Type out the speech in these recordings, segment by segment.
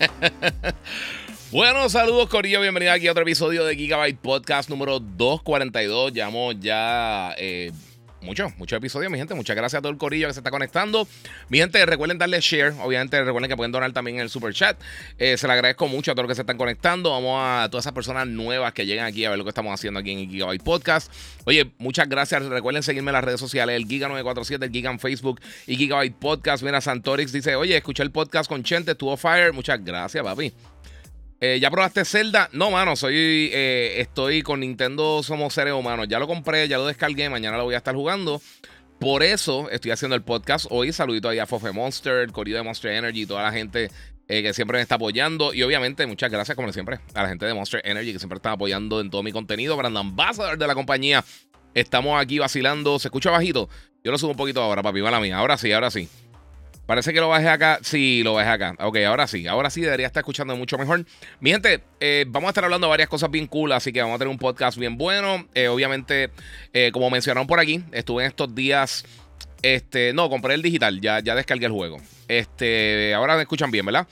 bueno, saludos Corillo, bienvenido aquí a otro episodio de Gigabyte Podcast número 242. Llevamos ya eh, muchos, muchos episodios, mi gente. Muchas gracias a todo el corillo que se está conectando. Mi gente, recuerden darle share. Obviamente, recuerden que pueden donar también en el super chat. Eh, se le agradezco mucho a todos los que se están conectando. Vamos a todas esas personas nuevas que llegan aquí a ver lo que estamos haciendo aquí en Gigabyte Podcast. Oye, muchas gracias. Recuerden seguirme en las redes sociales: el Giga947, el Giga en Facebook y Gigabyte Podcast. Mira, Santorix dice: Oye, escuché el podcast con Chente, estuvo fire. Muchas gracias, papi. Eh, ¿Ya probaste Zelda? No, mano, soy, eh, estoy con Nintendo Somos Seres Humanos. Ya lo compré, ya lo descargué, mañana lo voy a estar jugando. Por eso estoy haciendo el podcast hoy. Saludito ahí a Fofe Monster, corrido de Monster Energy, toda la gente eh, que siempre me está apoyando. Y obviamente, muchas gracias, como siempre, a la gente de Monster Energy que siempre está apoyando en todo mi contenido. Brand Ambassador de la compañía. Estamos aquí vacilando. ¿Se escucha bajito? Yo lo subo un poquito ahora, papi, mala mía. Ahora sí, ahora sí. Parece que lo bajé acá. Sí, lo bajé acá. Ok, ahora sí. Ahora sí debería estar escuchando mucho mejor. Mi gente, eh, vamos a estar hablando de varias cosas bien cool, así que vamos a tener un podcast bien bueno. Eh, obviamente, eh, como mencionaron por aquí, estuve en estos días. Este, no, compré el digital, ya, ya descargué el juego. Este, ahora me escuchan bien, ¿verdad?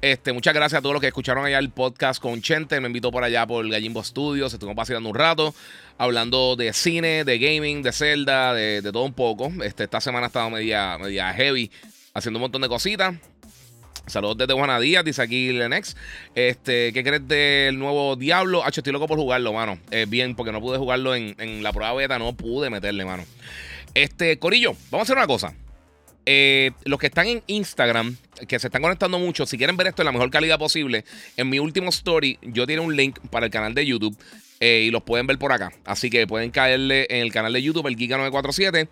Este, muchas gracias a todos los que escucharon allá el podcast con Chente. Me invitó por allá por Gallimbo Studios. Estuvimos paseando un rato, hablando de cine, de gaming, de Zelda, de, todo un poco. Este, esta semana ha estado media, media heavy haciendo un montón de cositas. Saludos desde Juana Díaz, dice aquí Lenex. Este, ¿qué crees del nuevo Diablo? H, estoy loco por jugarlo, mano. Eh, bien, porque no pude jugarlo en, la prueba beta, no pude meterle, mano. Este, Corillo, vamos a hacer una cosa. Eh, los que están en Instagram, que se están conectando mucho, si quieren ver esto en la mejor calidad posible, en mi último story yo tiene un link para el canal de YouTube eh, y los pueden ver por acá. Así que pueden caerle en el canal de YouTube, el Giga947.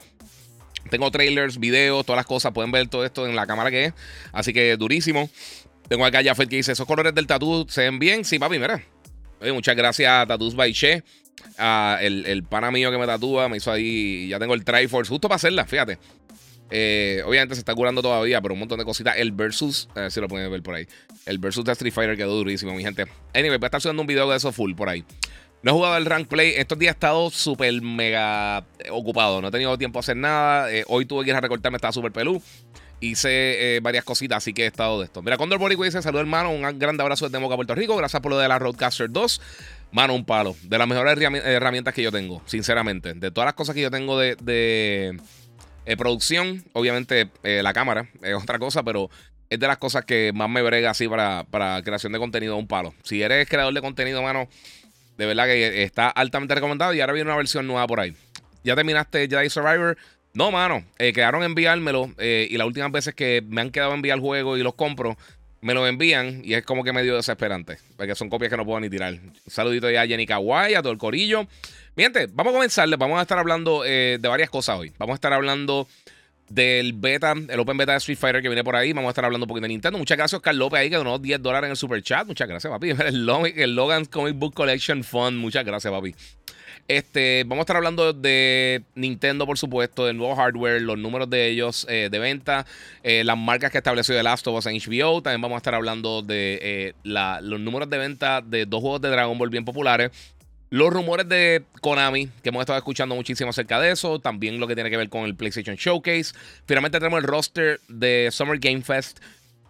Tengo trailers, videos, todas las cosas. Pueden ver todo esto en la cámara que es. Así que durísimo. Tengo acá ya que dice: ¿Esos colores del tatú se ven bien? Sí, papi, mira. muchas gracias a Tattoos by Che. el, el, pana mío que me tatúa me hizo ahí. Ya tengo el Triforce justo para hacerla, fíjate. Eh, obviamente se está curando todavía, pero un montón de cositas. El versus, a ver si lo pueden ver por ahí. El versus de Street Fighter quedó durísimo, mi gente. Anyway, voy a estar subiendo un video de eso full por ahí. No he jugado el rank play. Estos días he estado súper mega ocupado. No he tenido tiempo a hacer nada. Eh, hoy tuve que ir a recortarme, estaba súper pelú. Hice eh, varias cositas, así que he estado de esto. Mira, Condor Borico dice: Saludos, hermano. Un gran abrazo desde Moca, Puerto Rico. Gracias por lo de la Roadcaster 2. Mano, un palo. De las mejores herramientas que yo tengo, sinceramente. De todas las cosas que yo tengo de, de eh, producción, obviamente la cámara es otra cosa, pero es de las cosas que más me brega así para, para creación de contenido, un palo. Si eres creador de contenido, mano de verdad que está altamente recomendado y ahora viene una versión nueva por ahí. ¿Ya terminaste Jedi Survivor? No, mano. Eh, quedaron enviármelo eh, y las últimas veces que me han quedado enviar el juego y los compro, me lo envían y es como que medio desesperante. Porque son copias que no puedo ni tirar. Un saludito ya a Jenny Kawai, a todo el corillo. Mi vamos a comenzar. Vamos a estar hablando eh, de varias cosas hoy. Vamos a estar hablando del beta, el Open Beta de Street Fighter que viene por ahí. Vamos a estar hablando un poquito de Nintendo. Muchas gracias, Oscar López, ahí que donó 10 dólares en el super chat. Muchas gracias, papi. El, Logan Comic Book Collection Fund. Muchas gracias, papi. Este, vamos a estar hablando de Nintendo, por supuesto, del nuevo hardware, los números de ellos eh, de venta, eh, las marcas que estableció The Last of Us en HBO. También vamos a estar hablando de eh, los números de venta de dos juegos de Dragon Ball bien populares. Los rumores de Konami, que hemos estado escuchando muchísimo acerca de eso. También lo que tiene que ver con el PlayStation Showcase. Finalmente tenemos el roster de Summer Game Fest.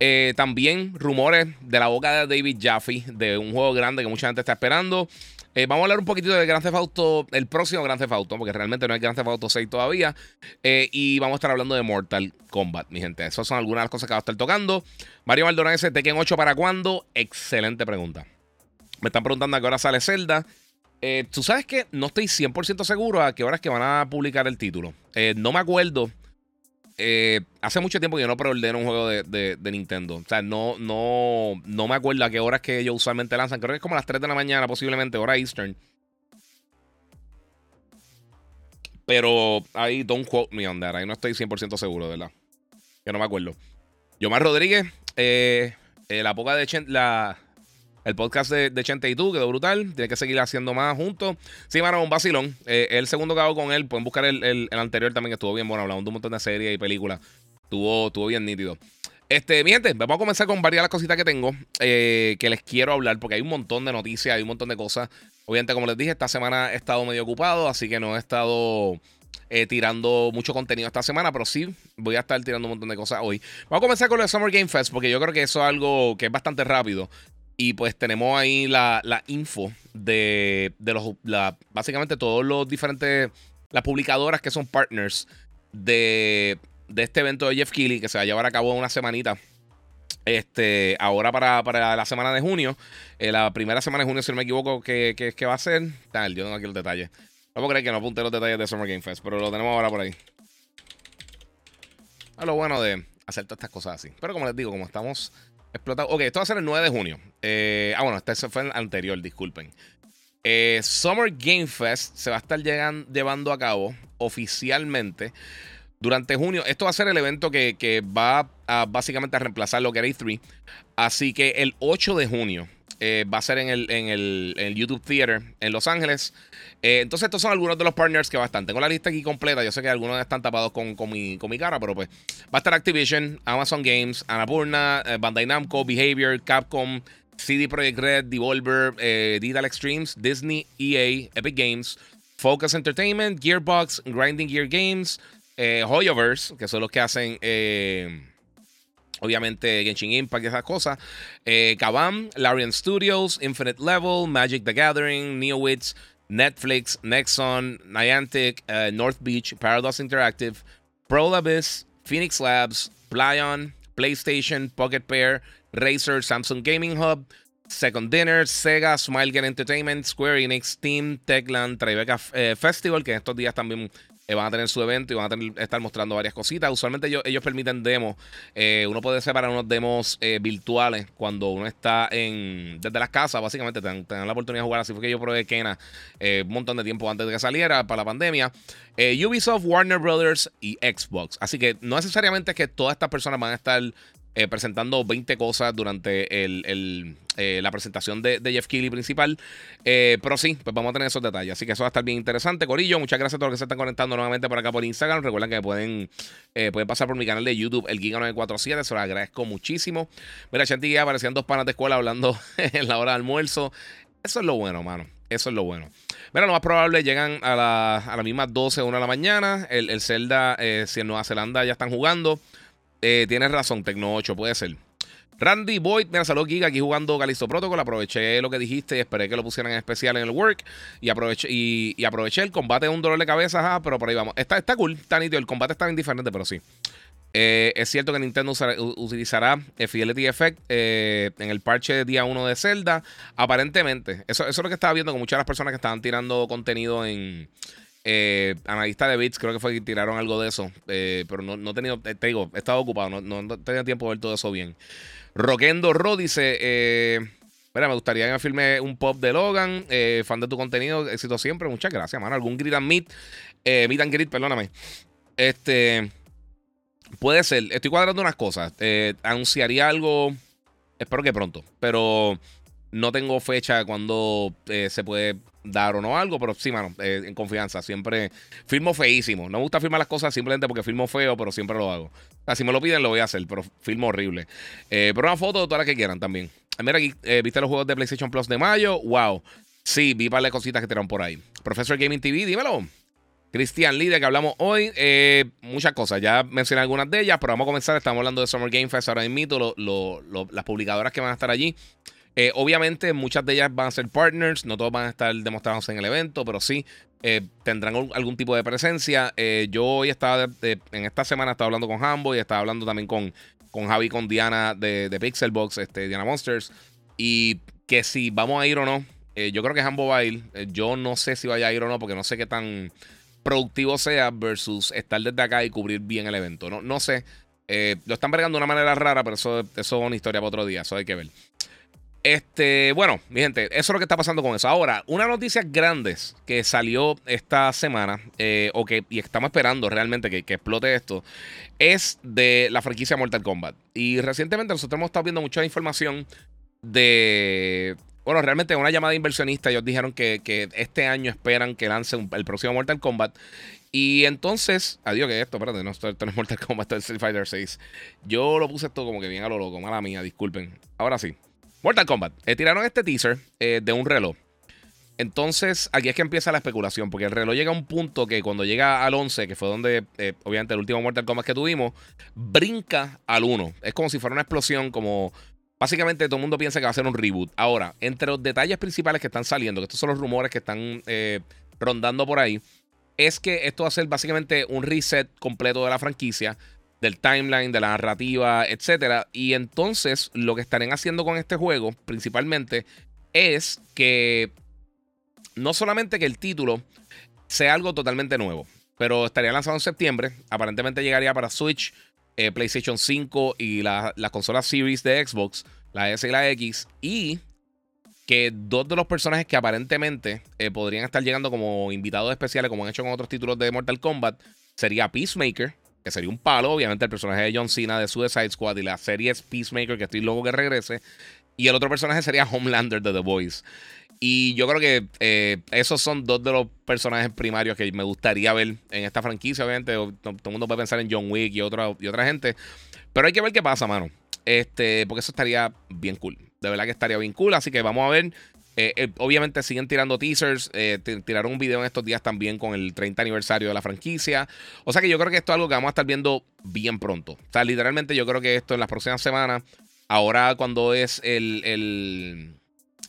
Eh, también rumores de la boca de David Jaffe de un juego grande que mucha gente está esperando. Eh, vamos a hablar un poquitito de Grand Theft Auto, el próximo Grand Theft Auto, porque realmente no hay Grand Theft Auto 6 todavía. Eh, y vamos a estar hablando de Mortal Kombat, mi gente. Esas son algunas de las cosas que va a estar tocando. Mario Maldonado ¿Tekken 8 para cuándo? Excelente pregunta. Me están preguntando a qué hora sale Zelda. Eh, Tú sabes que no estoy 100% seguro a qué horas que van a publicar el título. Eh, no me acuerdo. Eh, hace mucho tiempo que yo no preordeno un juego de, Nintendo. O sea, no, no, no me acuerdo a qué horas que ellos usualmente lanzan. Creo que es como las 3 de la mañana, posiblemente, hora Eastern. Pero ahí don't quote me on that. Ahí no estoy 100% seguro, ¿verdad? que no me acuerdo. Yomar Rodríguez, eh, la poca de la, el podcast de, Chente y tú, quedó brutal. Tiene que seguir haciendo más juntos. Sí, mano, un vacilón. Eh, el segundo que hago con él, pueden buscar el, anterior también, que estuvo bien bueno, hablando de un montón de series y películas. Estuvo, estuvo bien nítido. Este, mi gente, vamos a comenzar con varias de las cositas que tengo que les quiero hablar, porque hay un montón de noticias, hay un montón de cosas. Obviamente, como les dije, esta semana he estado medio ocupado, así que no he estado eh, tirando mucho contenido esta semana, pero sí voy a estar tirando un montón de cosas hoy. Vamos a comenzar con el Summer Game Fest, porque yo creo que eso es algo que es bastante rápido. Y pues tenemos ahí la, info de, los, básicamente todos los diferentes, las publicadoras que son partners de, este evento de Jeff Keighley, que se va a llevar a cabo una semanita. Este, ahora para, la semana de junio, eh, la primera semana de junio, si no me equivoco, que, va a ser. Tal, yo no tengo aquí los detalles. No puedo creer que no apunte los detalles de Summer Game Fest, pero lo tenemos ahora por ahí. A lo bueno de hacer todas estas cosas así. Pero como les digo, como estamos explotados. Ok, esto va a ser el 9 de junio. Eh, ah, bueno, este fue el anterior, disculpen. Eh, Summer Game Fest se va a estar llevando a cabo oficialmente durante junio. Esto va a ser el evento que, va básicamente a reemplazar lo que era E3. Así que el 8 de junio eh, va a ser en el, en el, YouTube Theater en Los Ángeles. Eh, entonces, estos son algunos de los partners que va a estar. Tengo la lista aquí completa. Yo sé que algunos están tapados con, con, mi, con mi cara, pero pues va a estar Activision, Amazon Games, Annapurna, eh, Bandai Namco, Behavior, Capcom, CD Projekt Red, Devolver, Digital Extremes, Disney, EA, Epic Games, Focus Entertainment, Gearbox, Grinding Gear Games, Hoyoverse, que son los que hacen Obviamente Genshin Impact y esas cosas. Eh, Kabam, Larian Studios, Infinite Level, Magic the Gathering, NeoWits, Netflix, Nexon, Niantic, uh, North Beach, Paradox Interactive, Prolabis, Phoenix Labs, Plyon, PlayStation, Pocket Pair, Razer, Samsung Gaming Hub, Second Dinner, Sega, Smilegate Entertainment, Square Enix, Steam, Techland, Tribeca eh, Festival, que en estos días también eh, van a tener su evento y van a estar mostrando varias cositas. Usualmente ellos, permiten demos. Eh, uno puede separar unos demos eh, virtuales cuando uno está en desde las casas, básicamente. Te dan, la oportunidad de jugar. Así fue que yo probé Kena un montón de tiempo antes de que saliera para la pandemia. Ubisoft, Warner Brothers y Xbox. Así que no necesariamente es que todas estas personas van a estar eh, presentando 20 cosas durante el, eh, la presentación de, Jeff Keighley principal. Eh, pero sí, pues vamos a tener esos detalles. Así que eso va a estar bien interesante, Corillo. Muchas gracias a todos los que se están conectando nuevamente por acá por Instagram. Recuerden que pueden, pueden pasar por mi canal de YouTube, el Giga947. Se lo agradezco muchísimo. Mira, Chanti aparecían dos panas de escuela hablando en la hora de almuerzo. Eso es lo bueno, mano. Eso es lo bueno. Mira, lo más probable llegan a, la, a las mismas 12, 1 de la mañana. El, el Zelda, si en Nueva Zelanda ya están jugando. Eh, tienes razón, Tecno 8, puede ser. Randy Boyd, me saludó Giga aquí jugando Galisto Protocol. Aproveché lo que dijiste y esperé que lo pusieran en especial en el work. Y aproveché, y, aproveché el combate de un dolor de cabeza, pero por ahí vamos. Está, está cool, está nítido. El combate está bien diferente, pero sí. Eh, es cierto que Nintendo utilizará Fidelity Effect eh, en el parche de día 1 de Zelda. Aparentemente, eso, eso es lo que estaba viendo con muchas de las personas que estaban tirando contenido en, eh, analista de bits, creo que fue que tiraron algo de eso. Eh, pero no, no, he tenido, te digo, he estado ocupado, no, no, tenido tiempo de ver todo eso bien. Roquendo Ro dice: eh, Mira, me gustaría que me filme un pop de Logan. Eh, fan de tu contenido, éxito siempre. Muchas gracias, mano. Algún grid and meet. meet and grid, perdóname. Este. Puede ser. Estoy cuadrando unas cosas. anunciaría algo. Espero que pronto. Pero no tengo fecha cuando se puede dar o no algo, pero sí, mano, eh, en confianza. Siempre firmo feísimo. No me gusta firmar las cosas simplemente porque firmo feo, pero siempre lo hago. O si me lo piden, lo voy a hacer, pero firmo horrible. Eh, pero una foto de todas las que quieran también. Mira aquí, eh, ¿viste los juegos de PlayStation Plus de mayo? ¡Wow! Sí, vi para las cositas que tiraron por ahí. Professor Gaming TV, dímelo. Cristian de que hablamos hoy. muchas cosas. Ya mencioné algunas de ellas, pero vamos a comenzar. Estamos hablando de Summer Game Fest ahora mismo, lo, las publicadoras que van a estar allí. Eh, obviamente, muchas de ellas van a ser partners, no todos van a estar demostrándose en el evento, pero sí eh, tendrán algún tipo de presencia. Eh, yo hoy estaba, en esta semana estaba hablando con Hambo y estaba hablando también con, con Javi, con Diana de, de Pixelbox, este, Diana Monsters, y que si vamos a ir o no, yo creo que Hambo va a ir. yo no sé si vaya a ir o no, porque no sé qué tan productivo sea versus estar desde acá y cubrir bien el evento. No, no sé. lo están bregando de una manera rara, pero eso, eso es una historia para otro día. Eso hay que ver. Este, bueno, mi gente, eso es lo que está pasando con eso. Ahora, una noticia grande que salió esta semana, eh, o que y estamos esperando realmente que, explote esto, es de la franquicia Mortal Kombat. Y recientemente nosotros hemos estado viendo mucha información de. Bueno, realmente una llamada inversionista. Ellos dijeron que, que este año esperan que lance el próximo Mortal Kombat. Y entonces, adiós, que esto, espérate, no, esto, no es Mortal Kombat, esto es Street Fighter 6. Yo lo puse esto como que bien a lo loco, mala mía, disculpen. Ahora sí. Mortal Kombat. Eh, tiraron este teaser eh, de un reloj. Entonces, aquí es que empieza la especulación, porque el reloj llega a un punto que cuando llega al 11, que fue donde, eh, obviamente, el último Mortal Kombat que tuvimos, brinca al 1. Es como si fuera una explosión, como básicamente todo el mundo piensa que va a ser un reboot. Ahora, entre los detalles principales que están saliendo, que estos son los rumores que están rondando por ahí, es que esto va a ser básicamente un reset completo de la franquicia, del timeline, de la narrativa, etc. Y entonces lo que estarán haciendo con este juego, principalmente, es que no solamente que el título sea algo totalmente nuevo, pero estaría lanzado en septiembre, aparentemente llegaría para Switch, eh, PlayStation 5 y las consolas Series de Xbox, la S y la X, y que dos de los personajes que aparentemente eh, podrían estar llegando como invitados especiales, como han hecho con otros títulos de Mortal Kombat, sería Peacemaker, que sería un palo, obviamente el personaje de John Cena de Suicide Squad y la serie es Peacemaker, que estoy loco que regrese. Y el otro personaje sería Homelander de The Voice. Y yo creo que eh, esos son dos de los personajes primarios que me gustaría ver en esta franquicia. Obviamente, todo, el mundo puede pensar en John Wick y otra, y otra gente. Pero hay que ver qué pasa, mano. Este, porque eso estaría bien cool. De verdad que estaría bien cool. Así que vamos a ver. Eh, eh, obviamente siguen tirando teasers. Eh, tiraron un video en estos días también con el 30 aniversario de la franquicia. O sea que yo creo que esto es algo que vamos a estar viendo bien pronto. O sea, literalmente yo creo que esto en las próximas semanas. Ahora cuando es el,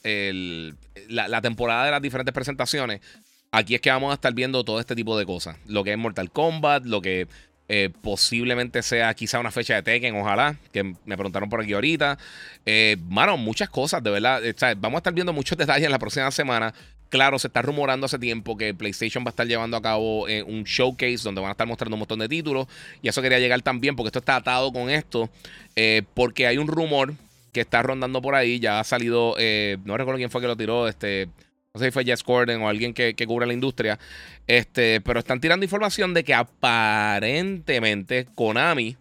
el, la, temporada de las diferentes presentaciones. Aquí es que vamos a estar viendo todo este tipo de cosas. Lo que es Mortal Kombat, lo que eh, posiblemente sea quizá una fecha de Tekken, ojalá, que me preguntaron por aquí ahorita. Eh, mano, muchas cosas, de verdad. Eh, vamos a estar viendo muchos detalles en la próxima semana. Claro, se está rumorando hace tiempo que PlayStation va a estar llevando a cabo un showcase donde van a estar mostrando un montón de títulos. Y eso quería llegar también porque esto está atado con esto. porque hay un rumor que está rondando por ahí. Ya ha salido, no recuerdo quién fue que lo tiró, este sé si fue Jess Gordon o alguien que, que cubre la industria. Este, pero están tirando información de que aparentemente Konami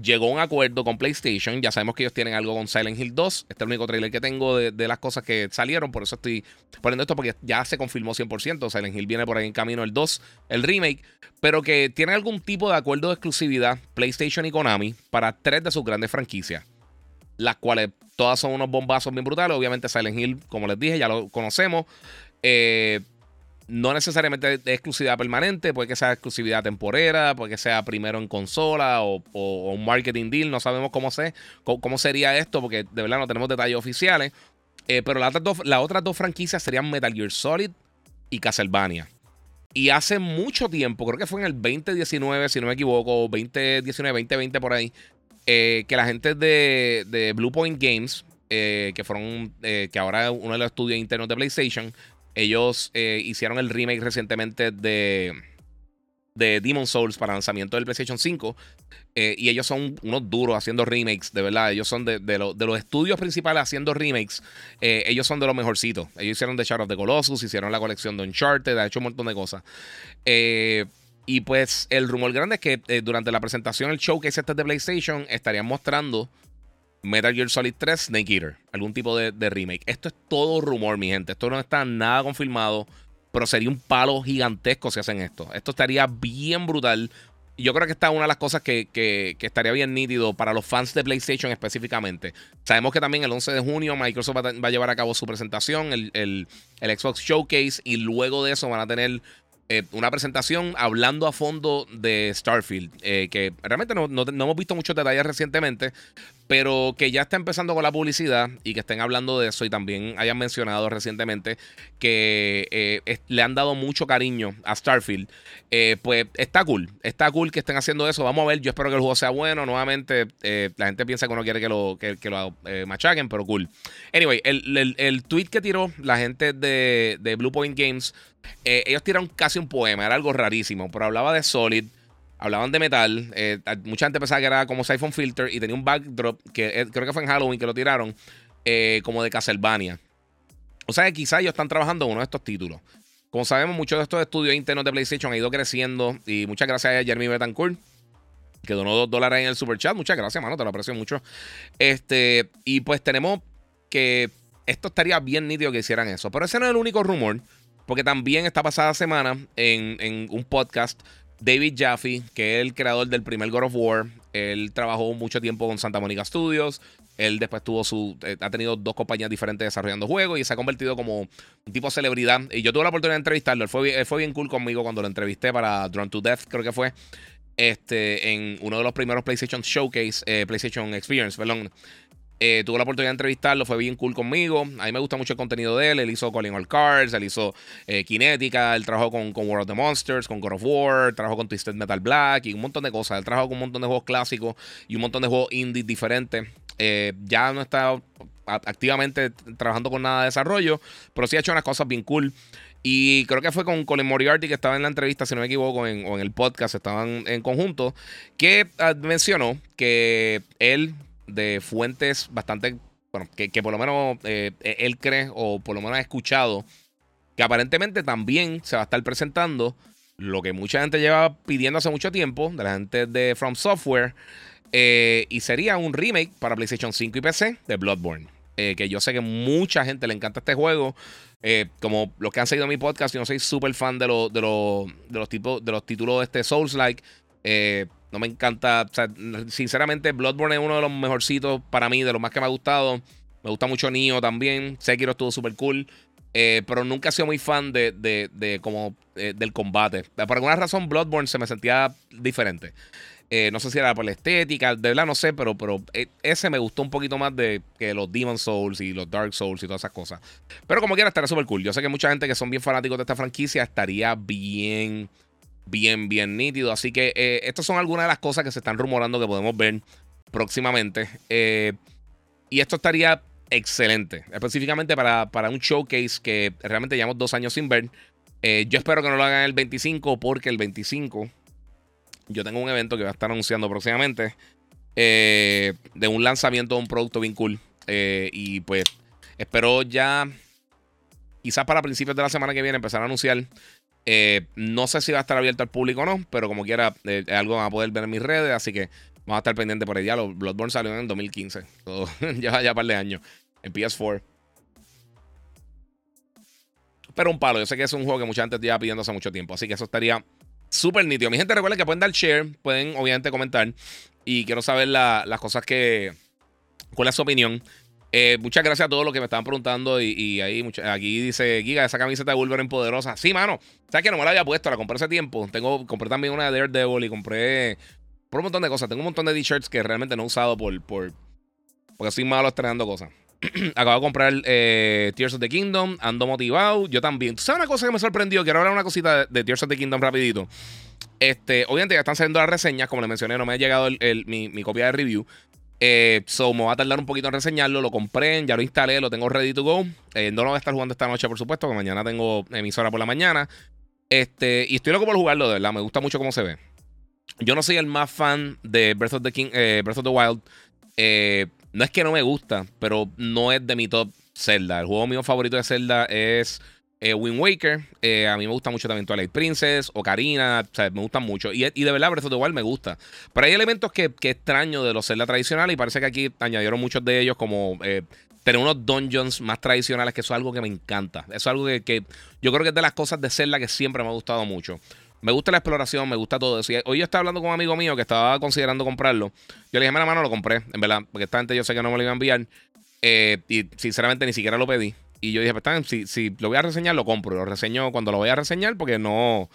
llegó a un acuerdo con PlayStation. Ya sabemos que ellos tienen algo con Silent Hill 2. Este es el único trailer que tengo de, las cosas que salieron. Por eso estoy poniendo esto porque ya se confirmó 100%. Silent Hill viene por ahí en camino el 2, el remake. Pero que tienen algún tipo de acuerdo de exclusividad PlayStation y Konami para tres de sus grandes franquicias. Las cuales Todas son unos bombazos bien brutales. Obviamente Silent Hill, como les dije, ya lo conocemos. Eh, no necesariamente de exclusividad permanente, puede que sea exclusividad temporera, puede que sea primero en consola o, un marketing deal, no sabemos cómo, cómo, sería esto, porque de verdad no tenemos detalles oficiales. Eh, pero las otras, dos, las otras dos franquicias serían Metal Gear Solid y Castlevania. Y hace mucho tiempo, creo que fue en el 2019, si no me equivoco, 2019, 2020 por ahí, eh, que la gente de, de Blue Point Games, eh, que fueron, eh, que ahora uno de los estudios internos de PlayStation, ellos hicieron el remake recientemente de, de Demon Souls para lanzamiento del PlayStation 5. y ellos son unos duros haciendo remakes, de verdad. Ellos son de, de, de los estudios principales haciendo remakes. ellos son de los mejorcitos. Ellos hicieron The Shadow of the Colossus, hicieron la colección de Uncharted, ha hecho un montón de cosas. Eh, y pues el rumor grande es que eh, durante la presentación, el show que showcase este de PlayStation, estarían mostrando Metal Gear Solid 3 Snake Eater, algún tipo de, remake. Esto es todo rumor, mi gente. Esto no está nada confirmado, pero sería un palo gigantesco si hacen esto. Esto estaría bien brutal. Yo creo que esta es una de las cosas que, estaría bien nítido para los fans de PlayStation específicamente. Sabemos que también el 11 de junio Microsoft va a, llevar a cabo su presentación, el, el, el Xbox Showcase, y luego de eso van a tener eh, una presentación hablando a fondo de Starfield, eh, que realmente no, hemos visto muchos detalles recientemente, pero que ya está empezando con la publicidad y que estén hablando de eso y también hayan mencionado recientemente que eh, le han dado mucho cariño a Starfield, pues está cool, está cool que estén haciendo eso, vamos a ver, yo espero que el juego sea bueno, nuevamente la gente piensa que uno quiere que lo, que, lo machaquen, pero cool. Anyway, el, tweet que tiró la gente de, de Blue Point Games eh, ellos tiraron casi un poema, era algo rarísimo, pero hablaba de Solid, hablaban de metal. Eh, mucha gente pensaba que era como Siphon Filter y tenía un backdrop que eh, creo que fue en Halloween que lo tiraron. eh, como de Castlevania. O sea que quizás ellos están trabajando en uno de estos títulos. Como sabemos, muchos de estos estudios internos de PlayStation han ido creciendo. Y muchas gracias a Jeremy Betancourt, que donó dos dólares en el super chat. Muchas gracias, mano, te lo aprecio mucho. Este, y pues tenemos que esto estaría bien nítido que hicieran eso. Pero ese no es el único rumor. Porque también esta pasada semana en, en un podcast David Jaffe, que es el creador del primer God of War, él trabajó mucho tiempo con Santa Mónica Studios. Él después tuvo su. Eh, ha tenido dos compañías diferentes desarrollando juegos y se ha convertido como un tipo de celebridad. Y yo tuve la oportunidad de entrevistarlo. Él fue, fue bien cool conmigo cuando lo entrevisté para Drone to Death, creo que fue. Este, en uno de los primeros PlayStation Showcase, eh, PlayStation Experience, perdón. Eh, tuve la oportunidad de entrevistarlo, fue bien cool conmigo. A mí me gusta mucho el contenido de él. Él hizo Calling All Cards, él hizo eh, Kinetica, él trabajó con, con, World of the Monsters, con God of War, trabajó con Twisted Metal Black y un montón de cosas. Él trabajó con un montón de juegos clásicos y un montón de juegos indie diferentes. Eh, ya no está activamente trabajando con nada de desarrollo, pero sí ha hecho unas cosas bien cool. Y creo que fue con Colin Moriarty que estaba en la entrevista, si no me equivoco, o en el podcast, estaban en conjunto, que ah, mencionó que él, de fuentes bastante, bueno, que, por lo menos eh, él cree, o por lo menos ha escuchado, que aparentemente también se va a estar presentando lo que mucha gente lleva pidiendo hace mucho tiempo, de la gente de From Software, eh, y sería un remake para PlayStation 5 y PC de Bloodborne. Eh, que yo sé que mucha gente le encanta este juego. Como los que han seguido mi podcast, yo no soy súper fan de, de, de, los tipos, de los títulos de este Souls-like. No me encanta. sinceramente, Bloodborne es uno de los mejorcitos para mí, de los más que me ha gustado. Me gusta mucho Nioh también. Sekiro estuvo súper cool. pero nunca he sido muy fan de, de como, del combate. Por alguna razón, Bloodborne se me sentía diferente. Eh, no sé si era por la estética, de verdad no sé, pero, pero eh, ese me gustó un poquito más de que los Demon Souls y los Dark Souls y todas esas cosas. Pero como quiera, estaría súper cool. Yo sé que mucha gente que son bien fanáticos de esta franquicia estaría bien, bien, bien nítido. Así que eh, estas son algunas de las cosas que se están rumorando que podemos ver próximamente. y esto estaría excelente, específicamente para, para, un showcase que realmente llevamos dos años sin ver. yo espero que no lo hagan el 25 porque el 25 yo tengo un evento que va a estar anunciando próximamente eh, de un lanzamiento de un producto bien cool. Eh, y pues espero ya, quizás para principios de la semana que viene, empezar a anunciar. Eh, no sé si va a estar abierto al público o no, pero como quiera, es algo van a poder ver en mis redes. Así que vamos a estar pendientes por allá. Los Bloodborne salió en 2015. ya, ya un par de años. En PS4. Pero un palo. Yo sé que es un juego que mucha gente lleva pidiendo hace mucho tiempo. Así que eso estaría súper nítido. Mi gente, recuerden que pueden dar share, pueden obviamente comentar. Y quiero saber las cosas que. ¿Cuál es su opinión? Eh, muchas gracias a todos los que me estaban preguntando. Y, ahí, aquí dice Giga, esa camiseta de Wolverine poderosa. Sí, mano. ¿Sabes que no me la había puesto? La compré hace tiempo. Tengo, compré también una de Daredevil y compré por un montón de cosas. Tengo un montón de t-shirts que realmente no he usado por, por porque soy malo estrenando cosas. Acabo de comprar eh, Tears of the Kingdom. Ando motivado. Yo también. ¿Tú sabes una cosa que me sorprendió? Quiero hablar una cosita de, Tears of the Kingdom rapidito. Este, obviamente ya están saliendo las reseñas. Como les mencioné, no me ha llegado mi, copia de review. Eh, so, me va a tardar un poquito en reseñarlo. Lo compré, ya lo instalé, lo tengo ready to go. Eh, no lo voy a estar jugando esta noche, por supuesto, que mañana tengo emisora por la mañana. Este, y estoy loco por jugarlo, de verdad. Me gusta mucho cómo se ve. Yo no soy el más fan de Breath of the, King, eh, Breath of the Wild. Eh, no es que no me gusta, pero no es de mi top Zelda. El juego mío favorito de Zelda es eh, Wind Waker. Eh, a mí me gusta mucho también Twilight Princess, Ocarina. O sea, me gustan mucho. Y, de verdad, Breath of the Wild me gusta. Pero hay elementos que, extraño de los Zelda tradicionales y parece que aquí añadieron muchos de ellos como... Eh, tener unos dungeons más tradicionales, que eso es algo que me encanta. Eso es algo que, que, yo creo que es de las cosas de Zelda que siempre me ha gustado mucho. Me gusta la exploración, me gusta todo hoy yo estaba hablando con un amigo mío que estaba considerando comprarlo. Yo le dije, mira, mano, lo compré, en verdad, porque esta gente yo sé que no me lo iba a enviar. Eh, y sinceramente ni siquiera lo pedí. Y yo dije, pues si, si lo voy a reseñar, lo compro. Lo reseño cuando lo voy a reseñar porque no,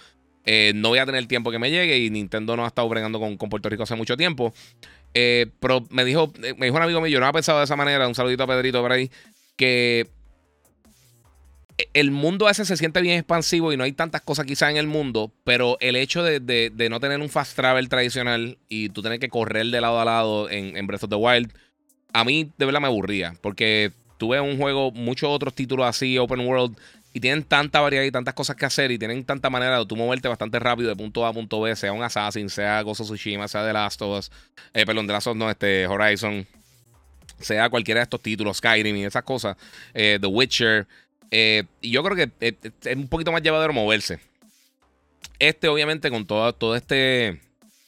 eh, no voy a tener tiempo que me llegue y Nintendo no ha estado bregando con, Puerto Rico hace mucho tiempo. Eh, pero me dijo, me dijo un amigo mío, yo no había pensado de esa manera, un saludito a Pedrito por ahí, que el mundo ese se siente bien expansivo y no hay tantas cosas quizás en el mundo, pero el hecho de, no tener un fast travel tradicional y tú tener que correr de lado a lado en, Breath of the Wild, a mí de verdad me aburría, porque tuve un juego, muchos otros títulos así, open world, y tienen tanta variedad y tantas cosas que hacer y tienen tanta manera de tú moverte bastante rápido de punto A a punto B, sea un Assassin, sea Gozo Tsushima, sea The Last of Us, eh, perdón, The Last of Us no, este Horizon, sea cualquiera de estos títulos, Skyrim y esas cosas, The Witcher. y yo creo que es un poquito más llevadero moverse. Este, obviamente, con todo, todo este,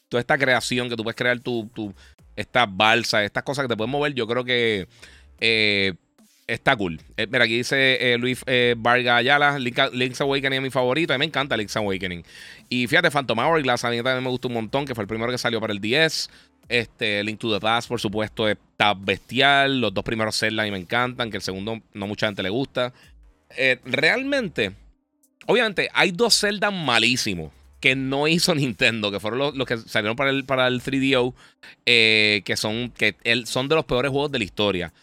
toda esta creación que tú puedes crear, tu, tu, estas balsas, estas cosas que te pueden mover, yo creo que está cool. Eh, mira, aquí dice eh, Luis eh, Vargas Ayala, Link's Awakening es mi favorito. A mí me encanta Link's Awakening. Y fíjate, Phantom Hourglass a mí también me gustó un montón, que fue el primero que salió para el 10. Este, Link to the Past, por supuesto, está bestial. Los dos primeros Zelda a mí me encantan, que el segundo no mucha gente le gusta. realmente, obviamente, hay dos Zelda malísimos que no hizo Nintendo, que fueron los, que salieron para el, para el 3DO, que, son, que son de los peores juegos de la historia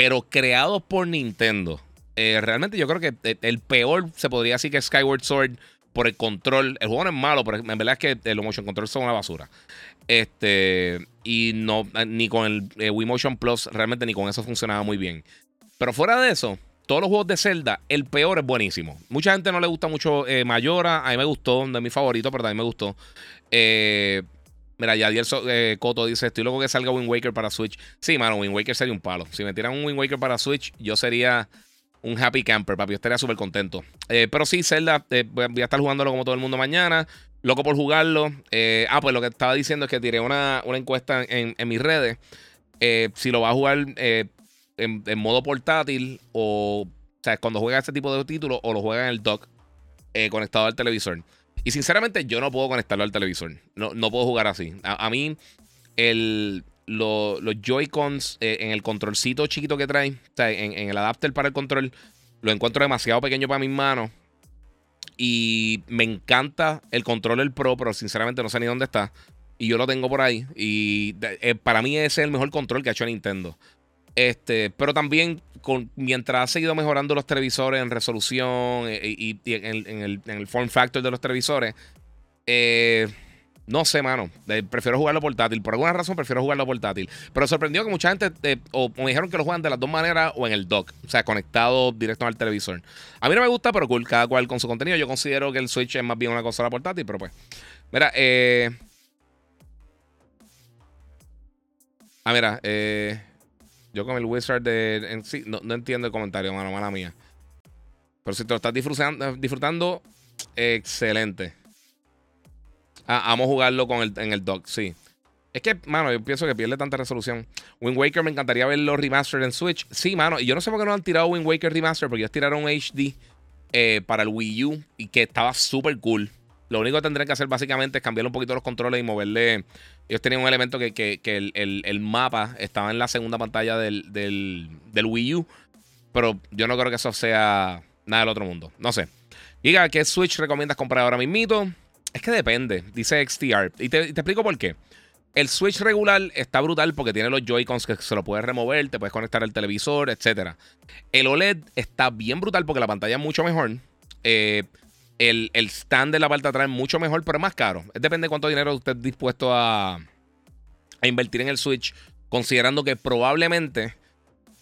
pero creados por Nintendo. Eh, realmente yo creo que eh, el peor se podría decir que Skyward Sword por el control. El juego no es malo, pero en verdad es que los motion controls son una basura. Este, y no, ni con el eh, Wii Motion Plus, realmente ni con eso funcionaba muy bien. Pero fuera de eso, todos los juegos de Zelda, el peor es buenísimo. Mucha gente no le gusta mucho Mayora, a mí me gustó, de mi favorito, pero también me gustó. Eh, Mira, ya eh, Coto dice: Estoy loco que salga Wind Waker para Switch. Sí, mano, Wind Waker sería un palo. Si me tiran un Wind Waker para Switch, yo sería un happy camper, papi. Yo estaría súper contento. Eh, pero sí, Zelda, eh, voy a estar jugándolo como todo el mundo mañana. Loco por jugarlo. ah, pues lo que estaba diciendo es que tiré una, encuesta en, mis redes. si lo va a jugar en, en, modo portátil o, o sea, cuando juega este tipo de títulos o lo juega en el dock conectado al televisor. Y sinceramente, yo no puedo conectarlo al televisor. No, no puedo jugar así. A, mí, el, los Joy-Cons eh, en el controlcito chiquito que trae, o sea, en, el adapter para el control, lo encuentro demasiado pequeño para mis manos. Y me encanta el control Pro, pero sinceramente no sé ni dónde está. Y yo lo tengo por ahí. Y eh, para mí ese es el mejor control que ha hecho Nintendo. Este, pero también mientras ha seguido mejorando los televisores en resolución eh, y, en, el, form factor de los televisores, eh, no sé, mano. prefiero jugarlo portátil. Por alguna razón prefiero jugarlo portátil. Pero sorprendió que mucha gente eh, o, me dijeron que lo juegan de las dos maneras o en el dock. O sea, conectado directo al televisor. A mí no me gusta, pero cool. Cada cual con su contenido. Yo considero que el Switch es más bien una consola portátil, pero pues. Mira, eh. Ah, mira, eh. Yo con el Wizard de. En sí, no, entiendo el comentario, mano, mala mía. Pero si te lo estás disfrutando, disfrutando excelente. Ah, amo jugarlo con el, en el dock, sí. Es que, mano, yo pienso que pierde tanta resolución. Wind Waker me encantaría verlo remastered en Switch. Sí, mano. Y yo no sé por qué no han tirado Wind Waker remaster, porque ellos tiraron HD eh, para el Wii U y que estaba súper cool. Lo único que tendrían que hacer básicamente es cambiar un poquito los controles y moverle. Ellos tenían un elemento que, el, mapa estaba en la segunda pantalla del, Wii U. Pero yo no creo que eso sea nada del otro mundo. No sé. Diga, ¿qué Switch recomiendas comprar ahora mismito? Es que depende, dice XTR. Y te, te explico por qué. El Switch regular está brutal porque tiene los Joy-Cons que se lo puedes remover, te puedes conectar al televisor, etc. El OLED está bien brutal porque la pantalla es mucho mejor. Eh, el, stand de la parte de atrás es mucho mejor, pero es más caro. Depende de cuánto dinero usted es dispuesto a, invertir en el Switch, considerando que probablemente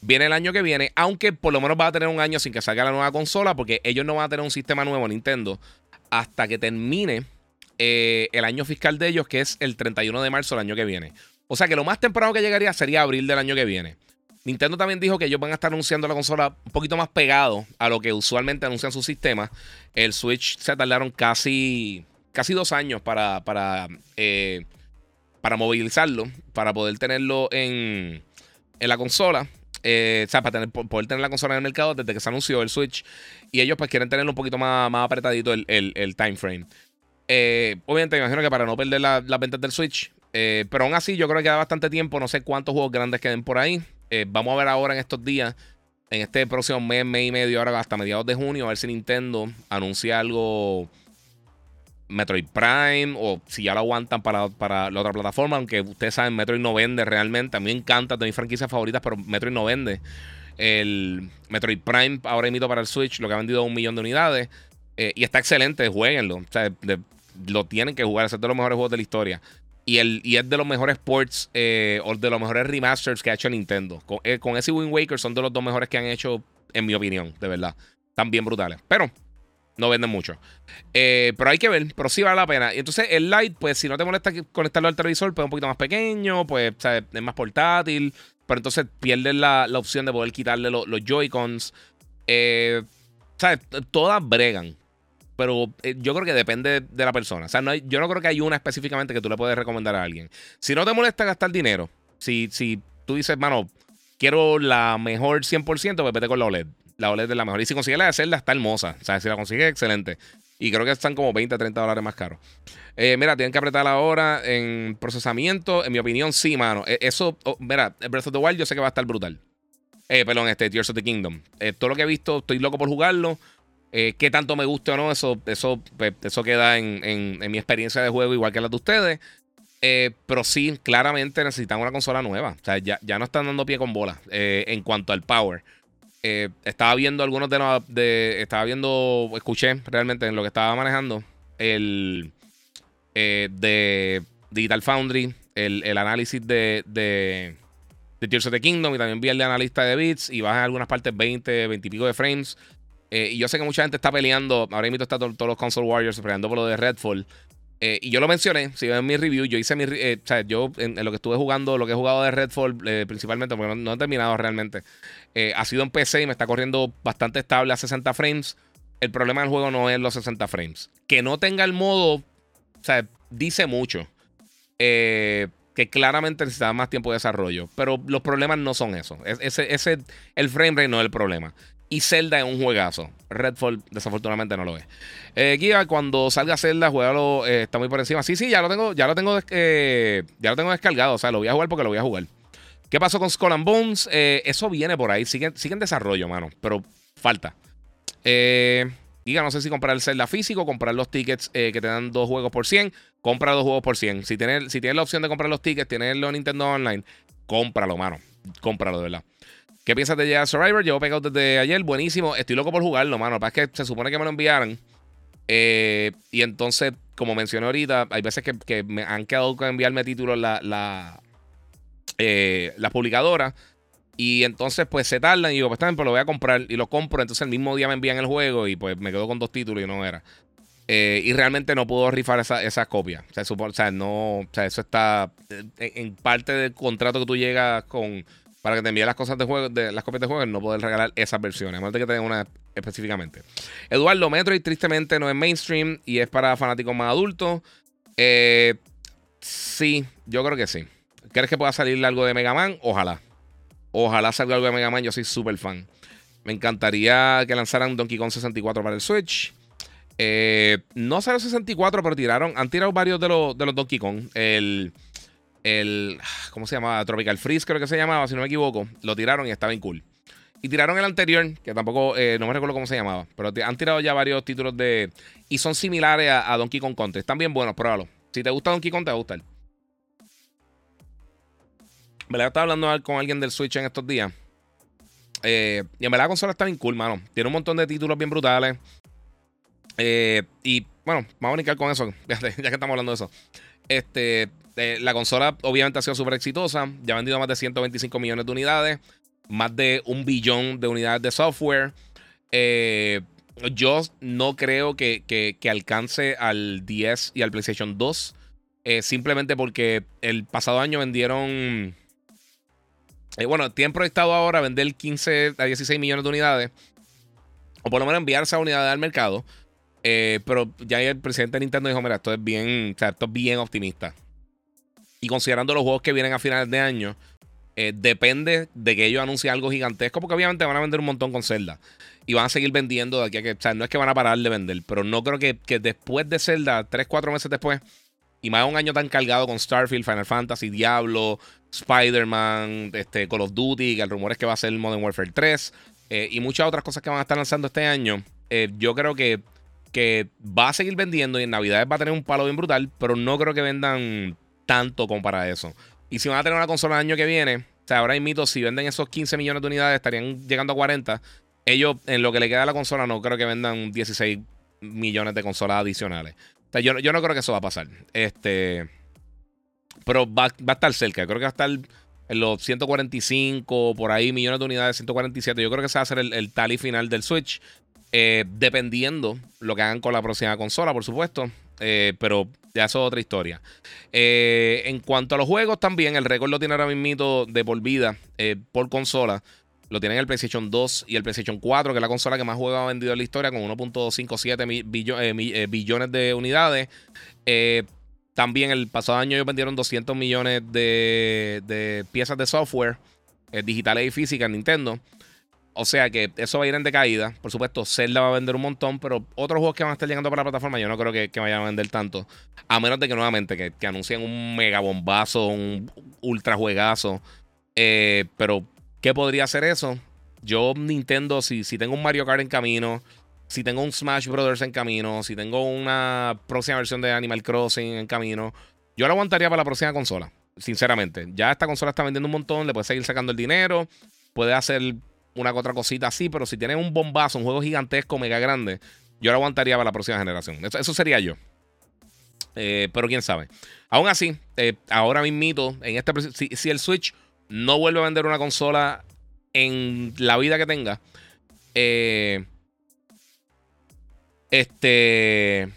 viene el año que viene, aunque por lo menos va a tener un año sin que salga la nueva consola, porque ellos no van a tener un sistema nuevo Nintendo hasta que termine eh, el año fiscal de ellos, que es el 31 de marzo del año que viene. O sea que lo más temprano que llegaría sería abril del año que viene. Nintendo también dijo que ellos van a estar anunciando la consola un poquito más pegado a lo que usualmente anuncian sus sistemas. El Switch se tardaron casi, casi dos años para, para, eh, para movilizarlo, para poder tenerlo en, en la consola. Eh, o sea, para tener, poder tener la consola en el mercado desde que se anunció el Switch. Y ellos pues quieren tenerlo un poquito más, más apretadito el, el, time frame. Eh, obviamente, me imagino que para no perder las ventas del Switch. pero aún así, yo creo que queda bastante tiempo. No sé cuántos juegos grandes queden por ahí. Eh, vamos a ver ahora en estos días, en este próximo mes, mes y medio, ahora hasta mediados de junio, a ver si Nintendo anuncia algo. Metroid Prime o si ya lo aguantan para, para la otra plataforma, aunque ustedes saben, Metroid no vende realmente. A mí me encanta, de mis franquicias favoritas, pero Metroid no vende. El Metroid Prime ahora emito para el Switch, lo que ha vendido un millón de unidades. Eh, y está excelente, jueguenlo. O sea, lo tienen que jugar, es de los mejores juegos de la historia. Y, el, y es de los mejores ports eh, o de los mejores remasters que ha hecho Nintendo. Con, eh, con, ese Wind Waker son de los dos mejores que han hecho, en mi opinión, de verdad. Están bien brutales. Pero no venden mucho. Eh, pero hay que ver, pero sí vale la pena. Y entonces el Lite, pues si no te molesta conectarlo al televisor, pues es un poquito más pequeño, pues es más portátil. pero entonces pierdes la, opción de poder quitarle los Joy-Cons. Eh. Todas bregan. Pero eh, yo creo que depende de la persona. O sea, no yo no creo que hay una específicamente que tú le puedes recomendar a alguien. Si no te molesta gastar dinero, si, si tú dices, mano, quiero la mejor 100%, pues vete con la OLED. La OLED es la mejor. Y si consigues la de Zelda, está hermosa. O sea, si la consigues, excelente. Y creo que están como 20, 30 dólares más caros. Eh, mira, tienen que apretar ahora en procesamiento. En mi opinión, sí, mano. E, eso, oh, mira, Breath of the Wild yo sé que va a estar brutal. Eh, perdón, este Tears of the Kingdom. Eh, todo lo que he visto, estoy loco por jugarlo. Eh, qué tanto me guste o no, eso, eso, pues, eso queda en, mi experiencia de juego, igual que la de ustedes. pero sí, claramente necesitan una consola nueva. O sea, ya, ya no están dando pie con bola en cuanto al power. estaba viendo algunos de los. De, estaba viendo, escuché realmente en lo que estaba manejando el de Digital Foundry, el, análisis de, de, de Tears of the Kingdom y también vi el de analista de bits y baja en algunas partes 20, 20 y pico de frames. Eh, y yo sé que mucha gente está peleando, ahora mismo está todos los console warriors peleando por lo de Redfall. Eh, y yo lo mencioné, si ven mi review, yo hice mi. Eh, o sea, yo en, lo que estuve jugando, lo que he jugado de Redfall, principalmente, porque no, he terminado realmente, ha sido en PC y me está corriendo bastante estable a 60 frames. El problema del juego no es los 60 frames. Que no tenga el modo, o sea, dice mucho. que claramente necesitaba más tiempo de desarrollo. Pero los problemas no son eso. ese, ese, el frame rate no es el problema. Y Zelda es un juegazo. Redfall, desafortunadamente, no lo es. Eh, cuando salga Zelda, juegalo, eh, está muy por encima. Sí, sí, ya lo tengo, ya lo tengo, eh, ya lo tengo descargado. O sea, lo voy a jugar porque lo voy a jugar. ¿Qué pasó con Skull and Bones? Eh, eso viene por ahí. Sigue, en desarrollo, mano. Pero falta. Giga, no sé si comprar el Zelda físico, comprar los tickets que te dan dos juegos por 100. Compra dos juegos por 100. Si tienes, si tienes la opción de comprar los tickets, tienes los Nintendo Online, cómpralo, mano. Cómpralo, de verdad. ¿Qué piensas de Jedi Survivor? Llevo pegado desde ayer, buenísimo. Estoy loco por jugarlo, mano. Para que se supone que me lo enviaran. Eh, y entonces, como mencioné ahorita, hay veces que, me han quedado con enviarme títulos la, la, eh, las publicadoras. Y entonces, pues se tardan. Y digo, pues también, pues lo voy a comprar. Y lo compro. Entonces, el mismo día me envían el juego. Y pues me quedo con dos títulos y no era. Eh, y realmente no puedo rifar esa, esa copia. O sea, o sea, no, o sea, eso está en parte del contrato que tú llegas con para que te envíe las cosas de juego, de las copias de juego, no poder regalar esas versiones, a menos de que tenga una específicamente. Eduardo Metroid tristemente no es mainstream y es para fanáticos más adultos. Eh, sí, yo creo que sí. ¿Crees que pueda salir algo de Mega Man? Ojalá. Ojalá salga algo de Mega Man, yo soy súper fan. Me encantaría que lanzaran Donkey Kong 64 para el Switch. Eh, no salió 64, pero tiraron, han tirado varios de los, de los Donkey Kong. El el. ¿Cómo se llamaba? Tropical Freeze, creo que se llamaba, si no me equivoco. Lo tiraron y estaba bien cool. Y tiraron el anterior, que tampoco, eh, no me recuerdo cómo se llamaba. Pero han tirado ya varios títulos de. Y son similares a, Donkey Kong Country. Están bien buenos, pruébalo. Si te gusta Donkey Kong, te va a gustar. Me la estaba hablando con alguien del Switch en estos días. Eh, y en verdad la consola está bien cool, mano. Tiene un montón de títulos bien brutales. Eh, y bueno, vamos a brincar con eso. ya que estamos hablando de eso. Este, eh, la consola obviamente ha sido súper exitosa. Ya ha vendido más de 125 millones de unidades. Más de un billón de unidades de software. Eh, yo no creo que, alcance al 10 y al PlayStation 2. Eh, simplemente porque el pasado año vendieron. bueno, tienen proyectado ahora vender 15 a 16 millones de unidades. O por lo menos enviar esa unidad al mercado. Eh, pero ya el presidente de Nintendo dijo: Mira, esto es bien, o sea, esto es bien optimista. Y considerando los juegos que vienen a finales de año, eh, depende de que ellos anuncien algo gigantesco, porque obviamente van a vender un montón con Zelda. Y van a seguir vendiendo de aquí a que. O sea, no es que van a parar de vender, pero no creo que, después de Zelda, 3, 4 meses después, y más de un año tan cargado con Starfield, Final Fantasy, Diablo, Spider-Man, este, Call of Duty, que el rumor es que va a ser Modern Warfare 3, eh, y muchas otras cosas que van a estar lanzando este año, yo creo que que va a seguir vendiendo y en Navidades va a tener un palo bien brutal, pero no creo que vendan tanto como para eso. Y si van a tener una consola el año que viene, o sea, ahora mito, si venden esos 15 millones de unidades, estarían llegando a 40. Ellos, en lo que le queda a la consola, no creo que vendan 16 millones de consolas adicionales. O sea, yo, yo no creo que eso va a pasar. Este. Pero va, a estar cerca. Creo que va a estar en los 145, por ahí, millones de unidades, 147. Yo creo que ese va a ser el, el tally final del Switch. Eh, dependiendo lo que hagan con la próxima consola, por supuesto. Eh, pero ya eso es otra historia. Eh, en cuanto a los juegos, también el récord lo tiene ahora mismo de por vida por consola. Lo tienen el PlayStation 2 y el PlayStation 4, que es la consola que más juegos ha vendido en la historia, con 1.57 billones de unidades. también el pasado año ellos vendieron 200 millones de, piezas de software digitales y físicas en Nintendo. O sea que eso va a ir en decaída. Por supuesto, Zelda va a vender un montón, pero otros juegos que van a estar llegando para la plataforma, yo no creo que, vayan a vender tanto. A menos de que nuevamente que, anuncien un mega bombazo, un ultra juegazo. Eh, pero, ¿qué podría hacer eso? Yo, Nintendo, si, si tengo un Mario Kart en camino, si tengo un Smash Brothers en camino, si tengo una próxima versión de Animal Crossing en camino, yo lo aguantaría para la próxima consola. Sinceramente, ya esta consola está vendiendo un montón, le puede seguir sacando el dinero, puede hacer una otra cosita así, pero si tienes un bombazo, un juego gigantesco, mega grande, yo lo aguantaría para la próxima generación. Eso, sería yo. Eh, pero quién sabe. Aún así, eh, ahora mismito, en este si, si, el Switch no vuelve a vender una consola en la vida que tenga, eh, este,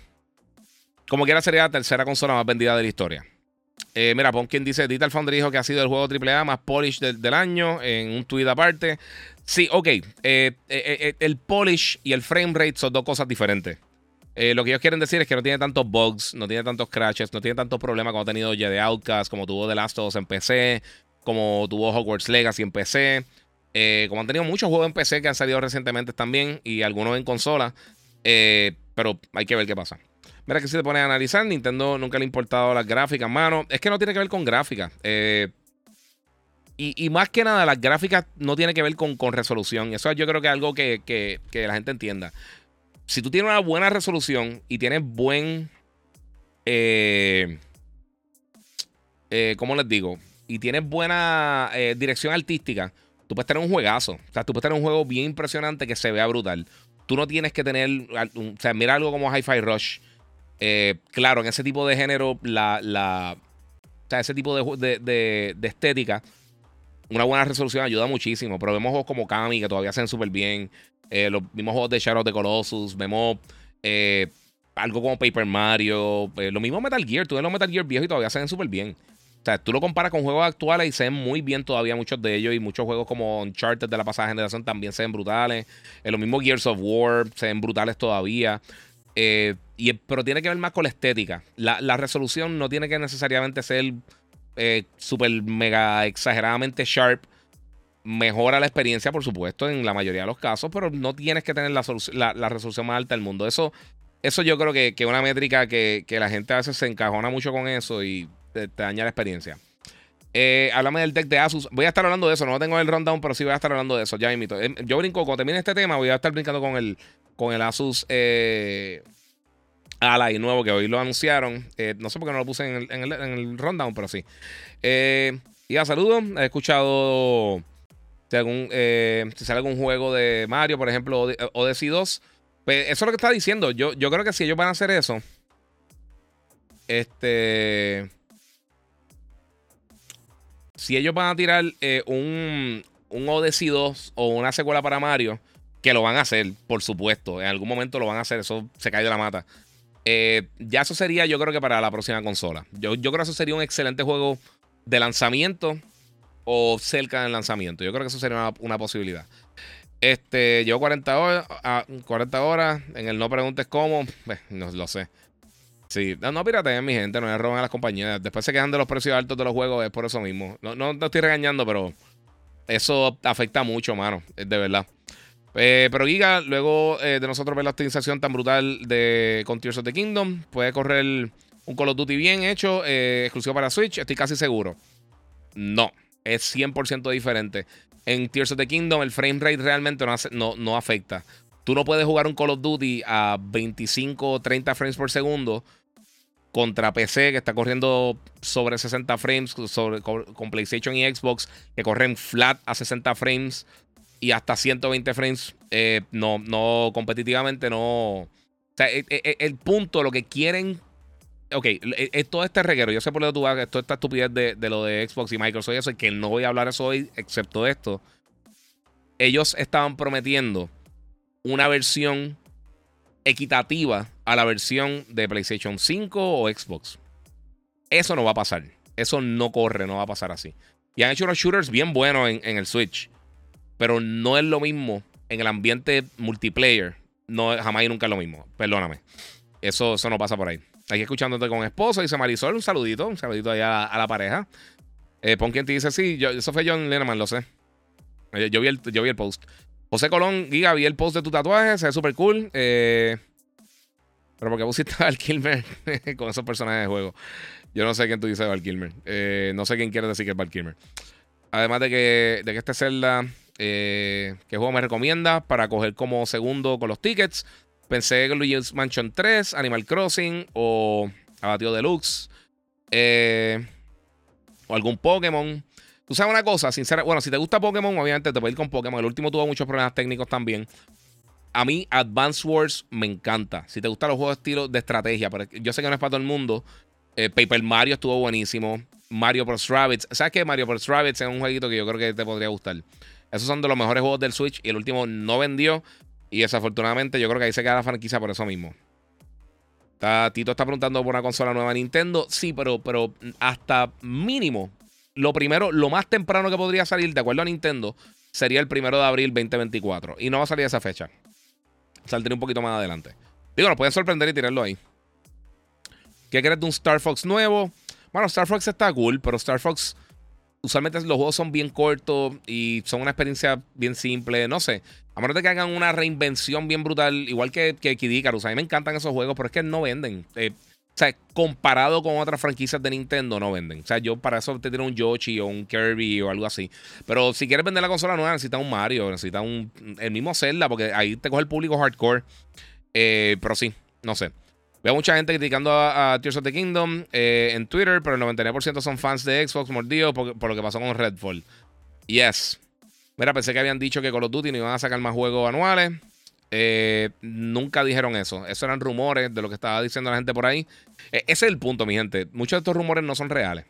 como quiera sería la tercera consola más vendida de la historia. Eh, mira, quien dice, Digital Foundry dijo que ha sido el juego AAA más polish del, año en un tweet aparte. Sí, ok. Eh, eh, el polish y el frame rate son dos cosas diferentes. lo que ellos quieren decir es que no tiene tantos bugs, no tiene tantos crashes, no tiene tantos problemas como ha tenido de Outcast, como tuvo The Last of Us en PC, como tuvo Hogwarts Legacy en PC, como han tenido muchos juegos en PC que han salido recientemente también y algunos en consola. pero hay que ver qué pasa. Mira que si te pones a analizar, Nintendo nunca le ha importado las gráficas, mano. Es que no tiene que ver con gráficas. Eh, y, más que nada, las gráficas no tiene que ver con, con resolución. Eso yo creo que es algo que, la gente entienda. Si tú tienes una buena resolución y tienes buen. Eh, eh, ¿Cómo les digo? Y tienes buena dirección artística, tú puedes tener un juegazo. O sea, tú puedes tener un juego bien impresionante que se vea brutal. Tú no tienes que tener. O sea, mira algo como Hi-Fi Rush eh, claro, en ese tipo de género, la, la o sea, ese tipo de, estética, una buena resolución ayuda muchísimo. Pero vemos juegos como Kami que todavía hacen súper bien. Eh, los mismos juegos de Shadow the Colossus. Vemos eh, algo como Paper Mario. lo mismo Metal Gear. Tú ves los Metal Gear viejos y todavía se ven súper bien. O sea, tú lo comparas con juegos actuales y se ven muy bien todavía muchos de ellos. Y muchos juegos como Uncharted de la pasada generación también se ven brutales. los mismos Gears of War se ven brutales todavía. Eh, y, pero tiene que ver más con la estética. La, resolución no tiene que necesariamente ser eh, súper mega exageradamente sharp. Mejora la experiencia, por supuesto, en la mayoría de los casos, pero no tienes que tener la, resolución más alta del mundo. Eso, eso yo creo que es una métrica que, la gente a veces se encajona mucho con eso y te, daña la experiencia. Eh, háblame del deck de Asus. Voy a estar hablando de eso. No tengo el rundown, pero sí voy a estar hablando de eso. Ya invito. Em, yo brinco, cuando termine este tema, voy a estar brincando con el, con el Asus eh, Ally nuevo que hoy lo anunciaron. Eh, no sé por qué no lo puse en el, en rundown, pero sí. Eh, y a saludos. He escuchado eh, si sale algún juego de Mario, por ejemplo, Odyssey 2. Pues eso es lo que está diciendo. Yo, yo creo que si ellos van a hacer eso, este. Si ellos van a tirar un, un Odyssey 2 o una secuela para Mario, que lo van a hacer, por supuesto. En algún momento lo van a hacer, eso se cae de la mata. Eh, ya eso sería, yo creo que para la próxima consola. Yo, yo creo que eso sería un excelente juego de lanzamiento o cerca del lanzamiento. Yo creo que eso sería una, posibilidad. Este, llevo 40 horas, 40 ah, horas. En el no preguntes cómo, no lo sé. Sí, no, no pirateen, mi gente, no le roban a las compañías. Después se quejan de los precios altos de los juegos, es por eso mismo. No, no te estoy regañando, pero eso afecta mucho, mano. De verdad. Eh, pero Giga, luego eh, de nosotros ver la optimización tan brutal de con Tears of the Kingdom, puede correr un Call of Duty bien hecho, eh, exclusivo para Switch, estoy casi seguro. No, es 100% diferente. En Tears of the Kingdom el frame rate realmente no, no, afecta. Tú no puedes jugar un Call of Duty a 25 o 30 frames por segundo contra PC que está corriendo sobre 60 frames, sobre, con PlayStation y Xbox que corren flat a 60 frames y hasta 120 frames, eh, no, no, competitivamente no. O sea, e, e, e, el, punto, lo que quieren. Ok, es todo este reguero. Yo sé por lo que tú vas, toda esta estupidez de, lo de Xbox y Microsoft y eso, y que no voy a hablar eso hoy, excepto esto. Ellos estaban prometiendo una versión equitativa a la versión de PlayStation 5 o Xbox. Eso no va a pasar. Eso no corre, no va a pasar así. Y han hecho unos shooters bien buenos en, el Switch. Pero no es lo mismo en el ambiente multiplayer. No, jamás y nunca es lo mismo. Perdóname. Eso, eso no pasa por ahí. Aquí escuchándote con esposo, dice Marisol, un saludito, un saludito allá a, la pareja. Eh, pon quien te dice, sí, eso fue John Lennon, lo sé. Eh, yo, vi el, yo vi el post. José Colón, Giga, vi el post de tu tatuaje, se ve súper cool. Eh, pero porque pusiste al Kilmer con esos personajes de juego. Yo no sé quién tú dices Val Kilmer. Eh, no sé quién quiere decir que es Val Kilmer. Además de que, de que este Zelda, eh, ¿qué juego me recomienda para coger como segundo con los tickets? Pensé en Luigi's Mansion 3, Animal Crossing o Abatido Deluxe. Eh, o algún Pokémon. Tú sabes una cosa, sincera. Bueno, si te gusta Pokémon, obviamente te puedes ir con Pokémon. El último tuvo muchos problemas técnicos también. A mí, Advance Wars me encanta. Si te gustan los juegos de estilo de estrategia, pero yo sé que no es para todo el mundo. Eh, Paper Mario estuvo buenísimo. Mario Bros. Rabbids. ¿Sabes qué? Mario Bros. Rabbids es un jueguito que yo creo que te podría gustar. Esos son de los mejores juegos del Switch y el último no vendió. Y desafortunadamente yo creo que ahí se queda la franquicia por eso mismo. Tito está preguntando por una consola nueva Nintendo. Sí, pero, pero hasta mínimo. Lo primero, lo más temprano que podría salir, de acuerdo a Nintendo, sería el primero de abril 2024. Y no va a salir esa fecha. Saldría un poquito más adelante. Digo, nos pueden sorprender y tirarlo ahí. ¿Qué crees de un Star Fox nuevo? Bueno, Star Fox está cool, pero Star Fox usualmente los juegos son bien cortos y son una experiencia bien simple. No sé. A menos de que hagan una reinvención bien brutal, igual que, que Kid Icarus. A mí me encantan esos juegos, pero es que no venden. Eh, o sea, comparado con otras franquicias de Nintendo, no venden. O sea, yo para eso te tiro un Yoshi o un Kirby o algo así. Pero si quieres vender la consola nueva, necesitas un Mario, necesitas un, el mismo Zelda, porque ahí te coge el público hardcore. Eh, pero sí, no sé. Veo mucha gente criticando a, Tears of the Kingdom eh, en Twitter, pero el 99% son fans de Xbox mordidos por, por, lo que pasó con Redfall. Yes. Mira, pensé que habían dicho que Call of Duty no iban a sacar más juegos anuales. Eh, nunca dijeron eso. Eso eran rumores de lo que estaba diciendo la gente por ahí. E, ese es el punto, mi gente. Muchos de estos rumores no son reales.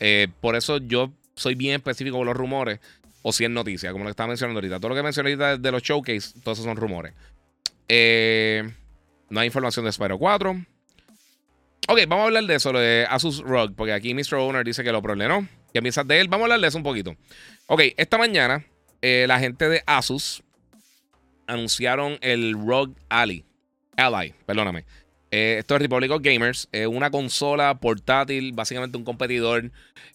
Eh, por eso yo soy bien específico con los rumores. O si es noticia, como lo que estaba mencionando ahorita. Todo lo que mencioné ahorita de los showcase, todos esos son rumores. Eh. No hay información de Spyro 4. Ok, vamos a hablar de eso, de Asus ROG, porque aquí Mr. Owner dice que lo problemó. ¿Qué piensas de él? Vamos a hablar de eso un poquito. Ok, esta mañana eh, la gente de Asus anunciaron el ROG Ally. Ally, perdóname. Eh, esto es Republic of Gamers, Es una consola portátil, básicamente un competidor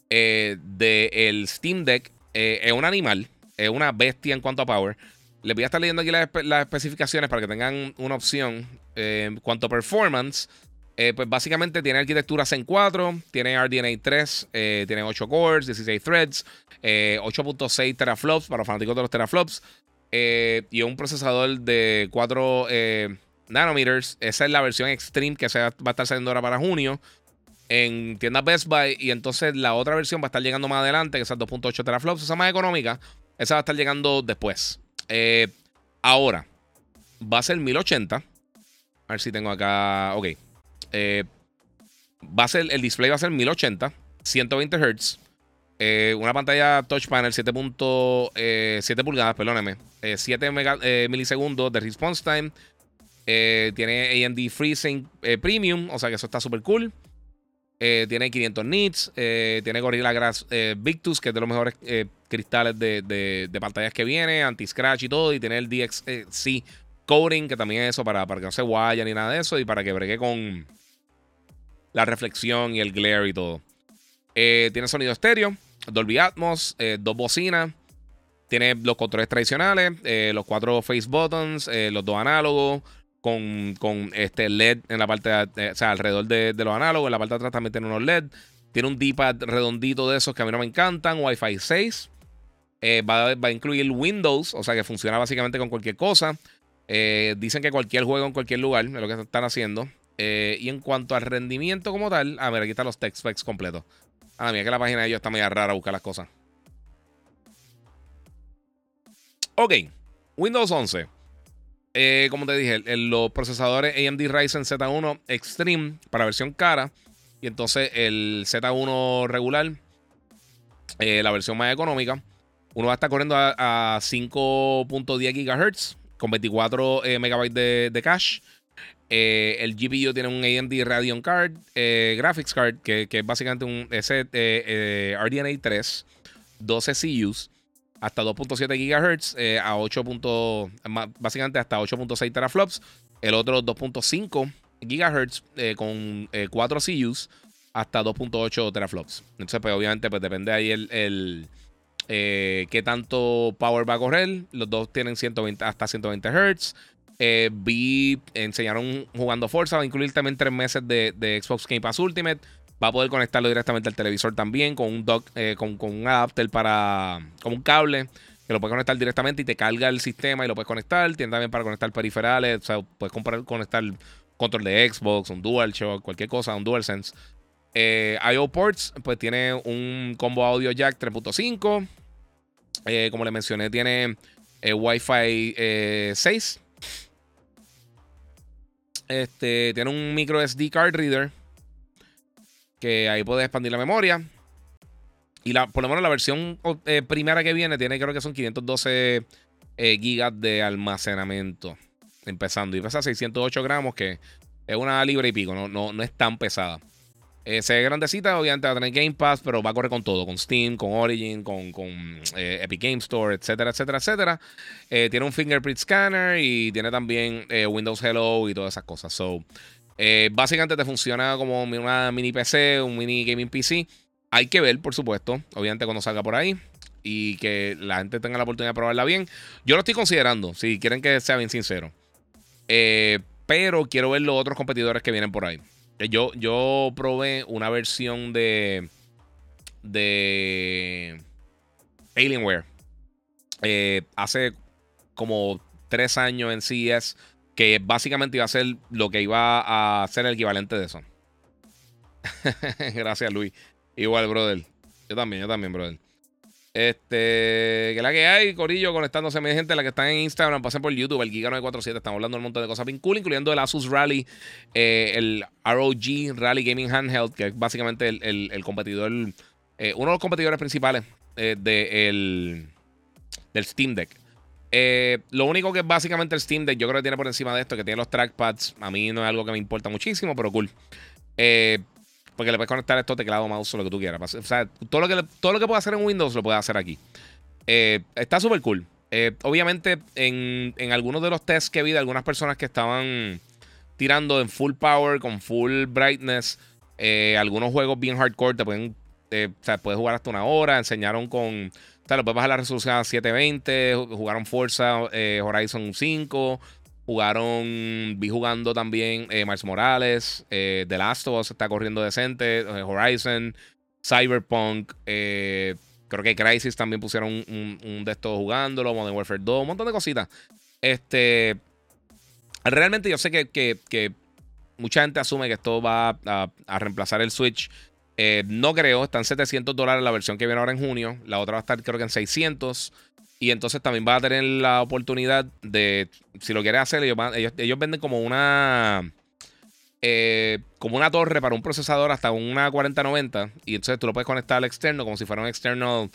eh, del Steam Deck. es un animal, es una bestia en cuanto a power. Les voy a estar leyendo aquí las, especificaciones para que tengan una opción. Eh, cuanto a performance, eh, pues básicamente tiene arquitectura Zen 4, tiene RDNA 3, eh, tiene 8 cores, 16 threads, 8.6 teraflops para los fanáticos de los teraflops y un procesador de 4 nanometers. Esa es la versión Extreme que se va a estar saliendo ahora para junio en tiendas Best Buy. Y entonces la otra versión va a estar llegando más adelante, que es 2.8 teraflops, esa más económica. Esa va a estar llegando después. Eh, ahora, va a ser 1080. A ver si tengo acá. Ok. Eh, va a ser, el display va a ser 1080, 120 Hz. Eh, una pantalla touch panel 7.7 pulgadas, perdóneme. 7 milisegundos de response time. tiene AMD FreeSync Premium, o sea que eso está súper cool. Eh, tiene 500 nits. Eh, tiene Gorilla Glass eh, Victus, que es de los mejores cristales de, pantallas que viene. Anti-scratch y todo. Y tiene el DXC Coding, que también es eso para, para que no se guaya ni nada de eso. Y para que bregue con la reflexión y el glare y todo. tiene sonido estéreo. Dolby Atmos. dos bocinas. Tiene los controles tradicionales. los cuatro face buttons. los dos análogos con, este LED en la parte, de, o sea, alrededor de, los análogos. En la parte de atrás también tiene unos LED. Tiene un D-pad redondito de esos que a mí no me encantan. Wi-Fi 6. Eh, va, a incluir Windows, o sea que funciona básicamente con cualquier cosa. Eh, dicen que cualquier juego en cualquier lugar es lo que están haciendo. Eh, y en cuanto al rendimiento como tal, a ver, aquí están los text specs completos. Ah, mira que la página de ellos está media rara a buscar las cosas. Ok, Windows 11. Eh, como te dije, los procesadores AMD Ryzen Z1 Extreme para versión cara. Y entonces el Z1 regular, eh, la versión más económica. Uno va a estar corriendo a, 5.10 GHz con 24 eh, MB de, cache. Eh, el GPU tiene un AMD Radeon Card, Graphics Card, que, es básicamente un ese, RDNA 3, 12 CUs, hasta 2.7 GHz, a 8. básicamente hasta 8.6 teraflops. El otro 2.5 GHz con 4 CUs hasta 2.8 teraflops. Entonces, pues obviamente, pues depende ahí el, el qué tanto power va a correr. Los dos tienen 120, hasta 120 Hz. Eh, vi, enseñaron jugando Forza, va a incluir también tres meses de, Xbox Game Pass Ultimate. Va a poder conectarlo directamente al televisor también con un dock, eh, con, un adapter para. con un cable que lo puedes conectar directamente y te carga el sistema y lo puedes conectar. Tiene también para conectar periferales. O sea, puedes comprar, conectar control de Xbox, un DualShock, cualquier cosa, un DualSense. Eh, IO Ports, pues tiene un combo audio jack 3.5. Eh, como le mencioné, tiene Wi-Fi 6 este, tiene un micro SD card reader. Que ahí puedes expandir la memoria. Y la, por lo menos la versión eh, primera que viene tiene, creo que son 512 eh, gigas de almacenamiento. Empezando. Y pesa 608 gramos, que es una libre y pico. No, no, no es tan pesada. Eh, se ve grandecita, obviamente va a tener Game Pass, pero va a correr con todo, con Steam, con Origin, con, eh, Epic Game Store, etcétera, etcétera, etcétera. Eh, tiene un fingerprint scanner y tiene también Windows Hello y todas esas cosas. So, básicamente te funciona como una mini PC, un mini gaming PC. Hay que ver, por supuesto, obviamente cuando salga por ahí y que la gente tenga la oportunidad de probarla bien. Yo lo estoy considerando, si quieren que sea bien sincero. pero quiero ver los otros competidores que vienen por ahí. Eh, yo, yo probé una versión de. de. Alienware. Eh, hace como tres años en CES. Que básicamente iba a ser lo que iba a ser el equivalente de eso. Gracias, Luis. Igual, brother. Yo también, yo también, brother. Este, que la que hay, Corillo, conectándose, mi gente, la que está en Instagram, pasen por YouTube, el Giga947. Estamos hablando de un montón de cosas bien cool, incluyendo el Asus Rally, eh, el ROG Rally Gaming Handheld, que es básicamente el, competidor, eh, uno de los competidores principales eh, del Steam Deck. Lo único que es básicamente el Steam Deck, yo creo que tiene por encima de esto, que tiene los trackpads. A mí no es algo que me importa muchísimo, pero cool. Eh, porque le puedes conectar esto teclado, mouse lo que tú quieras. O sea, todo lo que, todo lo que puede hacer en Windows lo puede hacer aquí. Eh, está súper cool. Eh, obviamente, en, algunos de los tests que vi de algunas personas que estaban tirando en full power, con full brightness, eh, algunos juegos bien hardcore te pueden. o sea, puedes jugar hasta una hora. Enseñaron con. O sea, lo puedes bajar la resolución a 720. Jugaron Forza Horizon 5. Jugaron, vi jugando también eh, Miles Morales, eh, The Last of Us está corriendo decente, eh, Horizon, Cyberpunk, eh, creo que Crisis también pusieron un, de estos jugándolo, Modern Warfare 2, un montón de cositas. Este, realmente yo sé que, mucha gente asume que esto va a reemplazar el Switch. No creo, están 700 dólares la versión que viene ahora en junio, la otra va a estar creo que en 600. Y entonces también va a tener la oportunidad de, si lo quiere hacer, ellos, venden como una... Eh, como una torre para un procesador hasta una 4090 y entonces tú lo puedes conectar al externo como si fuera un externo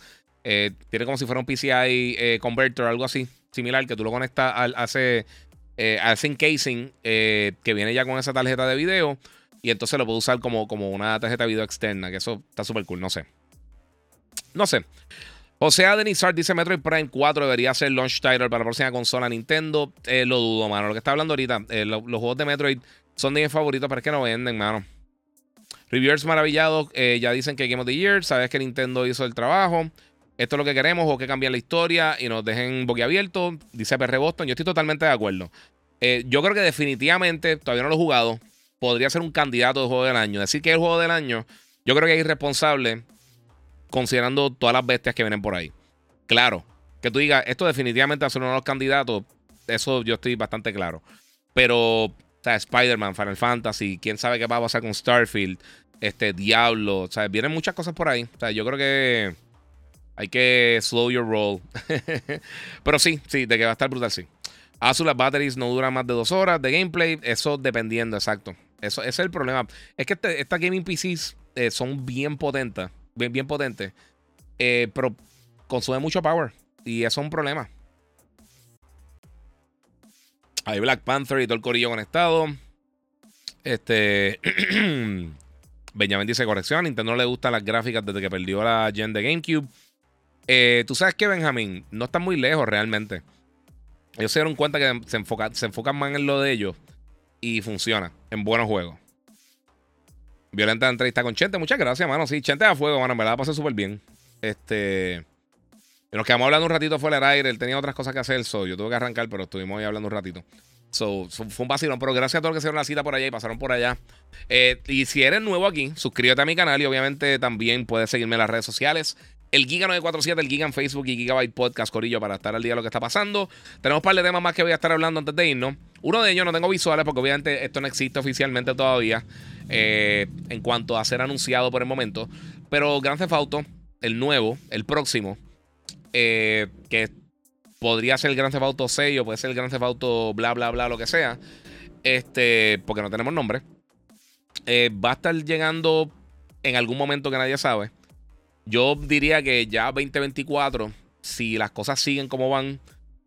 eh, tiene como si fuera un PCI eh, converter algo así similar que tú lo conectas al hace a ese encasing que viene ya con esa tarjeta de video y entonces lo puedes usar como, como una tarjeta de video externa que eso está súper cool no sé no sé José Adenizar dice Metroid Prime 4 debería ser launch title para la próxima consola Nintendo. Eh, lo dudo, mano. Lo que está hablando ahorita, eh, los juegos de Metroid son de mis favoritos, pero es que no venden, mano. Reviewers maravillados eh, ya dicen que Game of the Year. Sabes que Nintendo hizo el trabajo. Esto es lo que queremos o que cambien la historia y nos dejen boquiabiertos. Dice PR Boston. Yo estoy totalmente de acuerdo. yo creo que definitivamente, todavía no lo he jugado, podría ser un candidato de juego del año. Decir que es el juego del año, yo creo que es irresponsable considerando todas las bestias que vienen por ahí. Claro, que tú digas, esto definitivamente ser uno de los candidatos, eso yo estoy bastante claro. Pero, o sea, Spider-Man, Final Fantasy, quién sabe qué va a pasar con Starfield, este, Diablo, o sea, vienen muchas cosas por ahí. O sea, yo creo que hay que slow your roll. Pero sí, sí, de que va a estar brutal, sí. Azul, las batteries no duran más de dos horas de gameplay, eso dependiendo, exacto. Eso, ese es el problema. Es que estas gaming PCs eh, son bien potentes bien, bien potente. Eh, pero consume mucho power. Y eso es un problema. Hay Black Panther y todo el corillo conectado. Este. Benjamin dice corrección. Nintendo no le gustan las gráficas desde que perdió la Gen de GameCube. Eh, Tú sabes que Benjamin no está muy lejos realmente. Ellos se dieron cuenta que se, enfoca, se enfocan más en lo de ellos y funciona en buenos juegos. Violenta entrevista con Chente. Muchas gracias, mano. Sí, Chente a fuego, mano. En verdad pasé súper bien. Este. Nos quedamos hablando un ratito fuera del aire. Él tenía otras cosas que hacer. So, yo tuve que arrancar, pero estuvimos ahí hablando un ratito. So, fue un vacilón. Pero gracias a todos los que hicieron la cita por allá y pasaron por allá. Eh, y si eres nuevo aquí, suscríbete a mi canal y obviamente también puedes seguirme en las redes sociales. El Giga 947, el Giga en Facebook y Gigabyte Podcast Corillo para estar al día de lo que está pasando. Tenemos un par de temas más que voy a estar hablando antes de irnos. Uno de ellos no tengo visuales porque obviamente esto no existe oficialmente todavía eh, en cuanto a ser anunciado por el momento. Pero Grand Theft el nuevo, el próximo, eh, que podría ser el Grand Theft Auto 6 o puede ser el Grand Theft bla bla bla, lo que sea. Este, porque no tenemos nombre. Eh, va a estar llegando en algún momento que nadie sabe. Yo diría que ya 2024, si las cosas siguen como van,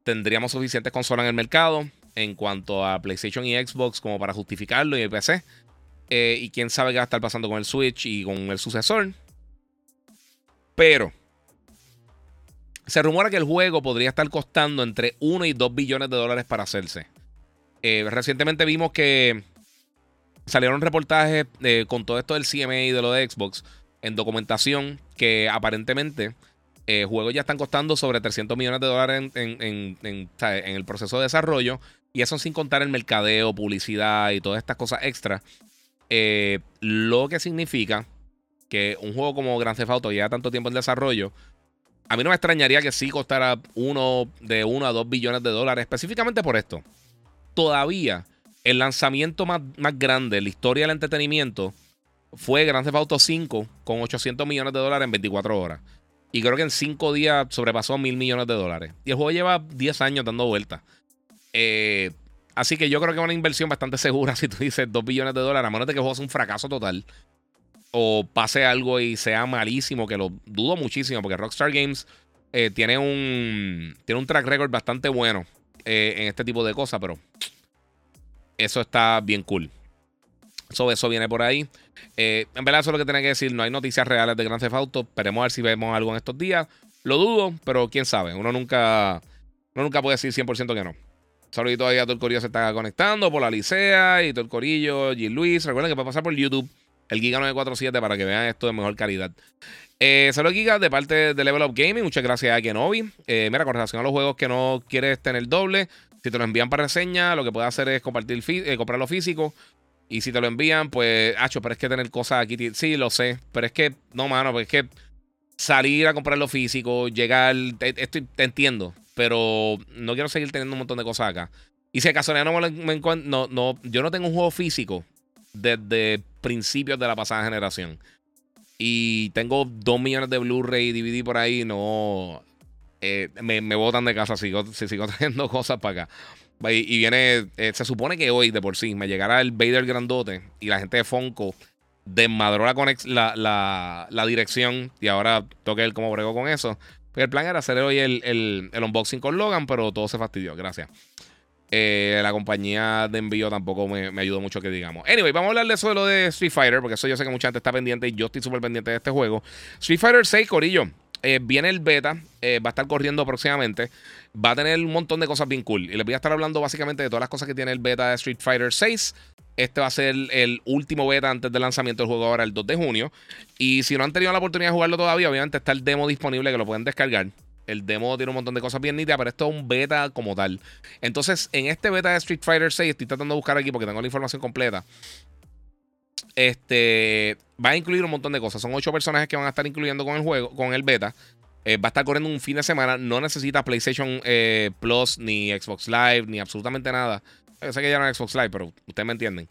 tendríamos suficientes consolas en el mercado en cuanto a PlayStation y Xbox como para justificarlo y el PC. Eh, y quién sabe qué va a estar pasando con el Switch y con el sucesor. Pero se rumora que el juego podría estar costando entre 1 y 2 billones de dólares para hacerse. Eh, recientemente vimos que salieron reportajes eh, con todo esto del CMA y de lo de Xbox en documentación que aparentemente eh, juegos ya están costando sobre 300 millones de dólares en, el proceso de desarrollo. Y eso sin contar el mercadeo, publicidad y todas estas cosas extra. Eh, lo que significa que un juego como Grand Theft Auto lleva tanto tiempo en desarrollo. A mí no me extrañaría que sí costara uno de 1 a 2 billones de dólares, específicamente por esto. Todavía el lanzamiento más, más grande en la historia del entretenimiento fue Grand Theft Auto 5 con 800 millones de dólares en 24 horas. Y creo que en 5 días sobrepasó mil millones de dólares. Y el juego lleva 10 años dando vueltas. Eh, así que yo creo que es una inversión bastante segura si tú dices 2 billones de dólares, a menos que el juego sea un fracaso total. O pase algo y sea malísimo, que lo dudo muchísimo, porque Rockstar Games eh, tiene, un, tiene un track record bastante bueno eh, en este tipo de cosas, pero eso está bien cool. Sobre eso viene por ahí. Eh, en verdad, eso es lo que tenía que decir. No hay noticias reales de Grand Theft Auto. Esperemos a ver si vemos algo en estos días. Lo dudo, pero quién sabe. Uno nunca, uno nunca puede decir 100% que no. Saludito ahí a todo el corillo se está conectando por la Licea y todo el corillo. G. Luis. Recuerden que puede pasar por YouTube el Giga 947 para que vean esto de mejor calidad. Eh, saludos Giga de parte de Level Up Gaming. Muchas gracias a Kenobi. Eh, mira, con relación a los juegos que no quieres tener doble, si te lo envían para reseña, lo que puedes hacer es compartir, eh, comprarlo físico. Y si te lo envían, pues, hacho, pero es que tener cosas aquí. Sí, lo sé. Pero es que, no, mano, pues es que salir a comprarlo físico, llegar. Te, entiendo. Pero no quiero seguir teniendo un montón de cosas acá. Y si acaso no me, encuentro. No, no, yo no tengo un juego físico desde principios de la pasada generación. Y tengo dos millones de Blu-ray y DVD por ahí. No. Eh, me, me botan de casa. Sigo, si sigo trayendo cosas para acá. Y, viene, eh, se supone que hoy de por sí me llegará el Vader grandote y la gente de Fonco desmadró la, la, la, dirección y ahora toque el cómo bregó con eso. el plan era hacer hoy el, el, unboxing con Logan, pero todo se fastidió. Gracias. Eh, la compañía de envío tampoco me, me, ayudó mucho que digamos. Anyway, vamos a hablar de eso de lo de Street Fighter, porque eso yo sé que mucha gente está pendiente y yo estoy súper pendiente de este juego. Street Fighter 6, Corillo. Eh, viene el beta, va a estar corriendo próximamente va a tener un montón de cosas bien cool. Y les voy a estar hablando básicamente de todas las cosas que tiene el beta de Street Fighter 6. Este va a ser el último beta antes del lanzamiento del juego ahora, el 2 de junio. Y si no han tenido la oportunidad de jugarlo todavía, obviamente está el demo disponible que lo pueden descargar. El demo tiene un montón de cosas bien nítidas, pero esto es un beta como tal. Entonces, en este beta de Street Fighter 6, estoy tratando de buscar aquí porque tengo la información completa. Este va a incluir un montón de cosas. Son ocho personajes que van a estar incluyendo con el juego, con el beta. Eh, va a estar corriendo un fin de semana. No necesita PlayStation eh, Plus, ni Xbox Live, ni absolutamente nada. Yo sé que ya no es Xbox Live, pero ustedes me entienden.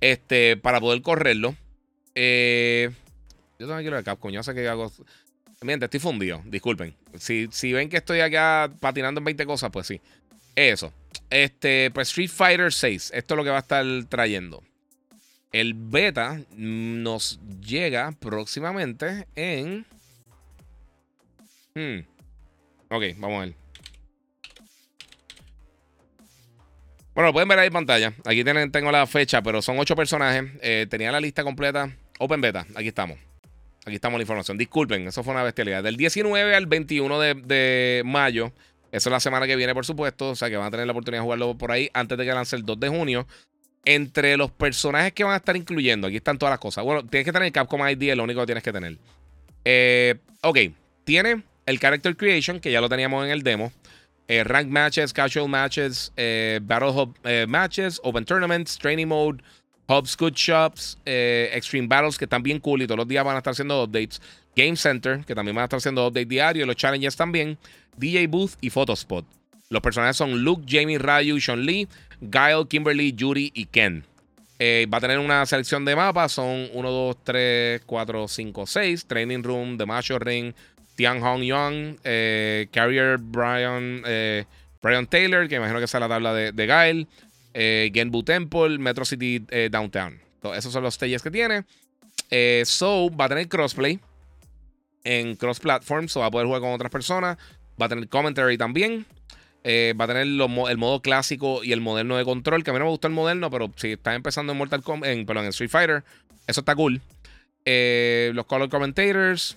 Este, para poder correrlo. Eh, yo también quiero el Capcom. Yo sé que hago. Miren, estoy fundido. Disculpen. Si, si ven que estoy acá patinando en 20 cosas, pues sí. Eso. Este, pues Street Fighter 6. Esto es lo que va a estar trayendo. El beta nos llega próximamente en. Hmm. Ok, vamos a ver. Bueno, lo pueden ver ahí en pantalla. Aquí tienen, tengo la fecha, pero son ocho personajes. Eh, tenía la lista completa. Open Beta, aquí estamos. Aquí estamos la información. Disculpen, eso fue una bestialidad. Del 19 al 21 de, mayo. Eso es la semana que viene, por supuesto. O sea que van a tener la oportunidad de jugarlo por ahí antes de que lance el 2 de junio. Entre los personajes que van a estar incluyendo, aquí están todas las cosas. Bueno, tienes que tener el Capcom ID, es lo único que tienes que tener. Eh, ok, tiene el Character Creation, que ya lo teníamos en el demo. Eh, rank matches, casual matches, eh, Battle Hub eh, matches, Open Tournaments, Training Mode, Hubs, Good Shops, Extreme Battles, que están bien cool y todos los días van a estar haciendo updates. Game Center, que también van a estar haciendo updates diarios. Los challenges también. DJ Booth y Photospot. Los personajes son Luke, Jamie, Ryu, Sean Lee, Guile, Kimberly, Yuri y Ken. va a tener una selección de mapas. Son 1, 2, 3, 4, 5, 6. Training Room, The Macho Ring, Tian Hong Young, eh, Carrier Brian, eh, Brian Taylor, que imagino que está en la tabla de, de Gail, eh, Genbu Temple, Metro City Downtown. esos son los stages que tiene. so va a tener crossplay en cross platform, so va a poder jugar con otras personas. Va a tener commentary también. Va a tener el modo clásico y el moderno de control. Que a mí no me gustó el moderno, pero si estás empezando en Mortal Kombat, en, perdón, en Street Fighter, eso está cool. los color commentators.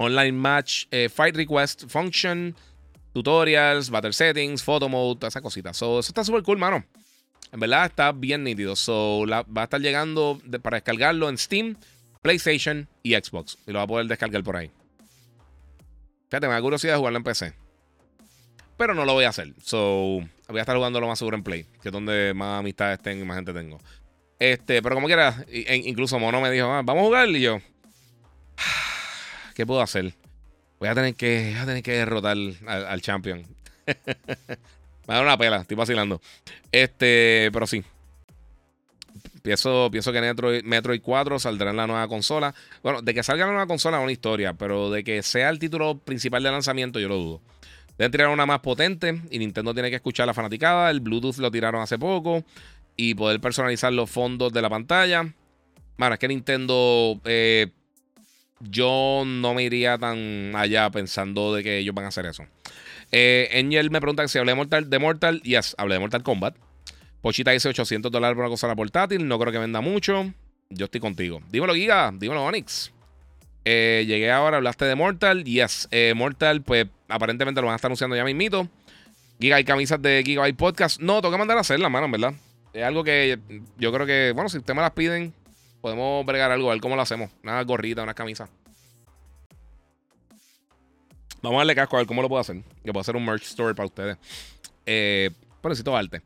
Online Match, eh, Fight Request Function, tutorials, Battle Settings, Photo Mode, todas esas cositas. So, eso está súper cool, mano. En verdad está bien nítido. So, va a estar llegando para descargarlo en Steam, PlayStation y Xbox. Y lo va a poder descargar por ahí. Fíjate, me da curiosidad jugarlo en PC. Pero no lo voy a hacer. So, voy a estar jugando lo más seguro en Play, que es donde más amistades tengo y más gente tengo. Este, pero como quiera, incluso Mono me dijo, ah, vamos a jugar. Y yo, ¿Qué puedo hacer? Voy a tener que, tener que derrotar al, champion. Me da una pela, estoy vacilando. Este, pero sí. Pienso, pienso que Metroid, Metroid 4 saldrá en la nueva consola. Bueno, de que salga la nueva consola es una historia, pero de que sea el título principal de lanzamiento, yo lo dudo. Deben tirar una más potente y Nintendo tiene que escuchar la fanaticada. El Bluetooth lo tiraron hace poco y poder personalizar los fondos de la pantalla. Bueno, es que Nintendo eh, yo no me iría tan allá pensando de que ellos van a hacer eso. Eh, Angel me pregunta si hablé de Mortal, de Mortal. Yes, hablé de Mortal Kombat. Pochita dice 800 dólares por una consola portátil. No creo que venda mucho. Yo estoy contigo. Dímelo, Giga. Dímelo, Onyx. Eh, llegué ahora, hablaste de Mortal. Yes, eh, Mortal, pues aparentemente lo van a estar anunciando ya mismito. Giga y camisas de Gigabyte Podcast. No, tengo que mandar a hacer la mano, en verdad. Es algo que yo creo que, bueno, si ustedes me las piden, Podemos bregar algo, a ver cómo lo hacemos. Una gorrita, una camisa. Vamos a darle casco a ver cómo lo puedo hacer. Que puedo hacer un merch store para ustedes. Eh, pero necesito arte.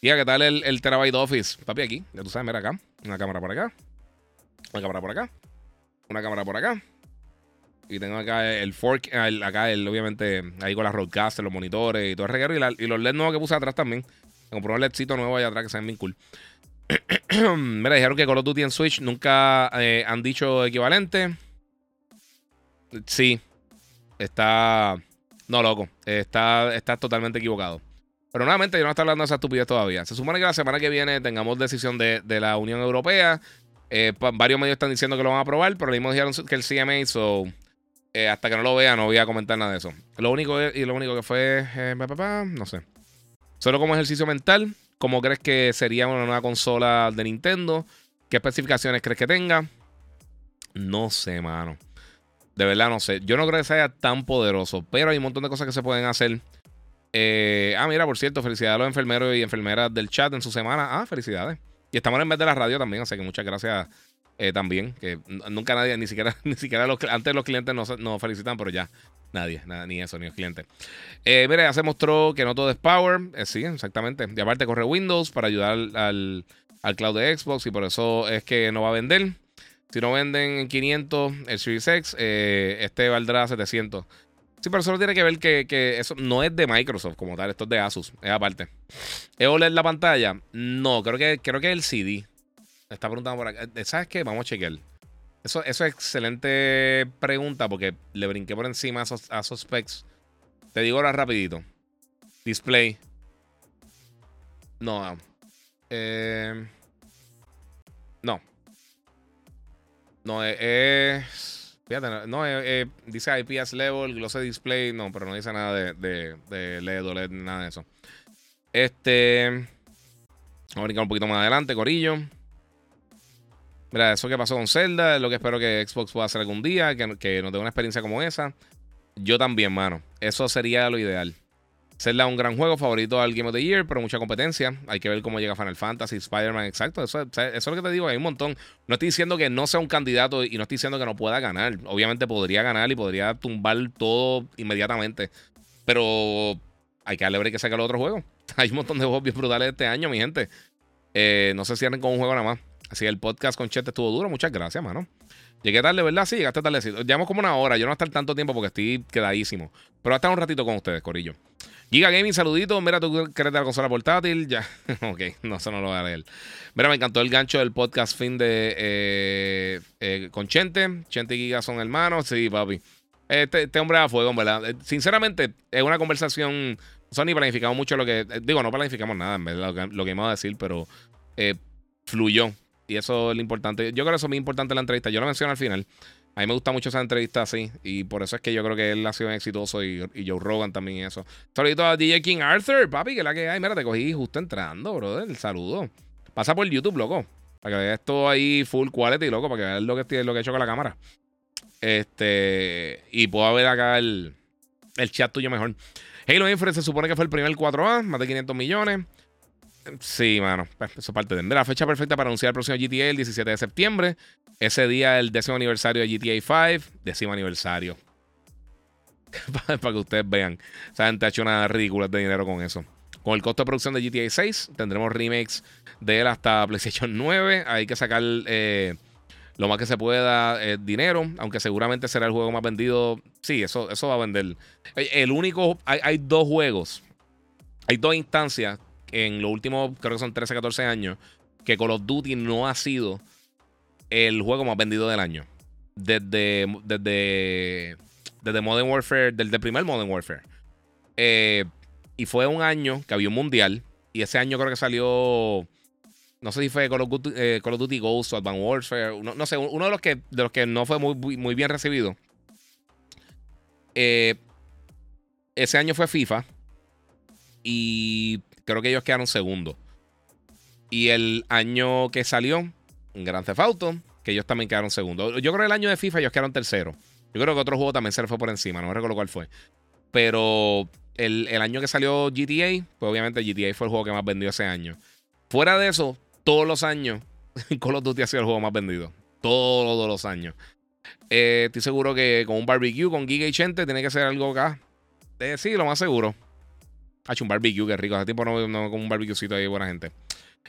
¿qué tal el, el Terabyte Office? Papi, aquí. Ya tú sabes, mira acá. Una cámara por acá. Una cámara por acá. Una cámara por acá. Y tengo acá el fork. acá, el, obviamente, ahí con las roadcasters, los monitores y todo el reguero. Y, los LEDs nuevos que puse atrás también. Compré un LEDcito nuevo allá atrás que se ven bien cool. Me dijeron que Call of Duty en Switch nunca eh, han dicho equivalente. Sí. Está. No, loco. Está, está totalmente equivocado. Pero nuevamente, yo no estoy hablando de esa estupidez todavía. Se supone que la semana que viene tengamos decisión de, la Unión Europea. Eh, varios medios están diciendo que lo van a aprobar, pero mismo dijeron que el CMA, so, eh, hasta que no lo vea, no voy a comentar nada de eso. Lo único, y lo único que fue, no sé. Solo como ejercicio mental, ¿Cómo crees que sería una nueva consola de Nintendo? ¿Qué especificaciones crees que tenga? No sé, mano. De verdad no sé. Yo no creo que sea tan poderoso, pero hay un montón de cosas que se pueden hacer. Eh, ah, mira, por cierto, felicidades a los enfermeros y enfermeras del chat en su semana. Ah, felicidades. Y estamos en vez de la radio también, así que muchas gracias eh, también. Que nunca nadie, ni siquiera, ni siquiera los, antes los clientes nos, nos felicitan, pero ya. Nadie, nada, ni eso, ni el cliente. Eh, mire, ya se mostró que no todo es Power. Eh, sí, exactamente. Y aparte corre Windows para ayudar al, cloud de Xbox y por eso es que no va a vender. Si no venden en 500 el Series X, eh, este valdrá 700. Sí, pero solo tiene que ver que, eso no es de Microsoft como tal, esto es de Asus, es aparte. ¿Es OLED la pantalla? No, creo que, creo que es el CD. Está preguntando por acá. ¿Sabes qué? Vamos a chequear. Eso, es excelente pregunta porque le brinqué por encima a esos, specs. Te digo ahora rapidito. Display. No. Eh, no. No, eh, es... Fíjate, no, eh, dice IPS level, glossy display, no, pero no dice nada de, de, LED o LED, nada de eso. Este. Vamos a brincar un poquito más adelante, Corillo. Mira, eso que pasó con Zelda es lo que espero que Xbox pueda hacer algún día, que, que nos dé una experiencia como esa. Yo también, mano. Eso sería lo ideal. Zelda es un gran juego, favorito al Game of the Year, pero mucha competencia. Hay que ver cómo llega Final Fantasy, Spider-Man, exacto. Eso, es lo que te digo, hay un montón. No estoy diciendo que no sea un candidato y no estoy diciendo que no pueda ganar. Obviamente podría ganar y podría tumbar todo inmediatamente. Pero hay que darle que saque el otro juego. Hay un montón de juegos brutales este año, mi gente. Eh, no se cierren con un juego nada más. Así el podcast con Chet estuvo duro. Muchas gracias, mano. Llegué tarde, ¿verdad? Sí, llegaste tarde. Llevamos como una hora. Yo no voy a estar tanto tiempo porque estoy quedadísimo. Pero voy a estar un ratito con ustedes, Corillo. Giga Gaming, saludito. Mira, tú querés la consola portátil. Ya. ok, no, eso no lo voy a leer. Mira, me encantó el gancho del podcast fin de eh, eh, con Chente. Chente y Giga son hermanos. Sí, papi. Este, este hombre a fuego, ¿verdad? Eh, sinceramente, es una conversación. Sony planificamos mucho lo que. Digo, no planificamos nada, en verdad, lo que, que íbamos a decir, pero fluyó. Y eso es lo importante. Yo creo que eso es muy importante en la entrevista. Yo lo menciono al final. A mí me gusta mucho esa entrevista así. Y por eso es que yo creo que él ha sido exitoso y, Joe Rogan también y eso. Saludito a DJ King Arthur, papi, que la que hay. Mira, te cogí justo entrando, brother. Saludo. Pasa por YouTube, loco. Para que veas todo ahí full quality, loco. Para que veas lo que, lo que he hecho con la cámara. Este. Y puedo ver acá el, el chat tuyo mejor. Halo Infinite se supone que fue el primer 4A, más de 500 millones. Sí, mano. Pues, eso es parte de. La fecha perfecta para anunciar el próximo GTA el 17 de septiembre. Ese día, el décimo aniversario de GTA 5. Décimo aniversario. para que ustedes vean. O sea, gente ha hecho una ridícula de dinero con eso. Con el costo de producción de GTA 6, tendremos remakes de él hasta PlayStation 9. Hay que sacar eh, lo más que se pueda eh, dinero, aunque seguramente será el juego más vendido. Sí, eso, eso va a vender. El único, hay, hay dos juegos, hay dos instancias en los últimos, creo que son 13, 14 años, que Call of Duty no ha sido el juego más vendido del año. Desde, desde, desde Modern Warfare, desde el primer Modern Warfare. Eh, y fue un año que había un mundial. Y ese año creo que salió. No sé si fue Call of Duty, eh, Call of Duty Ghost o Advanced Warfare. No, sé, uno de los que, de los que no fue muy, muy bien recibido. Eh, ese año fue FIFA. Y creo que ellos quedaron segundo. Y el año que salió, Grand Theft Auto, que ellos también quedaron segundo. Yo creo que el año de FIFA ellos quedaron tercero. Yo creo que otro juego también se le fue por encima, no recuerdo cuál fue. Pero el, año que salió GTA, pues obviamente GTA fue el juego que más vendió ese año. Fuera de eso, todos los años, Call of Duty ha sido el juego más vendido. Todos los años. Eh, estoy seguro que con un barbecue, con Giga y Chente, tiene que ser algo acá. Eh, sí, lo más seguro. Ha hecho un barbecue, qué rico. Hace tiempo no, no con un barbecuecito ahí, buena gente.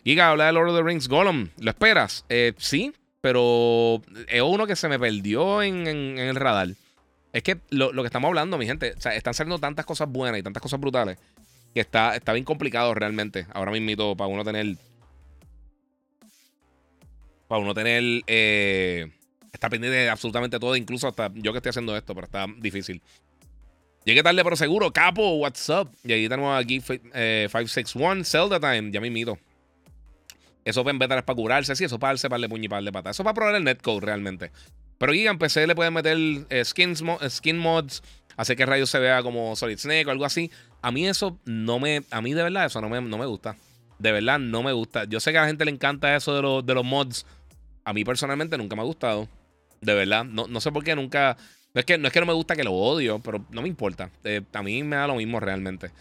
Giga, habla de Lord of the Rings Gollum. ¿Lo esperas? Eh, sí, pero es uno que se me perdió en, el radar. Es que lo, que estamos hablando, mi gente, o sea, están saliendo tantas cosas buenas y tantas cosas brutales que está, está bien complicado realmente. Ahora mismo para uno tener. Para uno tener. Eh, está pendiente de absolutamente todo, incluso hasta yo que estoy haciendo esto, pero está difícil. Llegué tarde, pero seguro. Capo, what's up? Y ahí tenemos aquí 561, eh, Zelda Time. Ya me imito. Eso en beta es para curarse, sí, eso para darse par de puño y par de pata. Eso para probar el netcode realmente. Pero aquí en PC le pueden meter eh, skins, skin mods, hacer que rayos se vea como Solid Snake o algo así. A mí eso no me. A mí de verdad eso no me, no me gusta. De verdad no me gusta. Yo sé que a la gente le encanta eso de, los, de los mods. A mí personalmente nunca me ha gustado. De verdad. No, no sé por qué nunca. No es, que, no es que no me gusta que lo odio, pero no me importa. Eh, a mí me da lo mismo realmente.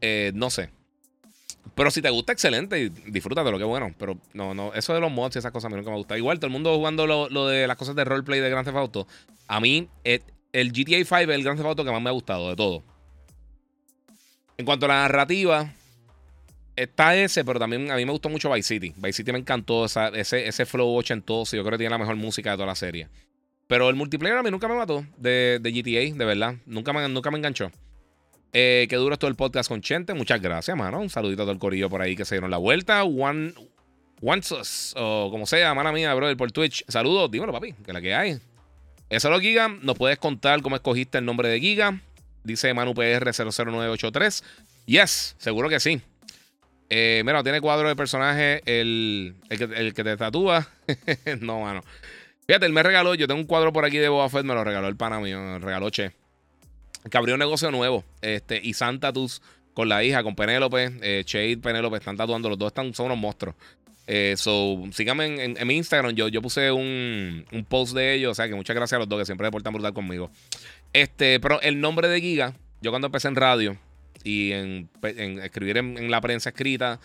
Eh, no sé. Pero si te gusta, excelente. Disfrútate lo que bueno. Pero no, no. Eso de los mods y esas cosas a mí nunca me gusta. Igual, todo el mundo jugando lo, de las cosas de roleplay de Grand Theft Auto. A mí, eh, el GTA 5 es el Grand Theft Auto que más me ha gustado de todo. En cuanto a la narrativa, está ese, pero también a mí me gustó mucho Vice City. Vice City me encantó ese, ese flow ochentoso. Yo creo que tiene la mejor música de toda la serie. Pero el multiplayer a mí nunca me mató de, GTA, de verdad. Nunca me, nunca me enganchó. Eh, que duro todo el podcast con Chente. Muchas gracias, mano. Un saludito a todo el corillo por ahí que se dieron la vuelta. One, o como sea, mala mía, brother, por Twitch. Saludos, dímelo, papi, que la que hay. Eso lo Giga. ¿Nos puedes contar cómo escogiste el nombre de Giga? Dice Manu PR 00983. Yes, seguro que sí. Eh, mira, tiene cuadro de personaje el, el, que, te tatúa. no, mano. Fíjate, él me regaló, yo tengo un cuadro por aquí de Boba Fett, me lo regaló el pana mío, me lo regaló Che que abrió un negocio nuevo. Este, y Santa Tus con la hija, con Penélope. Eh, Shade y Penélope están tatuando, los dos están, son unos monstruos. Eh, so, síganme en, mi Instagram. Yo, yo puse un, un, post de ellos. O sea que muchas gracias a los dos que siempre se portan brutal conmigo. Este, pero el nombre de Giga, yo cuando empecé en radio y en, escribir en, la prensa escrita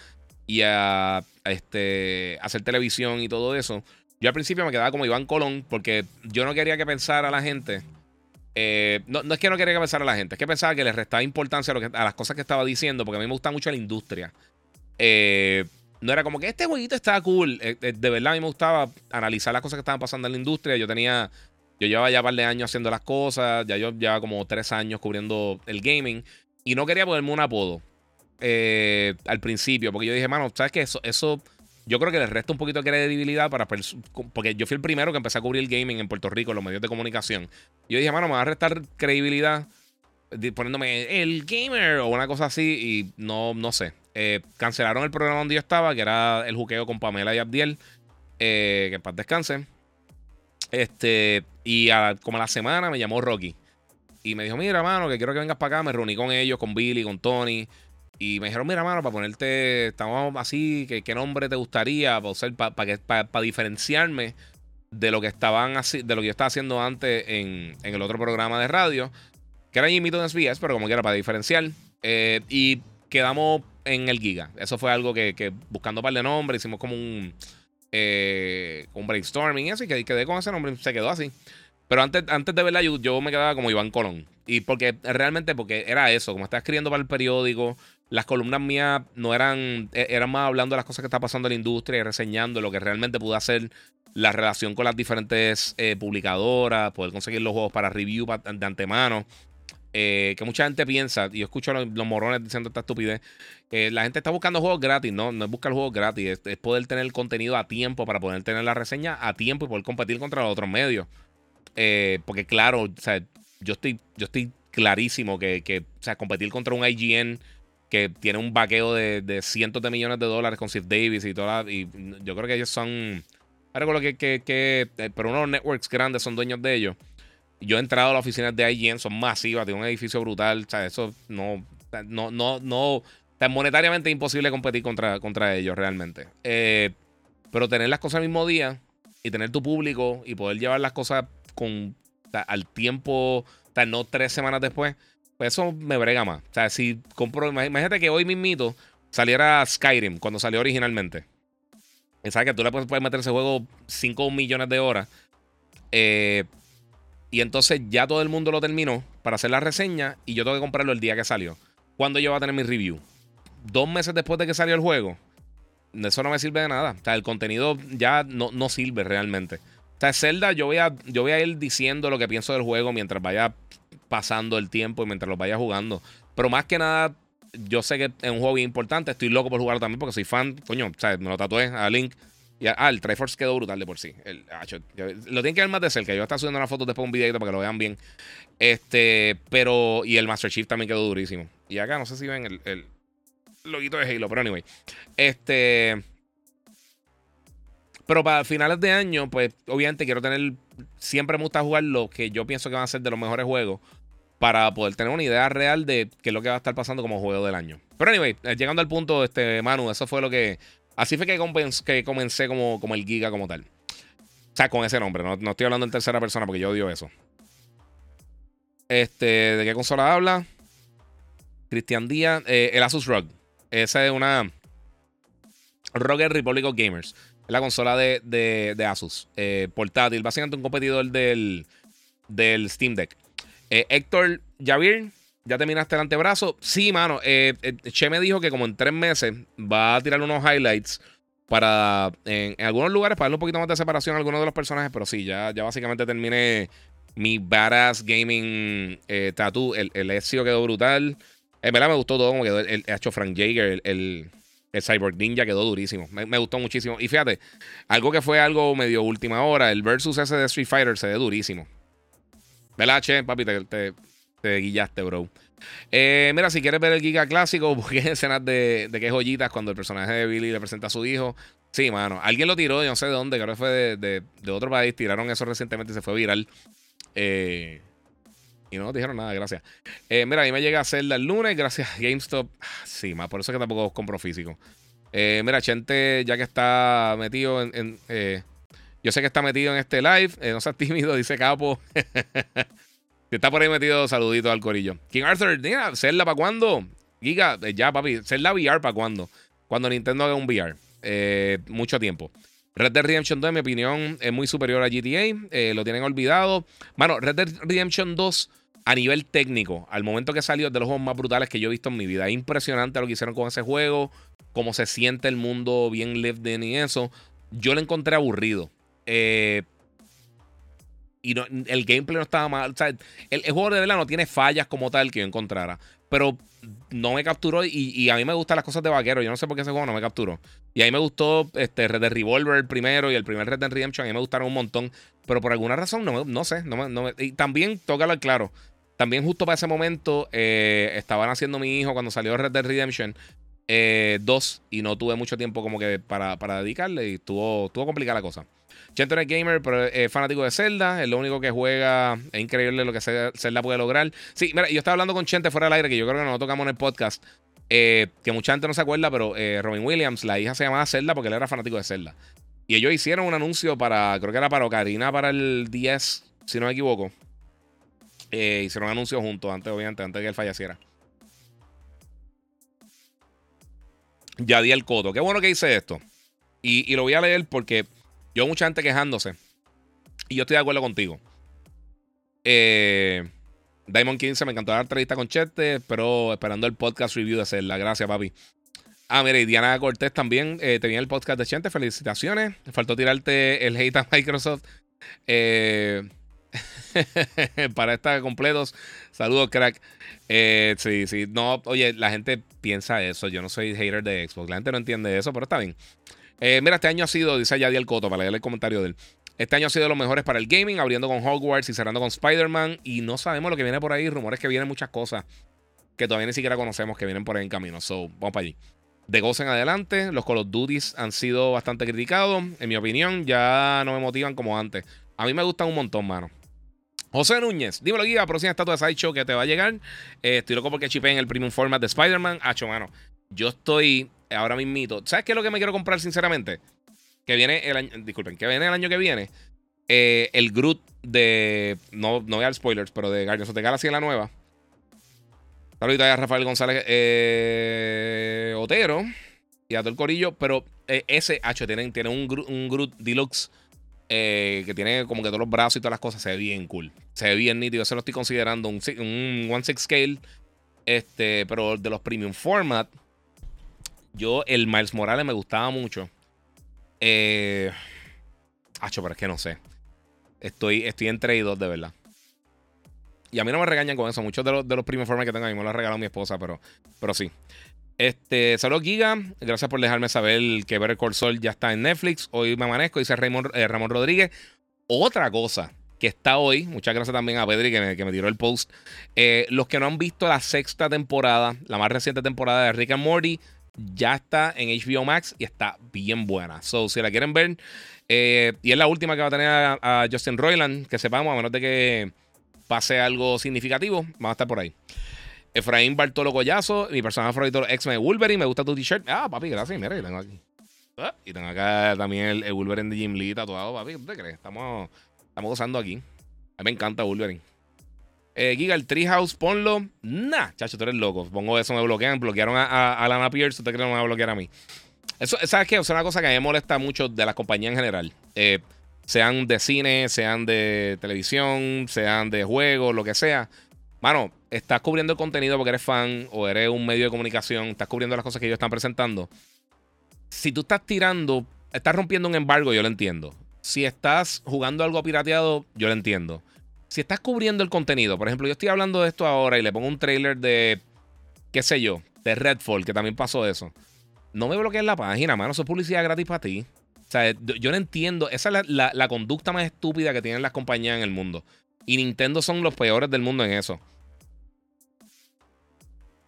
y a, este, hacer televisión y todo eso, yo al principio me quedaba como Iván Colón porque yo no quería que pensara la gente. Eh, no, es que no quería que pensara la gente, es que pensaba que le restaba importancia a, lo que, las cosas que estaba diciendo porque a mí me gusta mucho la industria. Eh, no era como que este jueguito estaba cool. Eh, de verdad a mí me gustaba analizar las cosas que estaban pasando en la industria. Yo tenía, yo llevaba ya un par de años haciendo las cosas. Ya yo llevaba como tres años cubriendo el gaming. Y no quería ponerme un apodo al principio. Porque yo dije, mano, ¿sabes qué? Eso yo creo que le resta un poquito de credibilidad para... Porque yo fui el primero que empecé a cubrir el gaming en Puerto Rico, en los medios de comunicación. yo dije, mano, me va a restar credibilidad poniéndome el gamer o una cosa así. Y no, no sé. Eh, cancelaron el programa donde yo estaba, que era el juqueo con Pamela y Abdiel. Eh, que en paz descanse. Este, y como a la semana me llamó Rocky. Y me dijo, mira, mano, que quiero que vengas para acá. Me reuní con ellos, con Billy, con Tony. Y me dijeron, mira, mano, para ponerte, estamos así, que, ¿qué nombre te gustaría para para diferenciarme de lo que estaban así, de lo que yo estaba haciendo antes en, el otro programa de radio, que era Jimmy en SBS, pero como quiera, para diferenciar. Eh, y quedamos en el Giga. Eso fue algo que, buscando un par de nombres, hicimos como un, eh, un brainstorming y eso, y quedé con ese nombre, se quedó así. Pero antes, antes de verla, yo, yo me quedaba como Iván Colón. Y porque realmente, porque era eso, como estaba escribiendo para el periódico, las columnas mías no eran, e, eran más hablando de las cosas que está pasando en la industria y reseñando lo que realmente pude hacer, la relación con las diferentes eh, publicadoras, poder conseguir los juegos para review de antemano. Eh, que mucha gente piensa, y yo escucho a los, morones diciendo esta estupidez, la gente está buscando juegos gratis, no, no es buscar juegos gratis, es, poder tener el contenido a tiempo para poder tener la reseña a tiempo y poder competir contra los otros medios. Eh, porque claro, o sea, yo estoy, yo estoy clarísimo que, que sea, competir contra un IGN que tiene un vaqueo de, cientos de millones de dólares con Steve Davis y toda y yo creo que ellos son, algo que, que, que eh, pero unos networks grandes son dueños de ellos yo he entrado a las oficinas de IGN, son masivas, tienen un edificio brutal. O sea, eso no, no, no, no. Es monetariamente imposible competir contra, contra ellos realmente. Eh, pero tener las cosas al mismo día y tener tu público y poder llevar las cosas con, al tiempo, no tres semanas después, pues eso me brega más. O sea, si compro, imagínate que hoy mismito saliera Skyrim cuando salió originalmente. Sabes que tú le puedes, puedes meter ese juego 5 millones de horas. Eh, y entonces ya todo el mundo lo terminó para hacer la reseña y yo tengo que comprarlo el día que salió. ¿Cuándo yo voy a tener mi review? Dos meses después de que salió el juego. Eso no me sirve de nada. O sea, el contenido ya no, no sirve realmente. O sea, Zelda, yo voy, a, yo voy a ir diciendo lo que pienso del juego mientras vaya pasando el tiempo y mientras lo vaya jugando. Pero más que nada, yo sé que es un juego bien importante. Estoy loco por jugarlo también porque soy fan. Coño, sea, me lo tatué a Link. Ah, el Triforce quedó brutal de por sí. El, lo tienen que ver más de cerca. Yo voy a estar subiendo una foto después un videito para que lo vean bien. Este, pero. Y el Master Chief también quedó durísimo. Y acá no sé si ven el, el loguito de Halo, pero anyway. Este. Pero para finales de año, pues obviamente quiero tener. Siempre me gusta jugar lo que yo pienso que van a ser de los mejores juegos. Para poder tener una idea real de qué es lo que va a estar pasando como juego del año. Pero anyway, eh, llegando al punto, este, Manu, eso fue lo que Así fue que, comencé como, como el Giga como tal. O sea, con ese nombre. No, estoy hablando en tercera persona porque yo odio eso. Este, ¿de qué consola habla? Cristian Díaz. Eh, el Asus ROG. Esa es una. ROG Republic of Gamers. Es la consola de, Asus. Eh, portátil. Básicamente un competidor del, del Steam Deck. Eh, Héctor Javier ¿Ya terminaste el antebrazo? Sí, mano. Eh, eh, che me dijo que como en tres meses va a tirar unos highlights para en, algunos lugares para darle un poquito más de separación a algunos de los personajes. Pero sí, ya, ya básicamente terminé mi badass gaming eh, tattoo. El, el Ezio quedó brutal. En verdad me gustó todo como quedó el, hecho Frank Jaeger, el, el, Cyborg Ninja quedó durísimo. Me, gustó muchísimo. Y fíjate, algo que fue algo medio última hora, el versus ese de Street Fighter se ve durísimo. ¿Verdad, che? Papi, te, te guillaste, bro. Eh, mira, si quieres ver el Giga clásico, busquen escenas de, de joyitas cuando el personaje de Billy le presenta a su hijo. Sí, mano. Alguien lo tiró, yo no sé de dónde, creo que fue de, otro país. Tiraron eso recientemente y se fue viral. Eh, Y no nos dijeron nada, gracias. Eh, mira, a mí me llega a Zelda el lunes, gracias a GameStop. Ah, sí, más por eso es que tampoco compro físico. Mira, Chente, ya que está metido en. Yo sé que está metido en este live. no seas tímido, dice Capo. si está por ahí metido, saludito al corillo. King Arthur, mira, Zelda para cuándo? Giga, ya, papi. Zelda VR para cuándo? Cuando Nintendo haga un VR. mucho tiempo. Red Dead Redemption 2, en mi opinión, es muy superior a GTA. lo tienen olvidado. Bueno, Red Dead Redemption 2 a nivel técnico, al momento que salió, de los juegos más brutales que yo he visto en mi vida. Es impresionante lo que hicieron con ese juego, cómo se siente el mundo bien lived in y eso. Yo lo encontré aburrido. Eh, y el gameplay no estaba mal. O sea, el, juego de verdad no tiene fallas como tal que yo encontrara. Pero no me capturó y, a mí me gustan las cosas de vaquero. Yo no sé por qué ese juego no me capturó. Y a mí me gustó este Red Dead Revolver el primero y el primer Red Dead Redemption. A mí me gustaron un montón. Pero por alguna razón no, no sé. No y también, tócalo claro. También justo para ese momento eh, estaban haciendo mi hijo cuando salió Red Dead Redemption 2 eh, y no tuve mucho tiempo como que para, dedicarle y estuvo, estuvo complicada la cosa. Es gamer, pero es fanático de Zelda. Es lo único que juega. Es increíble lo que Zelda puede lograr. Sí, mira, yo estaba hablando con Chente fuera del aire, que yo creo que no lo tocamos en el podcast. Eh, que mucha gente no se acuerda, pero Robin Williams, la hija se llamaba Zelda porque él era fanático de Zelda. Y ellos hicieron un anuncio para, creo que era para Ocarina para el 10, si no me equivoco. Eh, hicieron anuncios juntos antes, obviamente, antes de que él falleciera. Ya di el coto. Qué bueno que hice esto. Y, lo voy a leer porque yo mucha gente quejándose. Y yo estoy de acuerdo contigo. Eh, Diamond 15 me encantó la entrevista con Chete, pero esperando el podcast review de hacerla. Gracias, papi. Ah, mira, y Diana Cortés también eh, tenía el podcast de Chente. Felicitaciones. Faltó tirarte el hate a Microsoft. Eh, para estar completos. Saludos, crack. Eh, sí, sí. No, oye, la gente piensa eso. Yo no soy hater de Xbox. La gente no entiende eso, pero está bien. Eh, mira, este año ha sido, dice Yadiel Coto, para leer el comentario de él. Este año ha sido de los mejores para el gaming, abriendo con Hogwarts y cerrando con Spider-Man. Y no sabemos lo que viene por ahí. Rumores que vienen muchas cosas que todavía ni siquiera conocemos que vienen por ahí en camino. So, vamos para allí. De Ghost en adelante, los Call of Duty han sido bastante criticados. En mi opinión, ya no me motivan como antes. A mí me gustan un montón, mano. José Núñez, dímelo, guía, próxima estatua de Sideshow que te va a llegar. Eh, estoy loco porque chipé en el premium format de Spider-Man. Hacho, mano. Yo estoy ahora mismito. ¿Sabes qué es lo que me quiero comprar, sinceramente? Que viene el año. Disculpen, que viene el año que viene. Eh, el Groot de. No, no voy a dar spoilers, pero de Guardians of the Galaxy en la nueva. Saludos a Rafael González eh, Otero y a todo el corillo. Pero ese, Hacho, tiene, tiene un, un Groot Deluxe eh, que tiene como que todos los brazos y todas las cosas, se ve bien cool. Se ve bien nítido. Eso lo estoy considerando un, un One Six Scale. Este, pero de los premium format, yo, el Miles Morales me gustaba mucho. Eh. Acho, pero es que no sé. Estoy, estoy entre dos, de verdad. Y a mí no me regañan con eso. Muchos de los, de los premium format que tengo a mí me los ha regalado mi esposa, pero, pero sí. Este, saludos Giga, gracias por dejarme saber que Better Call Saul ya está en Netflix. Hoy me amanezco, dice Raymond, eh, Ramón Rodríguez. Otra cosa que está hoy, muchas gracias también a Pedri que me, que tiró el post. Eh, los que no han visto la sexta temporada, la más reciente temporada de Rick and Morty, ya está en HBO Max y está bien buena. So, si la quieren ver, eh, y es la última que va a tener a, Justin Roiland, que sepamos, a menos de que pase algo significativo, va a estar por ahí. Efraín Bartolo Collazo, mi personaje favorito X-Men Wolverine. Me gusta tu t-shirt. Ah, papi, gracias. Mira, y tengo aquí. Ah, y tengo acá también el, Wolverine de Jim Lee tatuado, papi. ¿Qué te crees? Estamos, estamos gozando aquí. A mí me encanta Wolverine. Eh, Giga, el Treehouse, ponlo. Nah, chacho, tú eres loco. Pongo eso, me bloquean. Bloquearon a, a, Lana Pierce. ¿Usted cree que no me va a bloquear a mí? Eso, ¿Sabes qué? Es una cosa que a mí me molesta mucho de la compañía en general. Eh, sean de cine, sean de televisión, sean de juegos, lo que sea. Mano, estás cubriendo el contenido porque eres fan o eres un medio de comunicación, estás cubriendo las cosas que ellos están presentando. Si tú estás tirando, estás rompiendo un embargo, yo lo entiendo. Si estás jugando algo pirateado, yo lo entiendo. Si estás cubriendo el contenido, por ejemplo, yo estoy hablando de esto ahora y le pongo un trailer de, qué sé yo, de Redfall, que también pasó eso. No me bloquees la página, mano, eso es publicidad gratis para ti. O sea, yo no entiendo, esa es la, conducta más estúpida que tienen las compañías en el mundo. Y Nintendo son los peores del mundo en eso.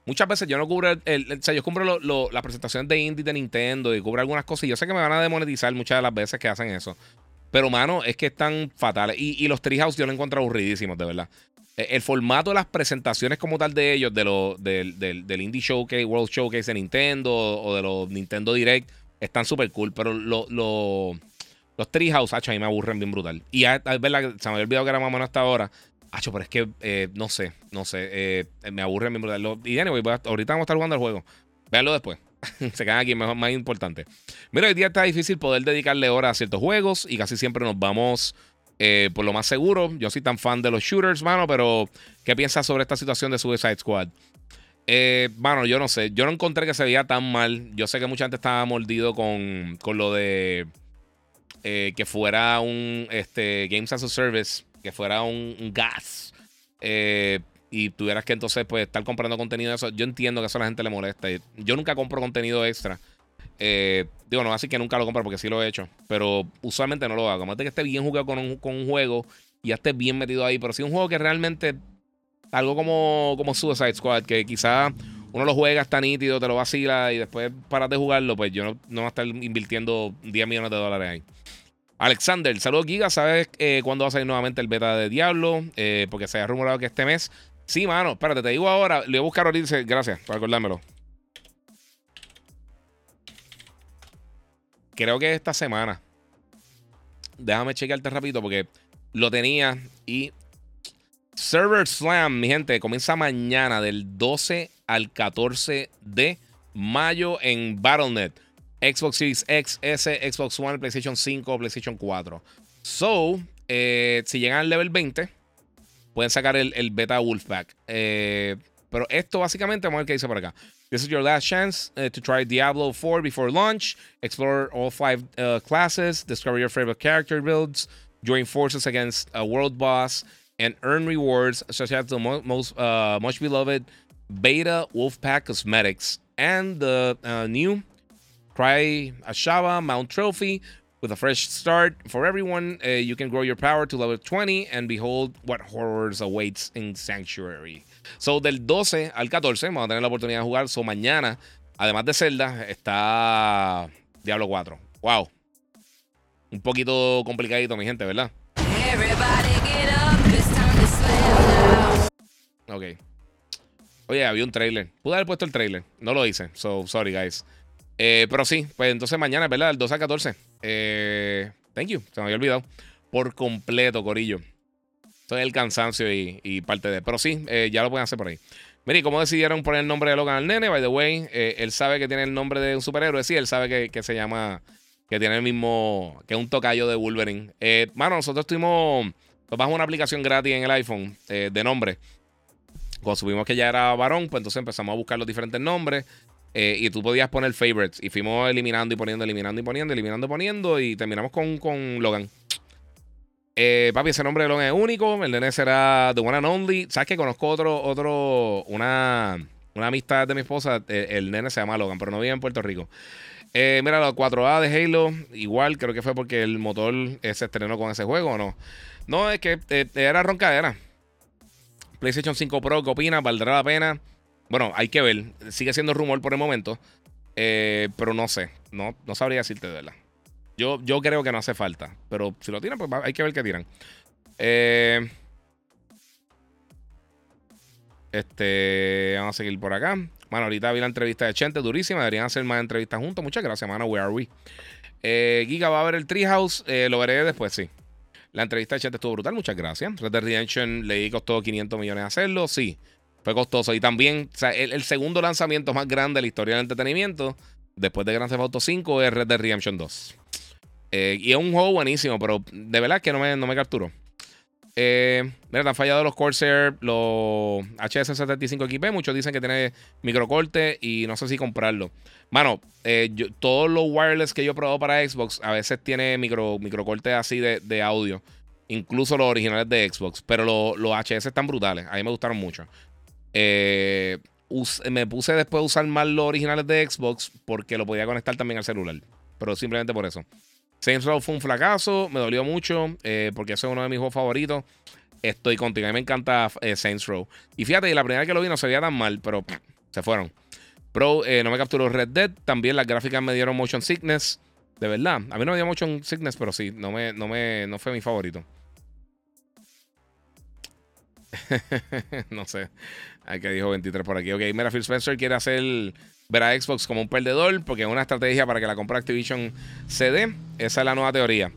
Muchas veces yo no cubro el, o sea, yo cubro las presentaciones de indie de Nintendo y cubro algunas cosas y yo sé que me van a demonetizar muchas de las veces que hacen eso. Pero, mano, es que están fatales. Y, los Treehouse yo lo encuentro aburridísimos, de verdad. eh, el formato de las presentaciones como tal de ellos, de lo, del, del, Indie Showcase, World Showcase de Nintendo o de los Nintendo Direct, están súper cool. Pero lo, lo, los Treehouse, hacho, a mí me aburren bien brutal. Y a, verdad, se me había olvidado que era más o hasta ahora. Hacho, pero es que eh, no sé, no sé. Eh, me aburren bien brutal. y anyway, ahorita vamos a estar jugando el juego. Véanlo después. se quedan aquí, mejor, más importante. Mira, hoy día está difícil poder dedicarle horas a ciertos juegos y casi siempre nos vamos eh, por lo más seguro. Yo soy tan fan de los shooters, mano, pero ¿qué piensas sobre esta situación de Suicide Squad? Eh, mano, yo no sé. Yo no encontré que se veía tan mal. Yo sé que mucha gente estaba mordido con, con lo de eh, que fuera un este, Games as a Service, que fuera un, gas. Y tuvieras que entonces pues estar comprando contenido de eso. Yo entiendo que eso a la gente le molesta. Yo nunca compro contenido extra. Eh, digo, no así que nunca lo compro porque sí lo he hecho. Pero usualmente no lo hago. Más de que esté bien jugado con un, con un juego y ya esté bien metido ahí. Pero si un juego que realmente. Algo como, como Suicide Squad, que quizá uno lo juega, está nítido, te lo vacila y después paras de jugarlo, pues yo no, no voy a estar invirtiendo 10 millones de dólares ahí. Alexander, saludos Giga, ¿sabes eh, cuándo va a salir nuevamente el beta de Diablo? Eh, porque se ha rumorado que este mes. Sí, mano, espérate, te digo ahora, le voy a buscar ahorita, gracias por acordármelo. creo que esta semana. Déjame chequearte rápido porque lo tenía y Server Slam, mi gente, comienza mañana del 12 al 14 de mayo en Battle.net. Xbox Series X, S, Xbox One, PlayStation 5, PlayStation 4. So, eh, si llegan al level 20, pueden sacar el, el beta Wolfpack. Eh, pero esto básicamente, vamos a ver qué dice por acá. This is your last chance uh, to try Diablo 4 before launch. Explore all five uh, classes, discover your favorite character builds, join forces against a world boss, and earn rewards such as the mo- most uh, much beloved Beta Wolfpack cosmetics and the uh, new Cry Ashaba Mount Trophy. With a fresh start for everyone, uh, you can grow your power to level 20 and behold what horrors awaits in Sanctuary. So, del 12 al 14 vamos a tener la oportunidad de jugar. So, mañana, además de Zelda, está Diablo 4. Wow. Un poquito complicadito, mi gente, ¿verdad? Ok. Oye, había un trailer. Pude haber puesto el trailer. No lo hice. So, sorry, guys. Eh, pero sí, pues entonces mañana, ¿verdad? El 12 al 14. Eh, thank you. Se me había olvidado. Por completo, Corillo el cansancio y, parte de. Pero sí, eh, ya lo pueden hacer por ahí. Mire, ¿cómo decidieron poner el nombre de Logan al nene? By the way, eh, él sabe que tiene el nombre de un superhéroe. Sí, él sabe que, se llama. Que tiene el mismo. Que es un tocayo de Wolverine. Eh, mano, nosotros tuvimos. Nos bajamos una aplicación gratis en el iPhone de nombre. Cuando supimos que ya era varón, pues entonces empezamos a buscar los diferentes nombres. Y tú podías poner favorites. Y fuimos eliminando y poniendo, eliminando y poniendo, eliminando y poniendo. Y terminamos con, con Logan. Eh, papi, ese nombre de Logan es único. El nene será The One and Only. ¿Sabes que conozco otro, otro, una, una amistad de mi esposa? Eh, el, nene se llama Logan, pero no vive en Puerto Rico. Eh, mira, los 4A de Halo, igual, creo que fue porque el motor se estrenó con ese juego o no. No, es que era roncadera. PlayStation 5 Pro, ¿qué opinas? ¿Valdrá la pena? Bueno, hay que ver. Sigue siendo rumor por el momento. pero no sé. No, no sabría decirte de verdad. Yo, creo que no hace falta. Pero si lo tiran, pues hay que ver qué tiran. Eh, este, vamos a seguir por acá. Bueno, ahorita vi la entrevista de Chente, durísima. Deberían hacer más entrevistas juntos. Muchas gracias, mano. Where are we? Eh, Giga va a ver el Treehouse. Eh, lo veré después, sí. La entrevista de Chente estuvo brutal. Muchas gracias. Red Dead Redemption le costó 500 millones hacerlo. Sí, fue costoso. Y también, el, segundo lanzamiento más grande de la historia del entretenimiento, después de Grand Theft Auto 5, es Red Dead Redemption 2. Eh, y es un juego buenísimo, pero de verdad que no me, no me capturó. Eh, mira, han fallado los Corsair, los HS75 XP. Muchos dicen que tiene microcorte y no sé si comprarlo. Mano, eh, todos los wireless que yo he probado para Xbox a veces tiene micro, microcorte así de, audio. Incluso los originales de Xbox. Pero los HS están brutales. A mí me gustaron mucho. Me puse después de usar más los originales de Xbox porque lo podía conectar también al celular. Pero simplemente por eso. Saints Row fue un fracaso, me dolió mucho eh, porque ese es uno de mis juegos favoritos. Estoy contigo, a mí me encanta eh, Saints Row. Y fíjate, la primera que lo vi no se veía tan mal, pero se fueron. Pro eh, no me capturó Red Dead. También las gráficas me dieron motion sickness. De verdad. A mí no me dio motion sickness, pero sí, no, me, no, me, no fue mi favorito. no sé. Hay que dijo 23 por aquí. Ok, mira, Spencer quiere hacer ver a Xbox como un perdedor porque es una estrategia para que la compra Activision se dé. Esa es la nueva teoría.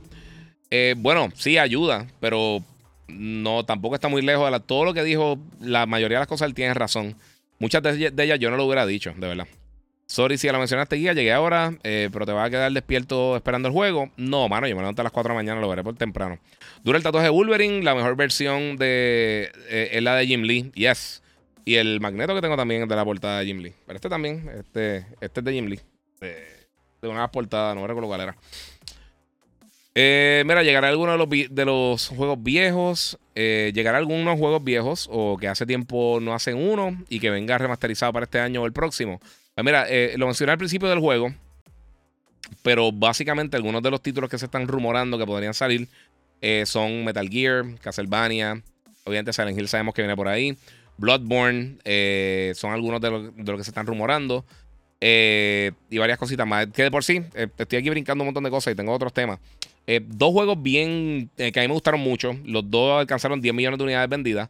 Eh, bueno, sí ayuda, pero no tampoco está muy lejos de la, todo lo que dijo. La mayoría de las cosas él tiene razón. Muchas de, ellas yo no lo hubiera dicho, de verdad. Sorry si lo mencionaste, guía. Llegué ahora, eh, pero te vas a quedar despierto esperando el juego. No, mano, yo me levanto a las 4 de la mañana, lo veré por temprano. Dura el tatuaje de Wolverine. La mejor versión de eh, es la de Jim Lee. Yes. Y el magneto que tengo también es de la portada de Jim Lee. Pero este también, este, este es de Jim Lee. De, de una portada, no recuerdo cuál era. Eh, mira, llegará alguno de los, de los juegos viejos. Eh, llegará algunos juegos viejos o que hace tiempo no hacen uno y que venga remasterizado para este año o el próximo. Pues mira, eh, lo mencioné al principio del juego, pero básicamente algunos de los títulos que se están rumorando que podrían salir son Metal Gear, Castlevania. Obviamente Silent Hill sabemos que viene por ahí. Bloodborne son algunos de los de lo que se están rumorando. y varias cositas más. Que de por sí, estoy aquí brincando un montón de cosas y tengo otros temas. Eh, dos juegos bien eh, que a mí me gustaron mucho. Los dos alcanzaron 10 millones de unidades vendidas.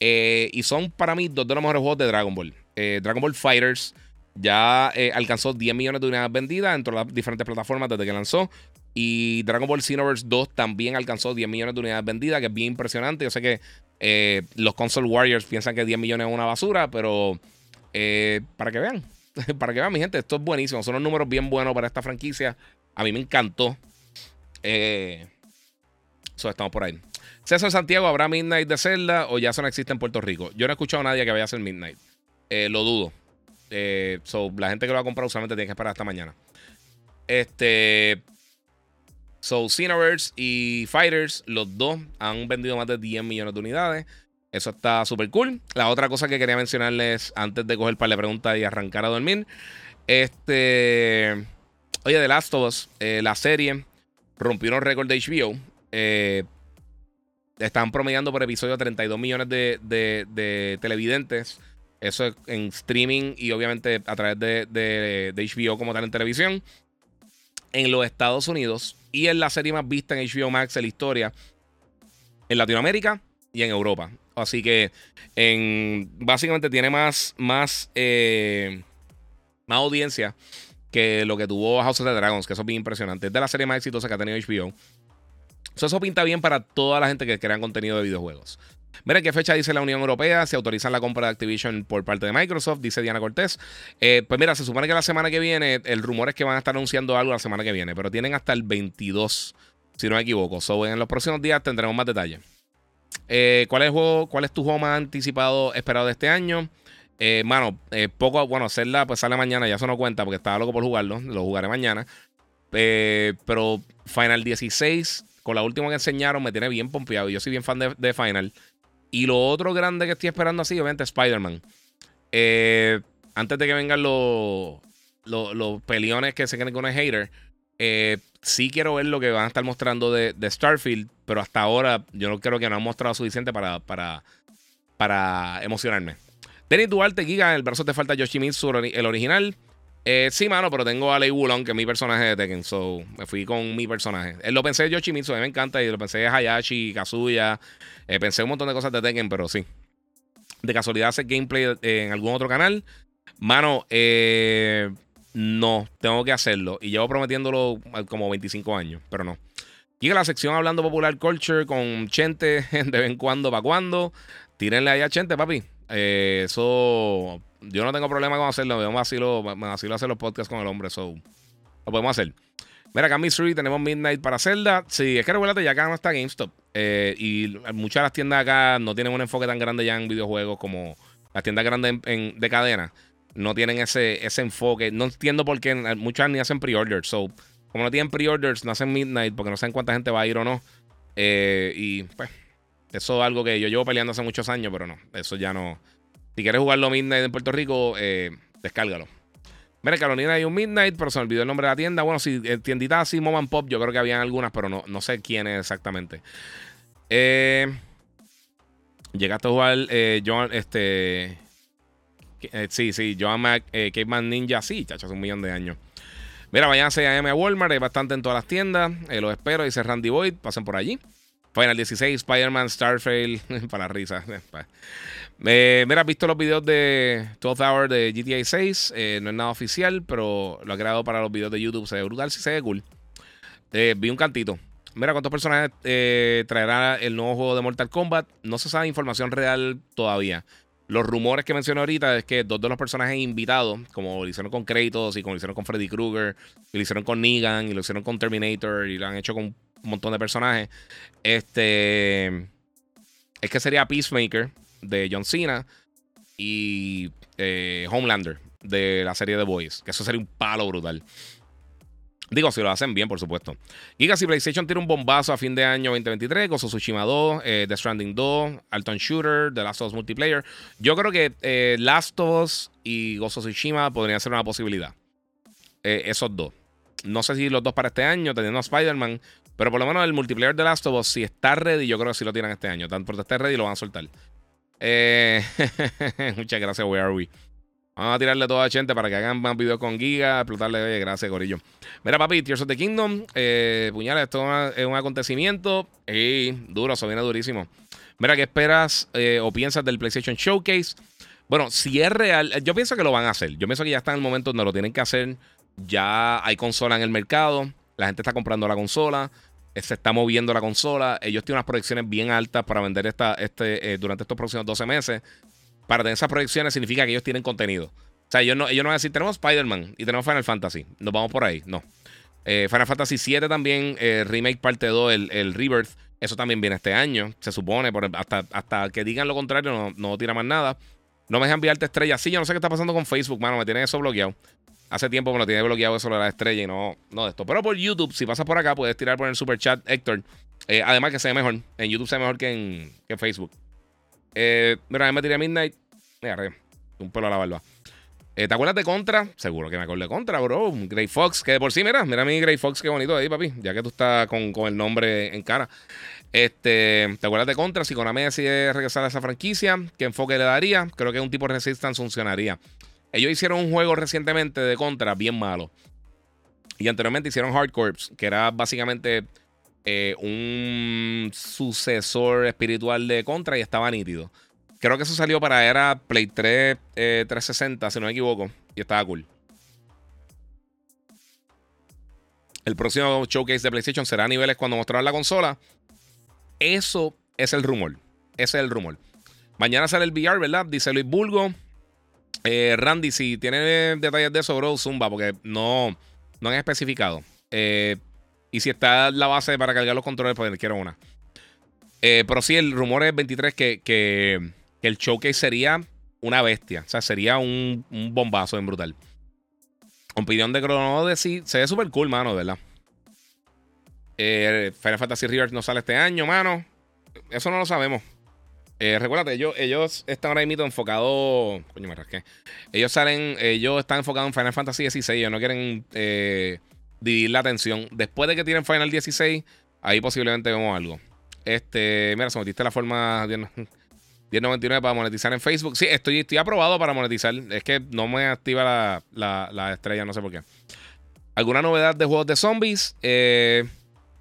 Eh, y son para mí dos de los mejores juegos de Dragon Ball. Dragon Ball Fighters ya alcanzó 10 millones de unidades vendidas dentro de las diferentes plataformas desde que lanzó. Y Dragon Ball Xenoverse 2 también alcanzó 10 millones de unidades vendidas, que es bien impresionante. Yo sé que los console warriors piensan que 10 millones es una basura, pero para que vean, para que vean, mi gente, esto es buenísimo. Son unos números bien buenos para esta franquicia. A mí me encantó. Eh, estamos por ahí. César Santiago, ¿habrá Midnight de Zelda o ya eso no existe en Puerto Rico? Yo no he escuchado a nadie que vaya a hacer Midnight. Eh, lo dudo. Eh, la gente que lo va a comprar usualmente tiene que esperar hasta mañana. Este. So, Cineverse y Fighters, los dos han vendido más de 10 millones de unidades. Eso está súper cool. La otra cosa que quería mencionarles antes de coger para la pregunta y arrancar a dormir. Este. Oye, The Last of Us, eh, la serie rompió un récord de HBO. Eh, están promediando por episodio 32 millones de, televidentes. Eso es en streaming y obviamente a través de, HBO como tal en televisión. En los Estados Unidos y es la serie más vista en HBO Max en la historia. En Latinoamérica y en Europa. Así que en, básicamente tiene más, más, eh, más audiencia que lo que tuvo House of the Dragons, que eso es bien impresionante. Es de la serie más exitosa que ha tenido HBO. eso pinta bien para toda la gente que crea contenido de videojuegos. Miren qué fecha dice la Unión Europea. Se autoriza la compra de Activision por parte de Microsoft, dice Diana Cortés. Eh, pues mira, se supone que la semana que viene, el rumor es que van a estar anunciando algo la semana que viene, pero tienen hasta el 22, si no me equivoco. So, en los próximos días tendremos más detalles. Eh, ¿cuál, es el juego, ¿Cuál es tu juego más anticipado esperado de este año? Eh, mano, eh, poco, bueno, hacerla pues sale mañana, ya eso no cuenta porque estaba loco por jugarlo, lo jugaré mañana. Pero Final 16, con la última que enseñaron, me tiene bien pompeado. Yo soy bien fan de, Final. Y lo otro grande que estoy esperando así, obviamente, Spider-Man. Eh, antes de que vengan los, los, peliones que se creen que uno es hater, sí quiero ver lo que van a estar mostrando de, Starfield, pero hasta ahora yo no creo que no han mostrado suficiente para, para, para emocionarme. Denis Duarte, Giga, el brazo te falta Yoshimitsu, el original. Eh, sí, mano, pero tengo a Lei Wulong, que es mi personaje de Tekken. So, me fui con mi personaje. Él lo pensé de Yoshimitsu, a mí me encanta. Y lo pensé de Hayashi, Kazuya. Eh, pensé un montón de cosas de Tekken, pero sí. De casualidad hace gameplay en algún otro canal. Mano, eh, no, tengo que hacerlo. Y llevo prometiéndolo como 25 años, pero no. Giga la sección hablando popular culture con Chente de vez en cuando, para cuando. Tírenle ahí a Chente, papi. Eh, eso, yo no tengo problema con hacerlo. Me vacilo, me vacilo hacer los podcasts con el hombre. So, lo podemos hacer. Mira, acá en Missouri tenemos Midnight para Zelda. Sí, es que recuérdate, ya acá no está GameStop. Eh, y muchas de las tiendas acá no tienen un enfoque tan grande ya en videojuegos como las tiendas grandes de cadena. No tienen ese, ese enfoque. No entiendo por qué muchas ni hacen pre-orders. So, como no tienen pre-orders, no hacen Midnight porque no saben cuánta gente va a ir o no. Eh, y pues, eso es algo que yo llevo peleando hace muchos años, pero no, eso ya no. Si quieres jugarlo Midnight en Puerto Rico, eh, descárgalo. Mira, Carolina hay un Midnight, pero se me olvidó el nombre de la tienda. Bueno, si eh, tienditas así, Mom and Pop, yo creo que habían algunas, pero no, no sé quién es exactamente. Eh, llegaste a jugar eh, John, este. sí, sí, Joan Mac, Caveman Ninja, sí, chacho, hace un millón de años. Mira, vayan a AM a Walmart, hay bastante en todas las tiendas. los espero, dice Randy Boyd, pasen por allí. Final 16, Spider-Man, Starfield, para risa. Eh, mira, ¿has visto los videos de 12 Hour de GTA 6? Eh, no es nada oficial, pero lo ha creado para los videos de YouTube. Se ve brutal, sí se ve cool. Eh, vi un cantito. Mira, ¿cuántos personajes traerá el nuevo juego de Mortal Kombat? No se sabe información real todavía. Los rumores que mencioné ahorita es que dos de los personajes invitados, como lo hicieron con Kratos y como lo hicieron con Freddy Krueger, y lo hicieron con Negan y lo hicieron con Terminator y lo han hecho con un montón de personajes, este es que sería Peacemaker de John Cena y eh, Homelander de la serie The Boys, que eso sería un palo brutal. Digo, si lo hacen bien, por supuesto. Giga, si PlayStation tiene un bombazo a fin de año 2023, Gozo Tsushima 2, eh, The Stranding 2, Alton Shooter, The Last of Us Multiplayer. Yo creo que eh, Last of Us y Gozo Tsushima podrían ser una posibilidad. Eh, esos dos. No sé si los dos para este año, teniendo a Spider-Man, pero por lo menos el multiplayer de Last of Us, si está ready, yo creo que sí lo tienen este año. Tan pronto esté ready, lo van a soltar. muchas gracias, Where Are We? Vamos a tirarle toda a gente para que hagan más videos con Giga, explotarle. Oye, gracias, Corillo. Mira, papi, Tears of the Kingdom. Eh, puñales, esto es un acontecimiento. Y duro, eso viene durísimo. Mira, ¿qué esperas eh, o piensas del PlayStation Showcase? Bueno, si es real, yo pienso que lo van a hacer. Yo pienso que ya está en el momento donde lo tienen que hacer. Ya hay consola en el mercado. La gente está comprando la consola. Eh, se está moviendo la consola. Ellos tienen unas proyecciones bien altas para vender esta, este, durante estos próximos 12 meses para tener esas proyecciones significa que ellos tienen contenido. O sea, ellos no, ellos no van a decir, tenemos Spider-Man y tenemos Final Fantasy. Nos vamos por ahí. No. Eh, Final Fantasy 7 también, eh, Remake Parte 2, el, el, Rebirth. Eso también viene este año, se supone. hasta, hasta que digan lo contrario, no, no tira más nada. No me dejan enviarte estrellas. Sí, yo no sé qué está pasando con Facebook, mano. Me tienen eso bloqueado. Hace tiempo me lo tiene bloqueado eso de la estrella y no, no de esto. Pero por YouTube, si pasas por acá, puedes tirar por el super chat, Héctor. Eh, además que se ve mejor. En YouTube se ve mejor que en, que en Facebook. Eh, mira, me tiré Midnight. Mira, un pelo a la barba. Eh, ¿Te acuerdas de Contra? Seguro que me acuerdo de Contra, bro. Grey Fox, que de por sí, mira, mira a mi Grey Fox, qué bonito ahí, papi. Ya que tú estás con, el nombre en cara. Este, ¿Te acuerdas de Contra? Si Konami decide regresar a esa franquicia, ¿qué enfoque le daría? Creo que un tipo de Resistance funcionaría. Ellos hicieron un juego recientemente de Contra bien malo. Y anteriormente hicieron Hard Corps, que era básicamente eh, un sucesor espiritual de Contra y estaba nítido. Creo que eso salió para era Play 3 360, eh, si no me equivoco. Y estaba cool. El próximo showcase de PlayStation será a niveles cuando mostraran la consola. Eso es el rumor. Ese es el rumor. Mañana sale el VR, ¿verdad? Dice Luis Bulgo. Eh, Randy, si tiene detalles de eso, bro, zumba, porque no, no han especificado. y si está la base para cargar los controles, pues quiero una. Eh, pero sí, el rumor es 23 que, que, el showcase sería una bestia. O sea, sería un, bombazo en brutal. Opinión de Chrono sí, se ve súper cool, mano, ¿verdad? Eh, Final Fantasy Rebirth no sale este año, mano. Eso no lo sabemos. Eh, recuérdate, ellos, ellos están ahora mismo enfocados. Coño, me rasqué. Ellos salen, ellos están enfocados en Final Fantasy XVI. Ellos no quieren eh, dividir la atención. Después de que tienen Final 16, ahí posiblemente vemos algo. Este, mira, sometiste la forma 1099 para monetizar en Facebook. Sí, estoy, estoy aprobado para monetizar. Es que no me activa la, estrella, no sé por qué. ¿Alguna novedad de juegos de zombies? Eh,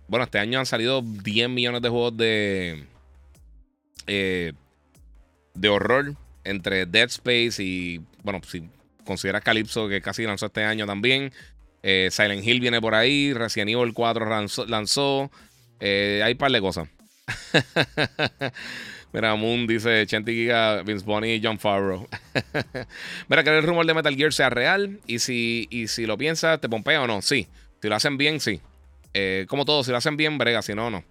bueno, este año han salido 10 millones de juegos de. Eh, de horror. Entre Dead Space y. Bueno, si consideras Calypso, que casi lanzó este año también. Eh, Silent Hill viene por ahí. Resident Evil 4 lanzó. lanzó hay un par de cosas. Mira, Moon dice Chanty Giga, Vince Bonnie y John Favreau. Mira, que el rumor de Metal Gear sea real. Y si, y si lo piensas, ¿te pompea o no? Sí. Si lo hacen bien, sí. Eh, como todo, si lo hacen bien, brega. Si no, no.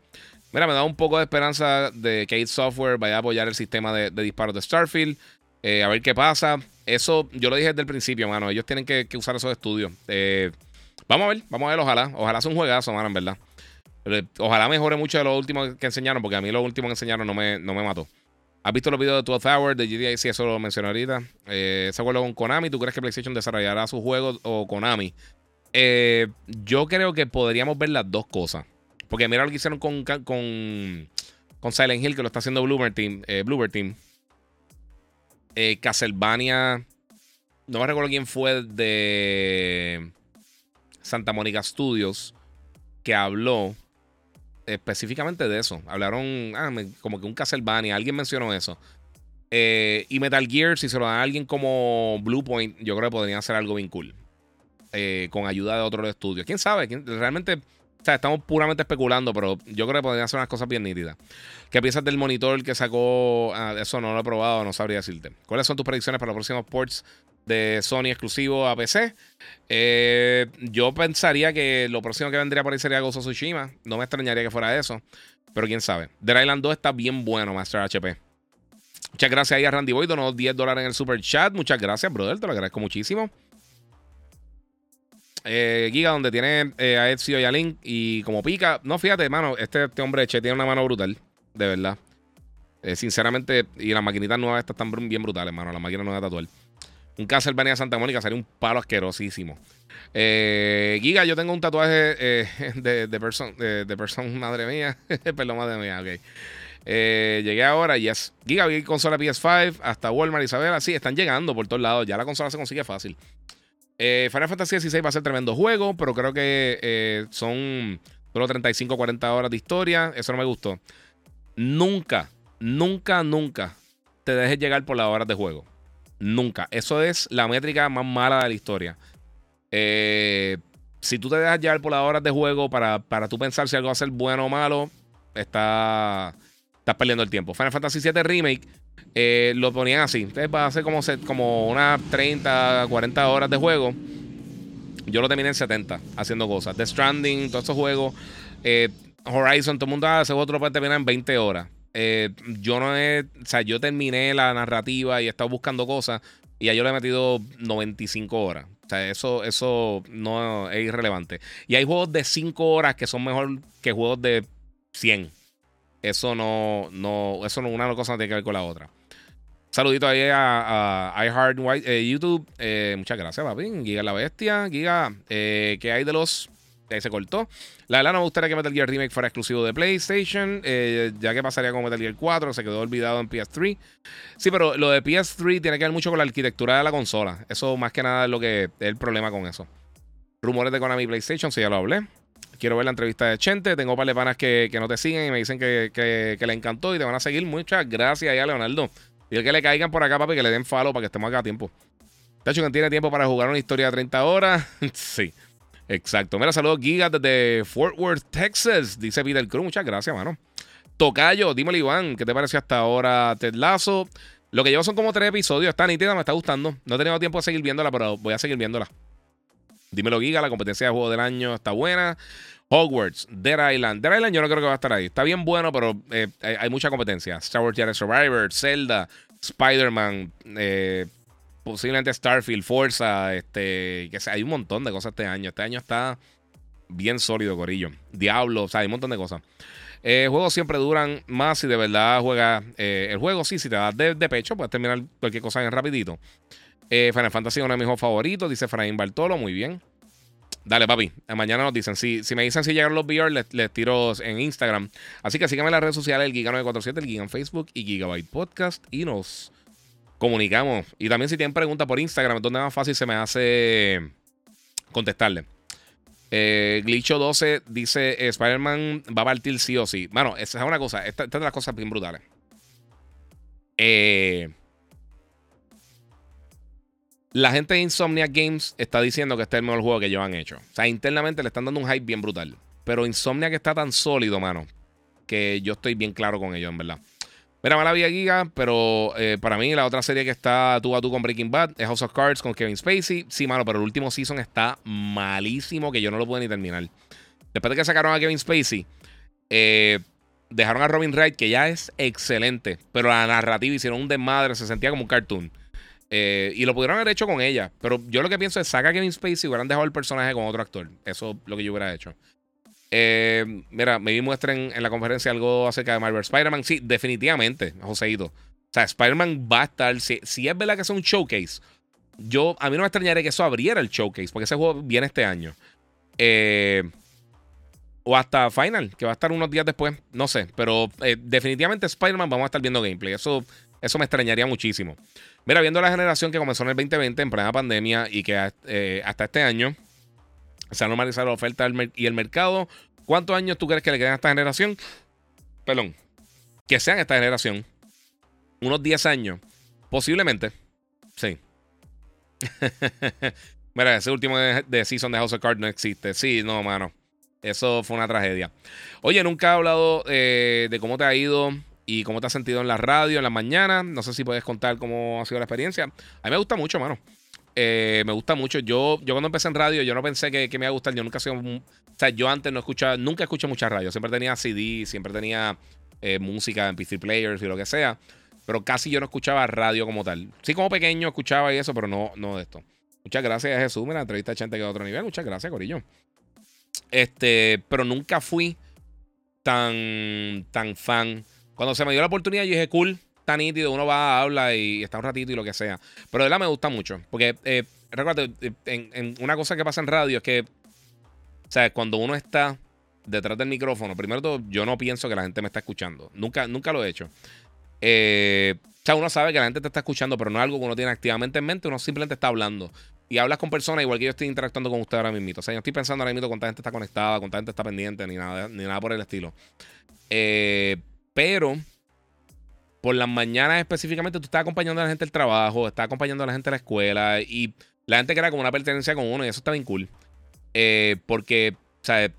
Mira, me da un poco de esperanza de que id Software vaya a apoyar el sistema de, disparos de Starfield. Eh, a ver qué pasa. Eso yo lo dije desde el principio, mano. Ellos tienen que, usar esos estudios. Eh, vamos a ver, vamos a ver, ojalá. Ojalá sea un juegazo, mano, en verdad. Ojalá mejore mucho de lo último que enseñaron, porque a mí lo último que enseñaron no me, no me mató. ¿Has visto los videos de 12 Hours de GTA? Sí, eso lo mencioné ahorita. Eh, ese acuerdo con Konami. ¿Tú crees que PlayStation desarrollará sus juegos o Konami? Eh, yo creo que podríamos ver las dos cosas. Porque mira lo que hicieron con, con, con Silent Hill, que lo está haciendo Team. Eh, Team. Eh, Castlevania. No me recuerdo quién fue de Santa Mónica Studios que habló específicamente de eso. Hablaron ah, como que un Castlevania, alguien mencionó eso. Eh, y Metal Gear, si se lo dan a alguien como Bluepoint, yo creo que podrían hacer algo bien cool. Eh, con ayuda de otros estudios. ¿Quién sabe? Realmente, o estamos puramente especulando, pero yo creo que podrían hacer unas cosas bien nítidas. ¿Qué piensas del monitor que sacó? Ah, eso no lo he probado, no sabría decirte. ¿Cuáles son tus predicciones para los próximos ports de Sony exclusivo a PC? Eh, yo pensaría que lo próximo que vendría por ahí sería Gozo Tsushima. No me extrañaría que fuera eso. Pero quién sabe. The Island 2 está bien bueno, Master HP. Muchas gracias ahí a Randy Boy, donó 10 dólares en el super chat. Muchas gracias, brother. Te lo agradezco muchísimo. Eh, Giga, donde tiene eh, a Ezio y a Link. Y como pica, no, fíjate, mano, este, este hombre Che tiene una mano brutal, de verdad. Eh, sinceramente, y las maquinitas nuevas estas están bien brutales, mano. La máquina nueva de tatuar. Un Castlevania Santa Mónica sería un palo asquerosísimo. Giga, yo tengo un tatuaje de, de, person, de, person, madre mía. Perdón, madre mía, llegué ahora, yes. Giga, vi consola PS5 hasta Walmart, Isabela. Sí, están llegando por todos lados. Ya la consola se consigue fácil. Eh, Final Fantasy XVI va a ser tremendo juego, pero creo que eh, son solo 35 40 horas de historia. Eso no me gustó. Nunca, nunca, nunca te dejes llegar por las horas de juego. Nunca. Eso es la métrica más mala de la historia. Eh, si tú te dejas llevar por las horas de juego para, para tú pensar si algo va a ser bueno o malo, está, estás perdiendo el tiempo. Final Fantasy VII Remake eh, lo ponían así. Entonces va a ser como, como unas 30, 40 horas de juego. Yo lo terminé en 70 haciendo cosas. The Stranding, todos esos juegos. Eh, Horizon, todo el mundo hace otro puede terminar en 20 horas. Eh, yo no he. O sea, yo terminé la narrativa y he estado buscando cosas. Y ya yo le he metido 95 horas. O sea, eso, eso no es irrelevante. Y hay juegos de 5 horas que son mejor que juegos de 100. Eso no, no, eso no, una cosa no tiene que ver con la otra. Saludito ahí a, a iHeart eh, YouTube. Eh, muchas gracias, papi. Giga la bestia. Giga, eh, ¿qué hay de los? Ahí se cortó. La verdad no me gustaría que Metal Gear Remake fuera exclusivo de PlayStation. ya que pasaría con Metal Gear 4. Se quedó olvidado en PS3. Sí, pero lo de PS3 tiene que ver mucho con la arquitectura de la consola. Eso más que nada es lo que es el problema con eso. Rumores de Konami PlayStation, si ya lo hablé. Quiero ver la entrevista de Chente. Tengo par de panas que, no te siguen y me dicen que, que, le encantó y te van a seguir. Muchas gracias ahí a Leonardo. Dile que le caigan por acá, papi, que le den follow para que estemos acá a tiempo. Tacho, que tiene tiempo para jugar una historia de 30 horas. sí, exacto. Mira, saludos Giga desde Fort Worth, Texas. Dice Peter Cruz. Muchas gracias, mano. Tocayo, dímelo, Iván. ¿Qué te pareció hasta ahora, Ted Lazo? Lo que llevo son como tres episodios. Está nítida, me está gustando. No he tenido tiempo de seguir viéndola, pero voy a seguir viéndola. Dímelo, Giga. La competencia de juego del año está buena. Hogwarts, Dead Island. Dead Island yo no creo que va a estar ahí. Está bien bueno, pero eh, hay, mucha competencia. Star Wars Jedi Survivor, Zelda, Spider-Man, eh, posiblemente Starfield, Forza, este, que hay un montón de cosas este año. Este año está bien sólido, Corillo. Diablo, o sea, hay un montón de cosas. Eh, juegos siempre duran más si de verdad juegas el juego. Sí, si te das de, pecho, puedes terminar cualquier cosa bien rapidito. Final Fantasy es uno de mis juegos favoritos, dice Fraín Bartolo, muy bien. Dale, papi. Mañana nos dicen. Si, si me dicen si llegaron los VR, les, tiro en Instagram. Así que síganme en las redes sociales, el Giga947, el Giga en Facebook y Gigabyte Podcast. Y nos comunicamos. Y también si tienen preguntas por Instagram, donde es más fácil se me hace contestarle. Eh, Glitcho12 dice: Spider-Man va a partir sí o sí. Bueno, esa es una cosa. Esta, esta es de las cosas bien brutales. Eh. La gente de Insomnia Games está diciendo que este es el mejor juego que ellos han hecho. O sea, internamente le están dando un hype bien brutal. Pero Insomnia que está tan sólido, mano, que yo estoy bien claro con ellos, en verdad. Mira, mala vida Giga, pero eh, para mí la otra serie que está tú a tú con Breaking Bad es House of Cards con Kevin Spacey. Sí, mano, pero el último season está malísimo que yo no lo puedo ni terminar. Después de que sacaron a Kevin Spacey, eh, dejaron a Robin Wright, que ya es excelente, pero la narrativa hicieron un desmadre, se sentía como un cartoon. Eh, y lo pudieron haber hecho con ella. Pero yo lo que pienso es, saca Kevin Spacey y hubieran dejado el personaje con otro actor. Eso es lo que yo hubiera hecho. Eh, mira, me vi muestren en la conferencia algo acerca de Marvel Spider-Man. Sí, definitivamente, Joseito. O sea, Spider-Man va a estar. Si, es verdad que es un showcase, yo a mí no me extrañaría que eso abriera el showcase, porque ese juego viene este año. Eh, o hasta Final, que va a estar unos días después. No sé, pero definitivamente Spider-Man vamos a estar viendo gameplay. Eso, eso me extrañaría muchísimo. Mira, viendo la generación que comenzó en el 2020 en plena pandemia y que eh, hasta este año se ha normalizado la oferta y el mercado, ¿Cuántos años tú crees que le quedan a esta generación? Perdón. Que sean esta generación. Unos 10 años. Posiblemente. Sí. Mira, ese último de, Season de House of Cards no existe. Sí, no, mano. Eso fue una tragedia. Oye, nunca he hablado eh, de cómo te ha ido y cómo te has sentido en la radio en la mañana. No sé si puedes contar cómo ha sido la experiencia. A mí me gusta mucho, mano. Eh, me gusta mucho. Yo, yo cuando empecé en radio, yo no pensé que, me iba a gustar. Yo nunca sido. O sea, yo antes no escuchaba, nunca escuché mucha radio. Siempre tenía CD, siempre tenía eh, música en PC players y lo que sea. Pero casi yo no escuchaba radio como tal. Sí, como pequeño escuchaba y eso, pero no, no de esto. Muchas gracias, Jesús. Mira, la entrevista gente que a otro nivel. Muchas gracias, Corillo. Este, pero nunca fui tan, tan fan. Cuando se me dio la oportunidad, yo dije, cool, tan nítido, uno va, a hablar y está un ratito y lo que sea. Pero de verdad me gusta mucho. Porque, eh, recuerda, en, una cosa que pasa en radio es que, sea, cuando uno está detrás del micrófono, primero todo, yo no pienso que la gente me está escuchando. Nunca, nunca lo he hecho. Eh, o sea, uno sabe que la gente te está escuchando, pero no es algo que uno tiene activamente en mente, uno simplemente está hablando. Y hablas con personas igual que yo estoy interactuando con usted ahora mismo. O sea, yo estoy pensando ahora mismo cuánta gente está conectada, cuánta gente está pendiente, ni nada, ni nada por el estilo. Eh, pero por las mañanas específicamente tú estás acompañando a la gente del trabajo, estás acompañando a la gente de la escuela y la gente crea como una pertenencia con uno y eso está bien cool. Eh, porque, sea,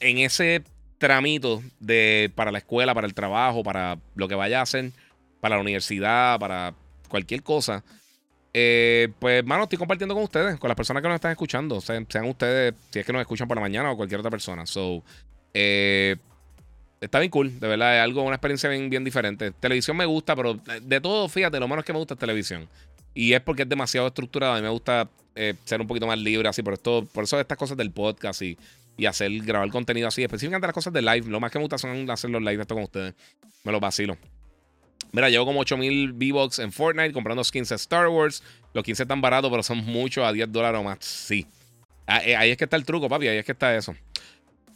en ese tramito de, para la escuela, para el trabajo, para lo que vaya a hacer, para la universidad, para cualquier cosa, eh, pues, mano, estoy compartiendo con ustedes, con las personas que nos están escuchando. sean ustedes, si es que nos escuchan por la mañana o cualquier otra persona. So, eh, está bien cool, de verdad, es algo, una experiencia bien, bien diferente. Televisión me gusta, pero de todo, fíjate, lo menos que me gusta es televisión. Y es porque es demasiado estructurado y me gusta eh, ser un poquito más libre, así, por esto, por eso estas cosas del podcast y, y hacer, grabar contenido así, específicamente las cosas de live. Lo más que me gusta son hacer los live esto con ustedes. Me los vacilo. Mira, llevo como 8000 V-Bucks en Fortnite comprando skins de Star Wars. Los 15 están baratos, pero son muchos a 10 dólares o más. Sí. Ah, eh, ahí es que está el truco, papi. Ahí es que está eso.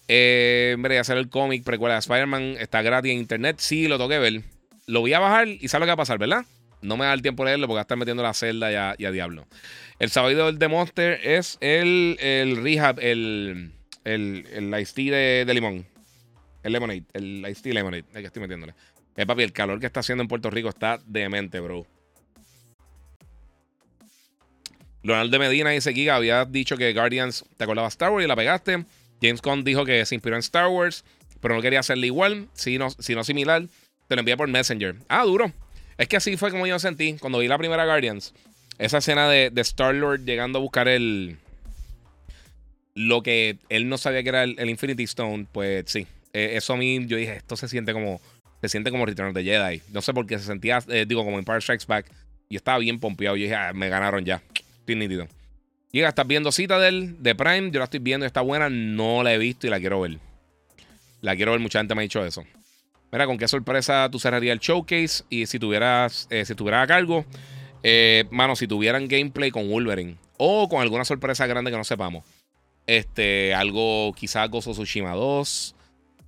Eh, mira, hacer el cómic precuela de Spider-Man está gratis en internet. Sí, lo toqué ver. Lo voy a bajar y sabe lo que va a pasar, ¿verdad? No me da el tiempo de leerlo porque va a estar metiendo la celda y a, diablo. El sábado del Monster es el, el Rehab, el, el, el Tea de, limón. El Lemonade, el Ice Tea Lemonade, el que estoy metiéndole. Eh, papi, el calor que está haciendo en Puerto Rico está demente, bro. Leonardo de Medina dice: Giga, había dicho que Guardians te acordaba Star Wars y la pegaste. James Gunn dijo que se inspiró en Star Wars, pero no quería hacerle igual, sino, sino similar. Te lo envié por Messenger. Ah, duro. Es que así fue como yo sentí cuando vi la primera Guardians. Esa escena de, Star-Lord llegando a buscar el. Lo que él no sabía que era el, Infinity Stone, pues sí. Eh, eso a mí, yo dije, esto se siente como. Se siente como Return of the Jedi. No sé por qué se sentía, eh, digo, como Empire Strikes Back. Y estaba bien pompeado. Yo dije, ah, me ganaron ya. Estoy nítido. Llega, estás viendo Citadel de Prime. Yo la estoy viendo, está buena. No la he visto y la quiero ver. La quiero ver, mucha gente me ha dicho eso. Mira, con qué sorpresa tú cerrarías el showcase. Y si tuvieras, eh, si tuvieras a cargo, eh, mano, si tuvieran gameplay con Wolverine. O con alguna sorpresa grande que no sepamos. Este, algo, quizás Gozo Tsushima 2.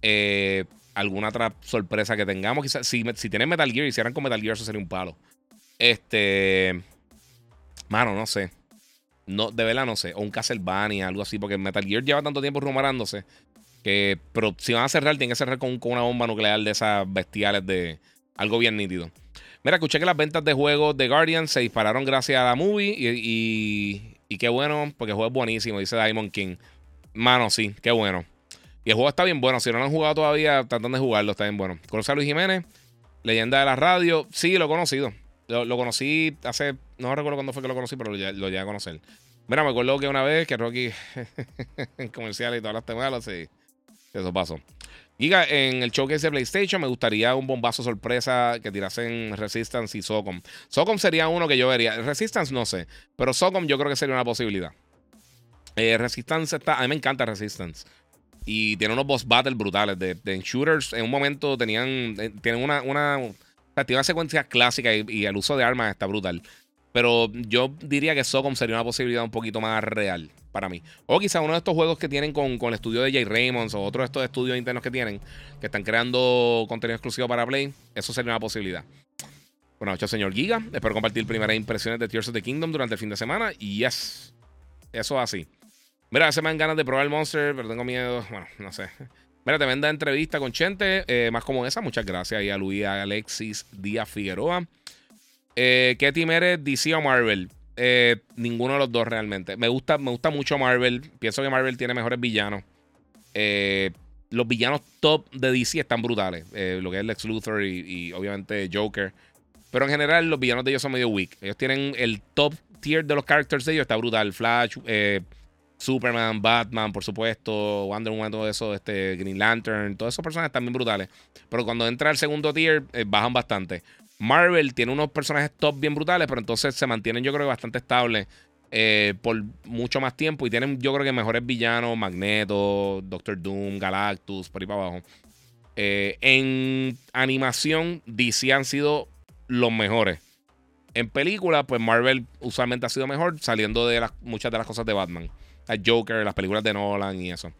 Eh, alguna otra sorpresa que tengamos. Quizás, si, si tienen Metal Gear, hicieran con Metal Gear, eso sería un palo. Este. Mano, no sé. No, de verdad no sé. O un Castlevania, algo así. Porque Metal Gear lleva tanto tiempo rumorándose. Que, pero si van a cerrar, tienen que cerrar con, una bomba nuclear de esas bestiales de algo bien nítido. Mira, escuché que las ventas de juegos de Guardian se dispararon gracias a la movie. Y, y, qué bueno, porque el juego es buenísimo, dice Diamond King. Mano, sí, qué bueno. Y el juego está bien bueno. Si no lo han jugado todavía, tratan de jugarlo, está bien bueno. Conoce a Luis Jiménez, leyenda de la radio. Sí, lo he conocido. Lo, conocí hace. No recuerdo cuándo fue que lo conocí, pero lo, lo llegué a conocer. Mira, me acuerdo que una vez que Rocky en comercial y todas las temas, sí. Eso pasó. Giga, en el showcase de PlayStation me gustaría un bombazo sorpresa que tirasen Resistance y Socom. Socom sería uno que yo vería. Resistance no sé, pero Socom yo creo que sería una posibilidad. Eh, Resistance está. A mí me encanta Resistance. Y tiene unos boss battles brutales. De, shooters, en un momento tenían. Eh, tienen una. una activa secuencia clásica y, el uso de armas está brutal. Pero yo diría que Socom sería una posibilidad un poquito más real para mí. O quizá uno de estos juegos que tienen con, el estudio de Jay Raymonds o otro de estos estudios internos que tienen, que están creando contenido exclusivo para Play, eso sería una posibilidad. Bueno, hecho señor Giga. Espero compartir primeras impresiones de Tears of the Kingdom durante el fin de semana. Y yes, eso así. Mira, se me dan ganas de probar el Monster, pero tengo miedo. Bueno, no sé. Mira, te venda entrevista con Chente, eh, más como esa. Muchas gracias y a Luis Alexis Díaz Figueroa. Eh, ¿Qué team eres, DC o Marvel? Eh, ninguno de los dos realmente. Me gusta, me gusta mucho Marvel. Pienso que Marvel tiene mejores villanos. los villanos top de DC están brutales. lo que es Lex Luthor y, obviamente Joker. Pero en general los villanos de ellos son medio weak. Ellos tienen el top tier de los characters de ellos. Está brutal. Flash, Superman, Batman, por supuesto, Wonder Woman, todo eso, este, Green Lantern, todas esas personas están bien brutales. Pero cuando entra al segundo tier, eh, bajan bastante. Marvel tiene unos personajes top bien brutales, pero entonces se mantienen, yo creo que bastante estables eh, por mucho más tiempo. Y tienen, yo creo que mejores villanos: Magneto, Doctor Doom, Galactus, por ahí para abajo. Eh, en animación, DC han sido los mejores. En película, pues Marvel usualmente ha sido mejor, saliendo de las, muchas de las cosas de Batman. Joker, las películas de Nolan y eso.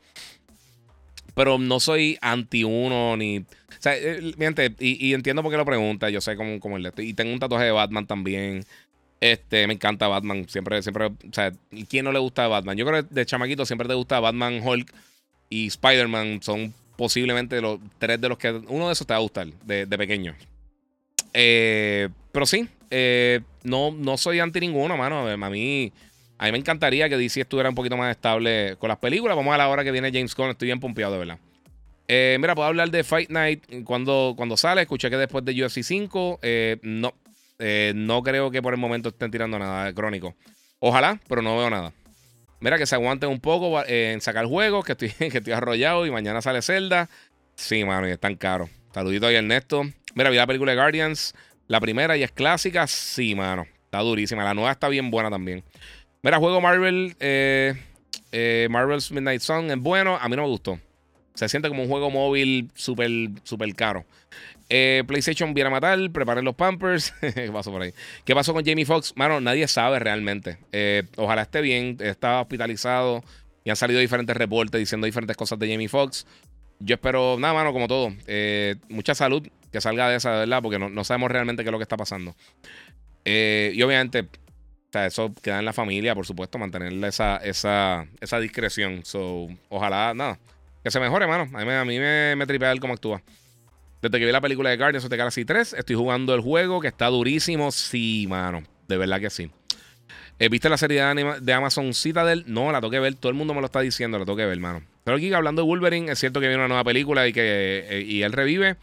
Pero no soy anti uno ni. O sea, eh, y, entiendo por qué lo pregunta. Yo sé cómo, cómo el Y tengo un tatuaje de Batman también. Este, me encanta Batman. Siempre, siempre. O sea, ¿quién no le gusta Batman? Yo creo que de chamaquito siempre te gusta Batman, Hulk y Spider-Man. Son posiblemente los tres de los que. Uno de esos te va a gustar de, pequeño. Eh, pero sí, eh, no, no soy anti ninguno, mano. A mí. A mí me encantaría que DC estuviera un poquito más estable con las películas. Vamos a la hora que viene James Gunn. Estoy bien pompeado, de verdad. Eh, mira, puedo hablar de Fight Night cuando, cuando sale. Escuché que después de UFC 5, eh, no. Eh, no creo que por el momento estén tirando nada crónico. Ojalá, pero no veo nada. Mira, que se aguanten un poco en sacar juegos, que estoy, que estoy arrollado y mañana sale Zelda. Sí, mano, y están caros. Saludito ahí, Ernesto. Mira, vi la película de Guardians. La primera y es clásica. Sí, mano. Está durísima. La nueva está bien buena también. Mira, juego Marvel. Eh, eh, Marvel's Midnight Sun es bueno. A mí no me gustó. Se siente como un juego móvil súper super caro. Eh, PlayStation viene a matar. Preparen los Pampers. ¿Qué pasó por ahí? ¿Qué pasó con Jamie Foxx? Mano, nadie sabe realmente. ojalá esté bien. Está hospitalizado. Y han salido diferentes reportes diciendo diferentes cosas de Jamie Foxx. Yo espero, nada, mano, como todo. mucha salud que salga de esa, verdad, porque no, no, sabemos realmente qué es lo que está pasando. y obviamente, o sea, eso queda en la familia, por supuesto, mantenerle esa, esa, esa discreción. So, ojalá, nada, que se mejore, mano. A mí, a mí me, me tripea él cómo actúa. Desde que vi la película de Guardians of the Galaxy 3, estoy jugando el juego que está durísimo. Sí, mano, de verdad que sí. Eh, ¿Viste la serie de, Amazon Citadel? No, la toqué ver. Todo el mundo me lo está diciendo, la toqué ver, mano. Pero aquí hablando de Wolverine, es cierto que viene una nueva película y que eh, y él revive.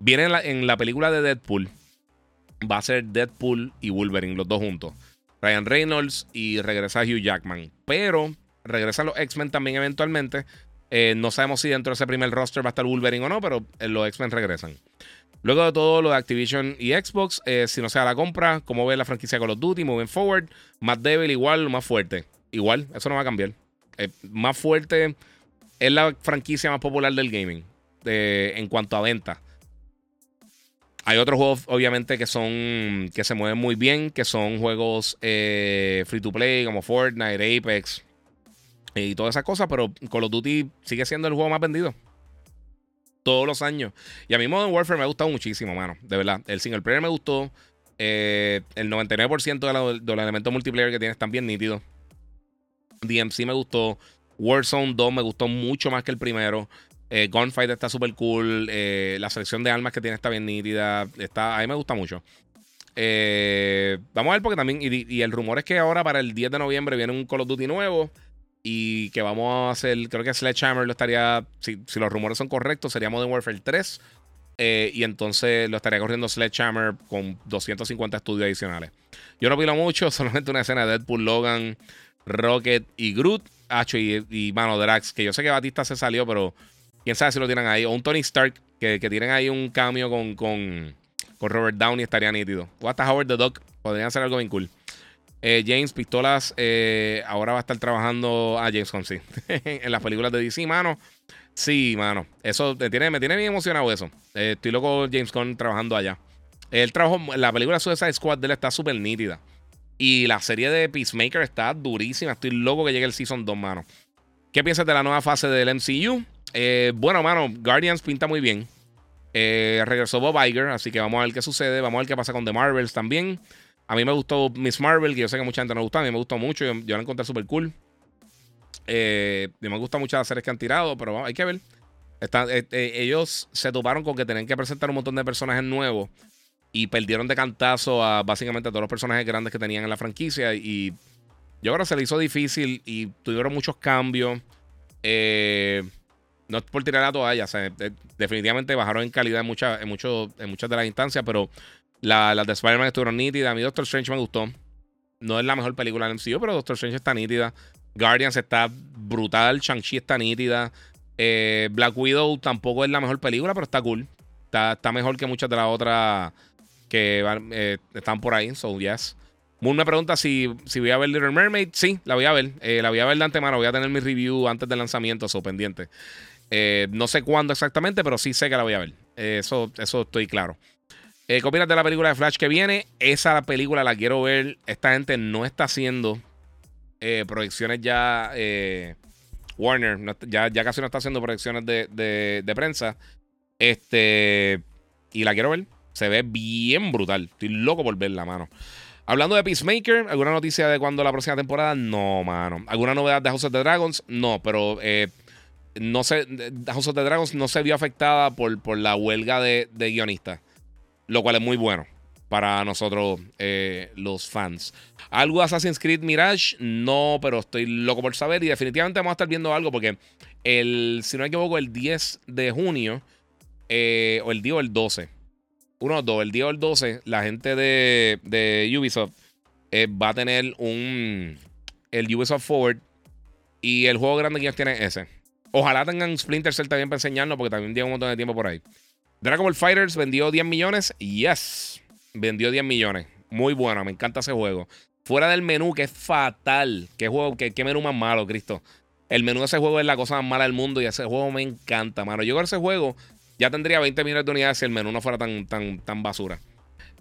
Viene en la, en la película de Deadpool. Va a ser Deadpool y Wolverine, los dos juntos. Ryan Reynolds y regresa Hugh Jackman. Pero regresan los X-Men también eventualmente. Eh, no sabemos si dentro de ese primer roster va a estar Wolverine o no, pero eh, los X-Men regresan. Luego de todo lo de Activision y Xbox, eh, si no sea la compra, como ve la franquicia Call of Duty, moving forward, más débil igual, más fuerte. Igual, eso no va a cambiar. más fuerte es la franquicia más popular del gaming en cuanto a venta. Hay otros juegos, obviamente, que son. que se mueven muy bien, que son juegos eh, free to play, como Fortnite, Apex y todas esas cosas, pero Call of Duty sigue siendo el juego más vendido. Todos los años. Y a mí Modern Warfare me ha gustado muchísimo, mano. De verdad. El single player me gustó. Eh, el 99% de, los elementos multiplayer que tiene están bien nítidos. DMC me gustó. Warzone 2 me gustó mucho más que el primero. Eh, Gunfight está súper cool. Eh, la selección de armas que tiene está bien nítida. Está, a mí me gusta mucho. Eh, vamos a ver porque también. Y, el rumor es que ahora para el 10 de noviembre viene un Call of Duty nuevo. Y que vamos a hacer. Creo que Sledgehammer lo estaría. Si, los rumores son correctos, sería Modern Warfare 3. y entonces lo estaría corriendo Sledgehammer con 250 estudios adicionales. Yo no pilo mucho, solamente una escena de Deadpool, Logan, Rocket y Groot. Hacho y, y mano, Drax. Que yo sé que Batista se salió, pero Quién sabe si lo tienen ahí. O un Tony Stark, que, que tienen ahí un cambio con, con, con, Robert Downey, estaría nítido. O hasta Howard the Duck. Podrían hacer algo bien cool. Eh, James Pistolas eh, ahora va a estar trabajando a James Gunn, sí. en las películas de DC, mano. Sí, mano. Eso me tiene, me tiene bien emocionado eso. Eh, estoy loco James Gunn trabajando allá. El trabajo, la película Suicide Squad de él está súper nítida. Y la serie de Peacemaker está durísima. Estoy loco que llegue el Season 2, mano. ¿Qué piensas de la nueva fase del MCU? Eh, bueno, mano, Guardians pinta muy bien. Eh, regresó Bob Iger, así que vamos a ver qué sucede. Vamos a ver qué pasa con The Marvels también. A mí me gustó Miss Marvel, que yo sé que mucha gente no le gusta. A mí me gustó mucho. Yo, la encontré súper cool. Eh, me gustan mucho las series que han tirado, pero hay que ver. Eh, eh, ellos se toparon con que tenían que presentar un montón de personajes nuevos y perdieron de cantazo a básicamente todos los personajes grandes que tenían en la franquicia. Y yo creo que se le hizo difícil y tuvieron muchos cambios. Eh, no es por tirar la toalla, definitivamente bajaron en calidad en, muchas en, en muchas de las instancias, pero las la de Spider-Man estuvieron nítidas. A mí Doctor Strange me gustó. No es la mejor película del MCU, pero Doctor Strange está nítida. Guardians está brutal. Shang-Chi está nítida. Eh, Black Widow tampoco es la mejor película, pero está cool. Está, mejor que muchas de las otras que eh, están por ahí. So, yes. Moon me pregunta si, si voy a ver Little Mermaid. Sí, la voy a ver. Eh, la voy a ver de antemano. Voy a tener mi review antes del lanzamiento, so pendiente. No sé cuándo exactamente, pero sí sé que la voy a ver. eso, eso estoy claro. ¿Qué opinas de la película de Flash que viene? Esa película la quiero ver. Esta gente no está haciendo proyecciones ya Warner ya, ya casi no está haciendo proyecciones de, prensa. Este. Y la quiero ver. Se ve bien brutal. Estoy loco por ver la mano. Hablando de Peacemaker, ¿alguna noticia de cuándo la próxima temporada? No, mano. ¿Alguna novedad de House of the Dragons? No, pero eh, no sé. House of the Dragons no se vio afectada por, por la huelga de, de guionistas. Lo cual es muy bueno para nosotros, eh, los fans. ¿Algo de Assassin's Creed Mirage? No, pero estoy loco por saber. Y definitivamente vamos a estar viendo algo porque el, si no me equivoco, el 10 de junio, eh, o el día o el 12, uno o dos, el día o el 12, la gente de, Ubisoft eh, va a tener un. El Ubisoft Forward. Y el juego grande que ellos tienen es ese. Ojalá tengan Splinter Cell también para enseñarnos, porque también lleva un montón de tiempo por ahí. Dragon Ball Fighters vendió 10 millones. Yes vendió 10 millones. Muy bueno, me encanta ese juego. Fuera del menú, que es fatal. ¿Qué, juego, qué, qué menú más malo, Cristo? El menú de ese juego es la cosa más mala del mundo y ese juego me encanta, mano. Yo con ese juego ya tendría 20 millones de unidades si el menú no fuera tan, tan, tan basura.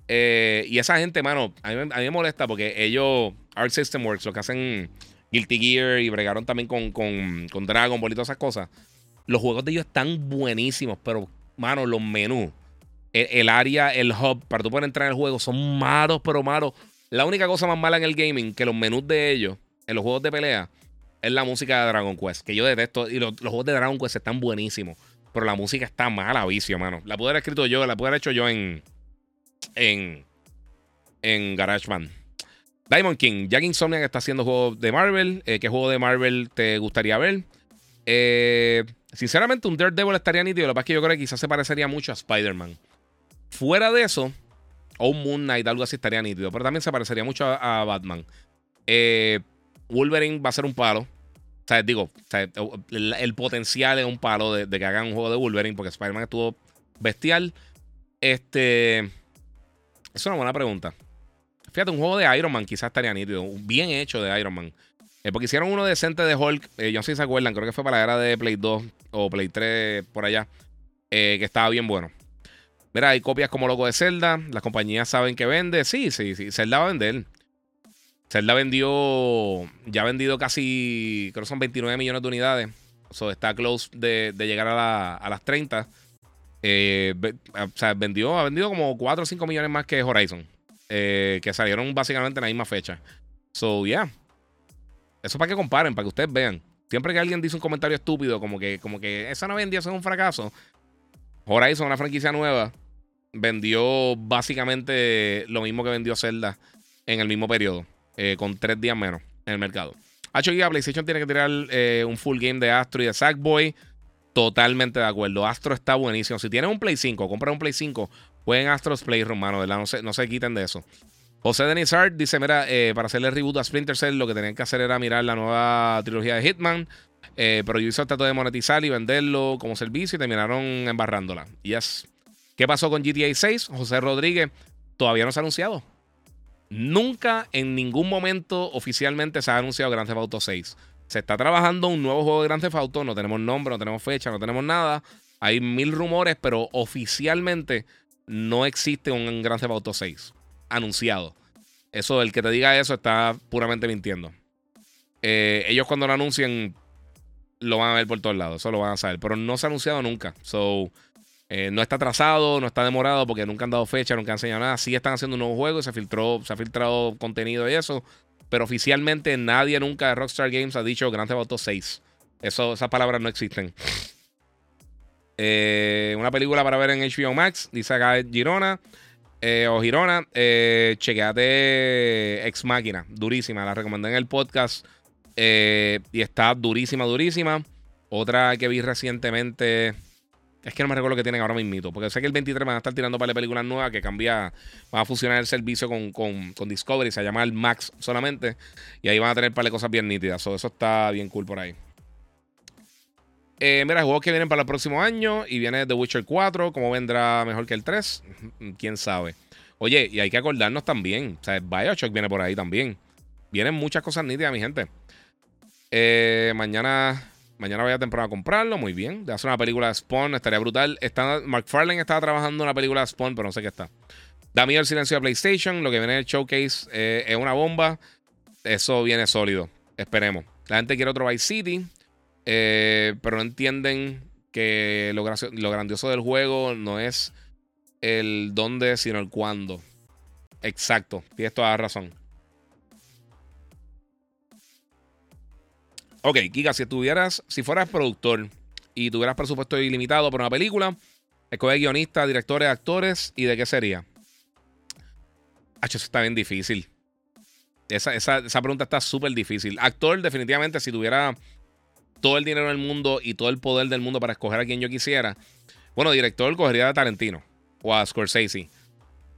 Eh, y esa gente, mano, a mí, me molesta porque ellos, Art System Works, lo que hacen Guilty Gear y bregaron también con, con, con Dragon Ball y todas esas cosas. Los juegos de ellos están buenísimos, pero, mano, los menús el, área, el hub, para tú poder entrar en el juego, son malos, pero malos. La única cosa más mala en el gaming, que los menús de ellos, en los juegos de pelea, es la música de Dragon Quest, que yo detesto. Y los, juegos de Dragon Quest están buenísimos, pero la música está mala, vicio, mano. La pude haber escrito yo, la pude haber hecho yo en. En. En GarageBand. Diamond King, Jack Insomniac está haciendo juegos de Marvel. Eh, ¿Qué juego de Marvel te gustaría ver? Eh, sinceramente, un Daredevil estaría nítido. Lo que pasa es que yo creo que quizás se parecería mucho a Spider-Man. Fuera de eso, o un Moon Knight, algo así estaría nítido. Pero también se parecería mucho a, Batman. Eh, Wolverine va a ser un palo. O sea, digo, el, potencial es un palo de, que hagan un juego de Wolverine, porque Spider-Man estuvo bestial. Este. Es una buena pregunta. Fíjate, un juego de Iron Man quizás estaría nítido. Bien hecho de Iron Man. Eh, porque hicieron uno decente de Hulk. Eh, yo no sé si se acuerdan, creo que fue para la era de Play 2 o Play 3 por allá. que estaba bien bueno. Mira, hay copias como loco de Zelda. Las compañías saben que vende. Sí, sí, sí. Zelda va a vender. Zelda vendió. Ya ha vendido casi. Creo que son 29 millones de unidades. So, está close de, llegar a, las 30. Eh, o sea, vendió, ha vendido como 4 o 5 millones más que Horizon. Eh, que salieron básicamente en la misma fecha. So, yeah. Eso para que comparen, para que ustedes vean. Siempre que alguien dice un comentario estúpido, como que, como que esa no vendió, eso es un fracaso. Horizon, una franquicia nueva, vendió básicamente lo mismo que vendió Zelda en el mismo periodo, eh, con tres días menos en el mercado. H PlayStation tiene que tirar eh, un full game de Astro y de Sackboy. Totalmente de acuerdo. Astro está buenísimo. Si tienes un Play 5, compra un Play 5, jueguen Astro's Playroom, mano, ¿verdad? No se, no se quiten de eso. José Denizard dice: Mira, eh, para hacerle reboot a Splinter Cell, lo que tenían que hacer era mirar la nueva trilogía de Hitman. pero Ubisoft trató de monetizar y venderlo como servicio y terminaron embarrándola. Yes. ¿Qué pasó con GTA 6? José Rodríguez todavía no se ha anunciado. Nunca en ningún momento oficialmente se ha anunciado Grand Theft Auto 6. Se está trabajando un nuevo juego de Grand Theft Auto, no tenemos nombre, no tenemos fecha, no tenemos nada. Hay mil rumores, pero oficialmente no existe un Grand Theft Auto 6 anunciado. Eso, el que te diga eso está puramente mintiendo. Eh, ellos cuando lo anuncien lo van a ver por todos lados, eso lo van a saber, pero no se ha anunciado nunca. So, eh, no está atrasado, no está demorado porque nunca han dado fecha, nunca han enseñado nada. Sí están haciendo un nuevo juego y se filtró, se ha filtrado contenido y eso. pero oficialmente nadie nunca de Rockstar Games ha dicho Grand Theft Auto 6. Eso, esas palabras no existen. Eh, una película para ver en HBO Max, dice acá Girona. Eh, o Girona, eh, chequeate Ex Máquina, durísima, la recomendé en el podcast y está durísima, durísima. Otra que vi recientemente, es que no me recuerdo que tienen ahora mismo, porque sé que el 23 van a estar tirando para la películas nuevas que cambia, va a fusionar el servicio con, con, Discovery, se llama el Max solamente, y ahí van a tener para cosas bien nítidas, eso está bien cool por ahí. Eh, mira, juegos que vienen para el próximo año y viene The Witcher 4, ¿cómo vendrá mejor que el 3? ¿Quién sabe? Oye, y hay que acordarnos también, o sea, Bioshock viene por ahí también. Vienen muchas cosas nítidas, mi gente. Eh, mañana Mañana voy a temprano a comprarlo, muy bien. De hacer una película de Spawn, estaría brutal. Está, McFarlane estaba trabajando en una película de Spawn, pero no sé qué está. Da miedo el silencio de PlayStation. Lo que viene en el showcase eh, es una bomba. Eso viene sólido. Esperemos. La gente quiere otro Vice City, eh, pero no entienden que lo, grandioso del juego no es el dónde, sino el cuándo. Exacto, tienes toda la razón. Ok, Kika, si tuvieras, si fueras productor y tuvieras presupuesto ilimitado para una película, escoge guionistas, directores, actores, ¿y de qué sería? Hacho, eso está bien difícil. Esa, pregunta está súper difícil. Actor, definitivamente, si tuviera todo el dinero del mundo y todo el poder del mundo para escoger a quien yo quisiera. Bueno, director, cogería a Tarantino o a Scorsese.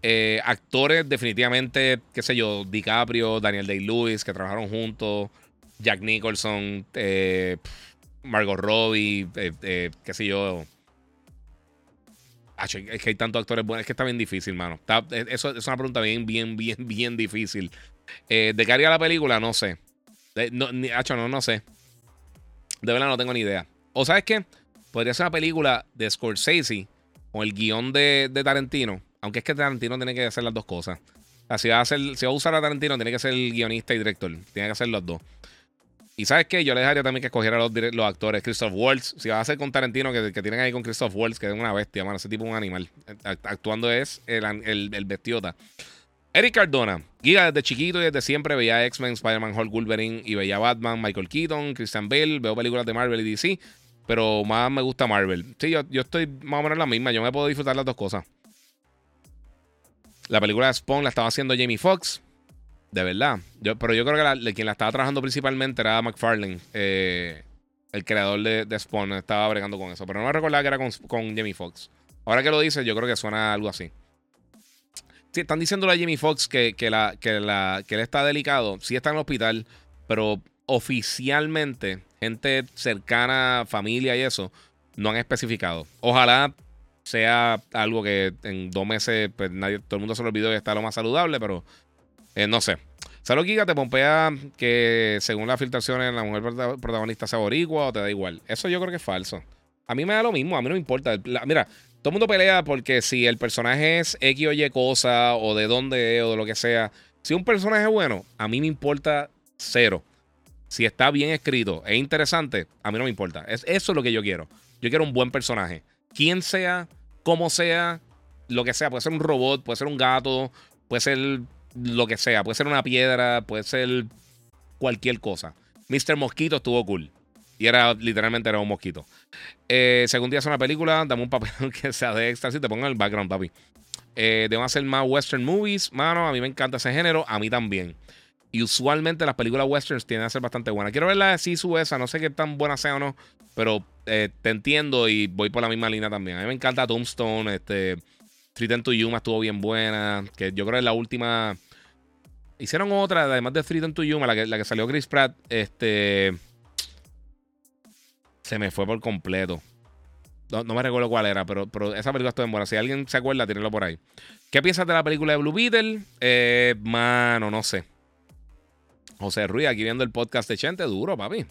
Eh, actores, definitivamente, qué sé yo, DiCaprio, Daniel Day-Lewis, que trabajaron juntos. Jack Nicholson, eh, Margot Robbie, eh, qué sé yo. es que hay tantos actores buenos. Es que está bien difícil, mano. eso, es una pregunta bien, bien, bien, bien difícil. ¿De qué haría la película? No sé. no, no, no sé. De verdad no tengo ni idea. ¿O sabes qué? Podría ser una película de Scorsese o el guion de, Tarantino. Aunque es que Tarantino tiene que hacer las dos cosas. si va, a hacer, si va a usar a Tarantino, tiene que ser el guionista y director. Tiene que hacer los dos. Y sabes qué, yo le dejaría también que escogiera los, los actores. Christoph Waltz, si va a ser con Tarantino, que, que, tienen ahí con Christoph Waltz, que es una bestia, mano. Ese tipo es un animal. Actuando es el, el, bestiota. Eric Cardona, guía desde chiquito y desde siempre veía X-Men, Spider-Man, Hulk, Wolverine y veía Batman, Michael Keaton, Christian Bale, veo películas de Marvel y DC, pero más me gusta Marvel. Sí, yo, yo estoy más o menos la misma, yo me puedo disfrutar las dos cosas. La película de Spawn la estaba haciendo Jamie Foxx. De verdad. Pero yo creo que quien la estaba trabajando principalmente era McFarlane, eh, el creador de, Spawn. Estaba bregando con eso. Pero no me recordaba que era con, Jamie Foxx. Ahora que lo dice, yo creo que suena algo así. Están diciéndole a Jamie Foxx que, que, la, que, la, que él está delicado. Sí está en el hospital, pero oficialmente, gente cercana, familia y eso, no han especificado. Ojalá sea algo que en dos meses pues, nadie, todo el mundo se lo olvidó y está lo más saludable, pero eh, no sé. Salud Giga te pompea que según las filtraciones la mujer protagonista sea boricua o te da igual. Eso yo creo que es falso. A mí me da lo mismo, a mí no me importa. mira, todo el mundo pelea porque si el personaje es X o Y cosa o de dónde es o de lo que sea. Si un personaje es bueno, a mí me importa cero. Si está bien escrito e interesante, a mí no me importa. Es, eso es lo que yo quiero. Yo quiero un buen personaje. Quien sea, como sea, lo que sea. Puede ser un robot, puede ser un gato, puede ser lo que sea. Puede ser una piedra, puede ser cualquier cosa. Mr. Mosquito estuvo cool. Y era literalmente era un mosquito. Eh, según día es una película, dame un papel que sea de extra. Si te pongo en el background, papi. Eh, deben hacer más western movies. Mano, a mí me encanta ese género. A mí también. Y usualmente las películas westerns tienden a ser bastante buenas. Quiero ver la de Sisu esa. No sé qué tan buena sea o no. Pero eh, te entiendo y voy por la misma línea también. A mí me encanta Tombstone. Este. Street to Yuma estuvo bien buena. Que yo creo que es la última. Hicieron otra, además de Street to Yuma, la que, la que salió Chris Pratt. Este. Se me fue por completo. No, me recuerdo cuál era, pero, pero esa película estuvo en buena. Si alguien se acuerda, tírenlo por ahí. ¿Qué piensas de la película de Blue Beetle? Eh, mano, no sé. José Ruiz, aquí viendo el podcast de Chente, duro, papi.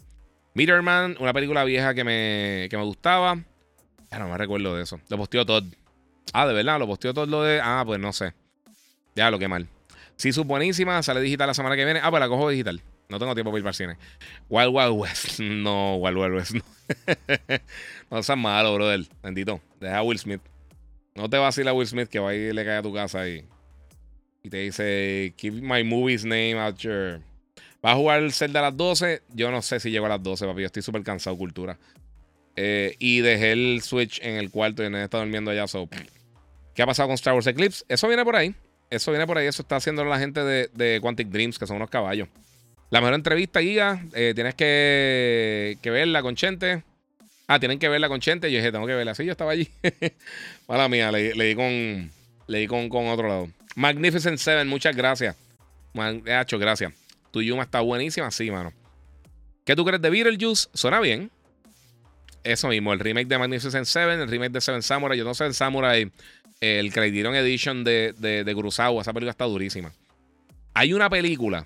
Meterman, una película vieja que me, que me gustaba. Ya no me recuerdo de eso. Lo posteó todo. Ah, de verdad, lo posteó todo lo de. Ah, pues no sé. Ya lo que mal. Sí, es buenísima. Sale digital la semana que viene. Ah, pues la cojo digital. No tengo tiempo para ir para el cine. Wild Wild West. No, Wild Wild West. No, no seas malo, brother. Bendito. Deja a Will Smith. No te vaciles a Will Smith que va y le cae a tu casa y, y te dice, keep my movie's name out your... Va a jugar el Zelda a las 12. Yo no sé si llego a las 12, papi. Yo estoy súper cansado, cultura. Eh, y dejé el Switch en el cuarto y no está durmiendo allá. So, ¿Qué ha pasado con Star Wars Eclipse? Eso viene por ahí. Eso viene por ahí. Eso está haciendo la gente de, de Quantic Dreams, que son unos caballos. La mejor entrevista, Giga. Eh, tienes que, que, verla con Chente. Ah, tienen que verla con Chente. Yo dije, tengo que verla. Sí, yo estaba allí. Mala mía, le, di con, le con, con otro lado. Magnificent Seven, muchas gracias. Hecho, gracias. Tu Yuma está buenísima, sí, mano. ¿Qué tú crees de Beetlejuice? Suena bien. Eso mismo, el remake de Magnificent Seven, el remake de Seven Samurai. Yo no sé el Samurai, el Criterion Edition de, de, de Kurosawa. Esa película está durísima. Hay una película.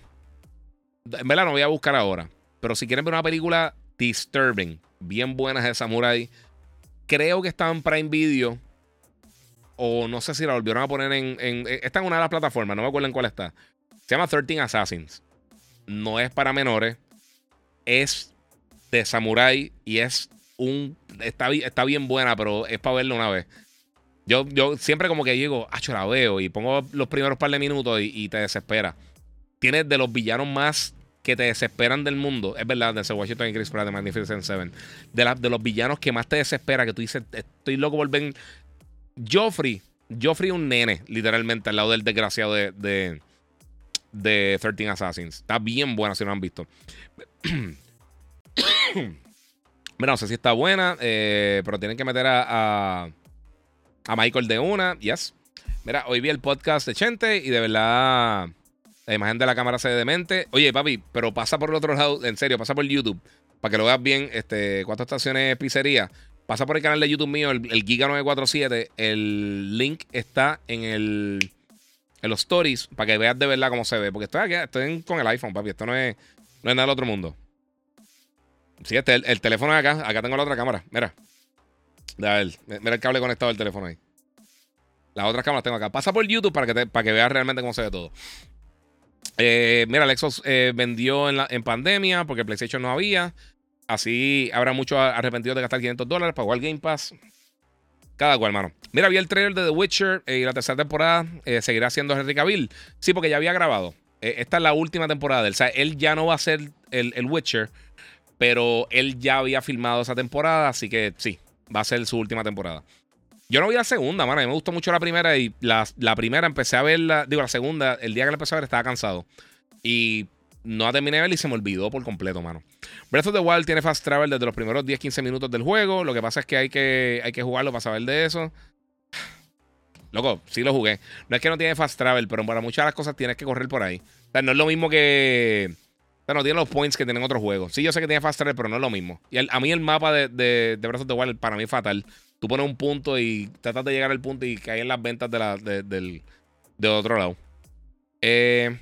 En verdad no voy a buscar ahora. Pero si quieren ver una película disturbing, bien buena de Samurai, creo que está en Prime Video. O no sé si la volvieron a poner en, en. Está en una de las plataformas, no me acuerdo en cuál está. Se llama 13 Assassins no es para menores. Es de samurai y es un. Está, está bien buena, pero es para verla una vez. Yo, yo siempre como que digo, ah, la veo y pongo los primeros par de minutos y, te desespera. Tienes de los villanos más que te desesperan del mundo. Es verdad, de Washington y Chris Pratt de Magnificent Seven. De, de los villanos que más te desespera, que tú dices, estoy loco por ver. Joffrey. Joffrey un nene, literalmente, al lado del desgraciado de, de 13 Assassins. Está bien buena si no han visto. Mira, no sé si está buena, eh, pero tienen que meter a, a, Michael de una. Yes. Mira, hoy vi el podcast de Chente y de verdad la imagen de la cámara se demente. Oye, papi, pero pasa por el otro lado, en serio, pasa por YouTube para que lo veas bien. Este, cuatro estaciones pizzería. Pasa por el canal de YouTube mío, el, el Giga 947. El link está en el en los stories para que veas de verdad cómo se ve. Porque estoy, aquí, estoy con el iPhone, papi. Esto no es, no es nada del otro mundo. Sí, este, el, teléfono es acá. Acá tengo la otra cámara. Mira. Mira el cable conectado del teléfono ahí. Las otras cámaras tengo acá. Pasa por YouTube para que, para que veas realmente cómo se ve todo. Eh, mira, Lexos eh, vendió en, pandemia porque PlayStation no había. Así habrá muchos arrepentidos de gastar 500 dólares para jugar Game Pass. Cada cual, hermano. Mira, vi el trailer de The Witcher eh, y la tercera temporada eh, seguirá siendo Henry Cavill. Sí, porque ya había grabado. Esta es la última temporada de él. O sea, él ya no va a ser el, Witcher, pero él ya había filmado esa temporada, así que sí, va a ser su última temporada. Yo no vi la segunda, mano. A mí me gustó mucho la primera y la, la primera empecé a verla. Digo, la segunda, el día que la empecé a ver estaba cansado. Y no terminé de ver y se me olvidó por completo, mano. Breath of the Wild tiene fast travel desde los primeros 10-15 minutos del juego. Lo que pasa es que hay, que hay que jugarlo para saber de eso. Loco, sí lo jugué. No es que no tiene fast travel, pero para muchas de las cosas tienes que correr por ahí. O sea, no es lo mismo que. O sea, no tiene los points que tienen otros juegos. Sí, yo sé que tiene fast travel, pero no es lo mismo. Y a mí el mapa de, de, Breath of the Wild para mí es fatal. Tú pones un punto y tratas de llegar al punto y caes en las ventas de la, del, otro lado. Eh.